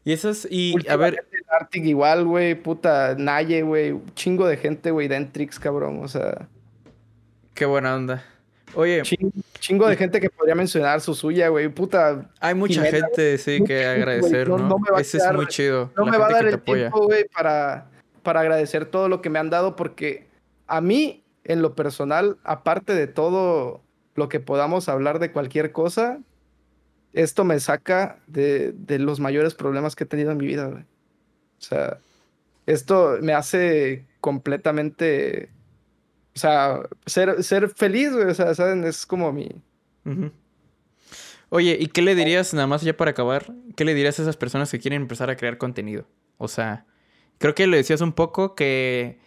Y eso es, y a ver, Arctic igual, güey, puta, Naye, güey, chingo de gente, güey, Dentrix, cabrón, o sea, qué buena onda. Oye, chin- chingo de gente que podría mencionar su suya, güey, puta, hay mucha Jimena, gente, sí, que agradecer, no- ¿no? no Ese es muy chido. no me va a dar el tiempo, güey, para, para agradecer todo lo que me han dado, porque a mí, en lo personal, aparte de todo lo que podamos hablar de cualquier cosa, esto me saca de, de los mayores problemas que he tenido en mi vida, güey. O sea, esto me hace completamente, o sea, ser, ser feliz, güey, o sea, ¿saben? Es como mi... Oye, ¿y qué le dirías, nada más ya para acabar, qué le dirías a esas personas que quieren empezar a crear contenido? O sea, creo que le decías un poco que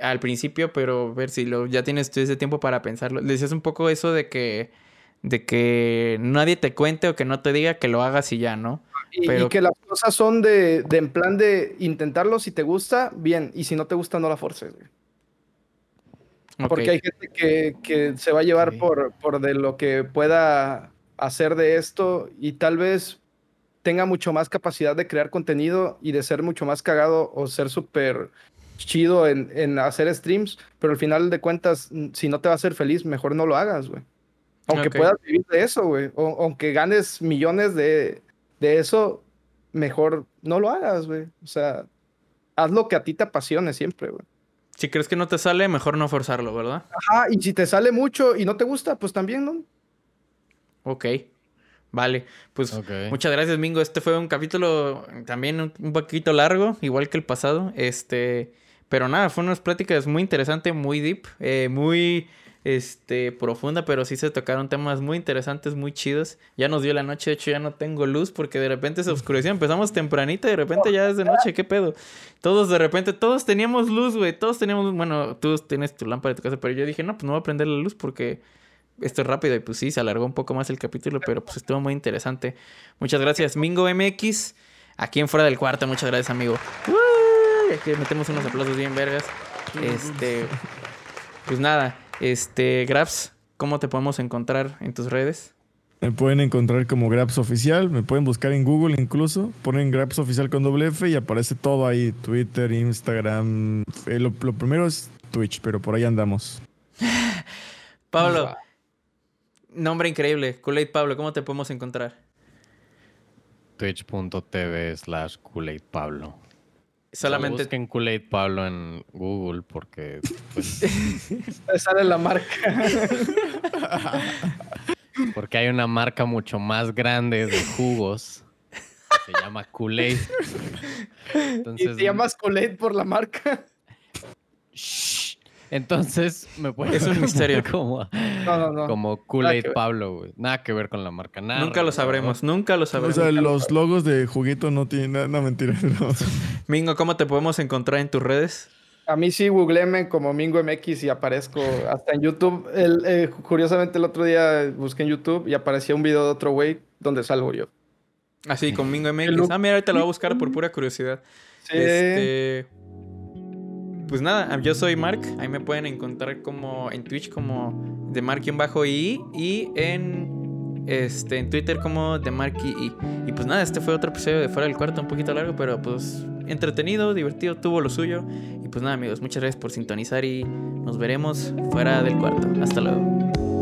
al principio, pero ver si lo, ya tienes tú ese tiempo para pensarlo. Le decías un poco eso de que, de que nadie te cuente o que no te diga que lo hagas y ya, ¿no? Y, y Pero- que las cosas son de, de en plan de intentarlo, si te gusta, bien, y si no te gusta, no la forces, güey. Porque hay gente que, que se va a llevar por, por de lo que pueda hacer de esto y tal vez tenga mucho más capacidad de crear contenido y de ser mucho más cagado o ser súper chido en, en hacer streams, pero al final de cuentas, si no te va a hacer feliz, mejor no lo hagas, güey. Aunque puedas vivir de eso, güey. O, aunque ganes millones de, de eso, mejor no lo hagas, güey. O sea, haz lo que a ti te apasione siempre, güey. Si crees que no te sale, mejor no forzarlo, ¿verdad? Ajá, y si te sale mucho y no te gusta, pues también, ¿no? Ok. Vale, pues muchas gracias, Mingo. Este fue un capítulo también un, un poquito largo, igual que el pasado. Este, pero nada, fue unas pláticas muy interesantes, muy deep, eh, muy este, profunda, pero sí se tocaron temas muy interesantes, muy chidos. Ya nos dio la noche, de hecho ya no tengo luz porque de repente se oscureció. Empezamos tempranito y de repente ya es de noche, ¿qué pedo? Todos de repente, todos teníamos luz, güey, todos teníamos. Bueno, tú tienes tu lámpara de tu casa, pero yo dije, no, pues no voy a prender la luz porque esto es rápido y pues sí, se alargó un poco más el capítulo, pero pues estuvo muy interesante. Muchas gracias, Mingo MX, aquí en Fuera del Cuarto, muchas gracias, amigo. Aquí metemos unos aplausos bien vergas. Este, pues nada, este, Grabs, ¿cómo te podemos encontrar en tus redes? Me pueden encontrar como Graps Oficial, me pueden buscar en Google incluso, ponen Graps Oficial con doble F y aparece todo ahí, Twitter, Instagram. Eh, lo, lo primero es Twitch, pero por ahí andamos. [laughs] Pablo, nombre increíble, Kool-Aid Pablo, ¿cómo te podemos encontrar? twitch.tv slash Kool-Aid Pablo. Solamente Busquen Kool-Aid Pablo en Google porque pues, [laughs] sale la marca. [laughs] porque hay una marca mucho más grande de jugos. que Se llama Kool-Aid. y Entonces, te llamas Kool-Aid por la marca. Shh. Entonces me puedes Es un misterio. [laughs] como, No, no, no. como Kool-Aid. Pablo, güey. Nada que ver con la marca. Nada nunca lo sabremos, nunca lo O sabremos. sea, los logos de juguito no tienen nada, no, mentira. [laughs] no. Mingo, ¿cómo te podemos encontrar en tus redes? A mí sí, googleeme como Mingo MX y aparezco hasta en YouTube. El, eh, curiosamente, el otro día busqué en YouTube y aparecía un video de otro güey donde salgo yo. Así, con Mingo [laughs] MX. Ah, mira, ahorita lo voy a buscar por pura curiosidad. Sí. Este. Pues nada, yo soy Mark. Ahí me pueden encontrar como en Twitch como de Mark-I y en este en Twitter como de Marky Y pues nada, este fue otro episodio de Fuera del Cuarto, un poquito largo, pero pues entretenido, divertido, tuvo lo suyo. Y pues nada, amigos, muchas gracias por sintonizar y nos veremos fuera del cuarto. Hasta luego.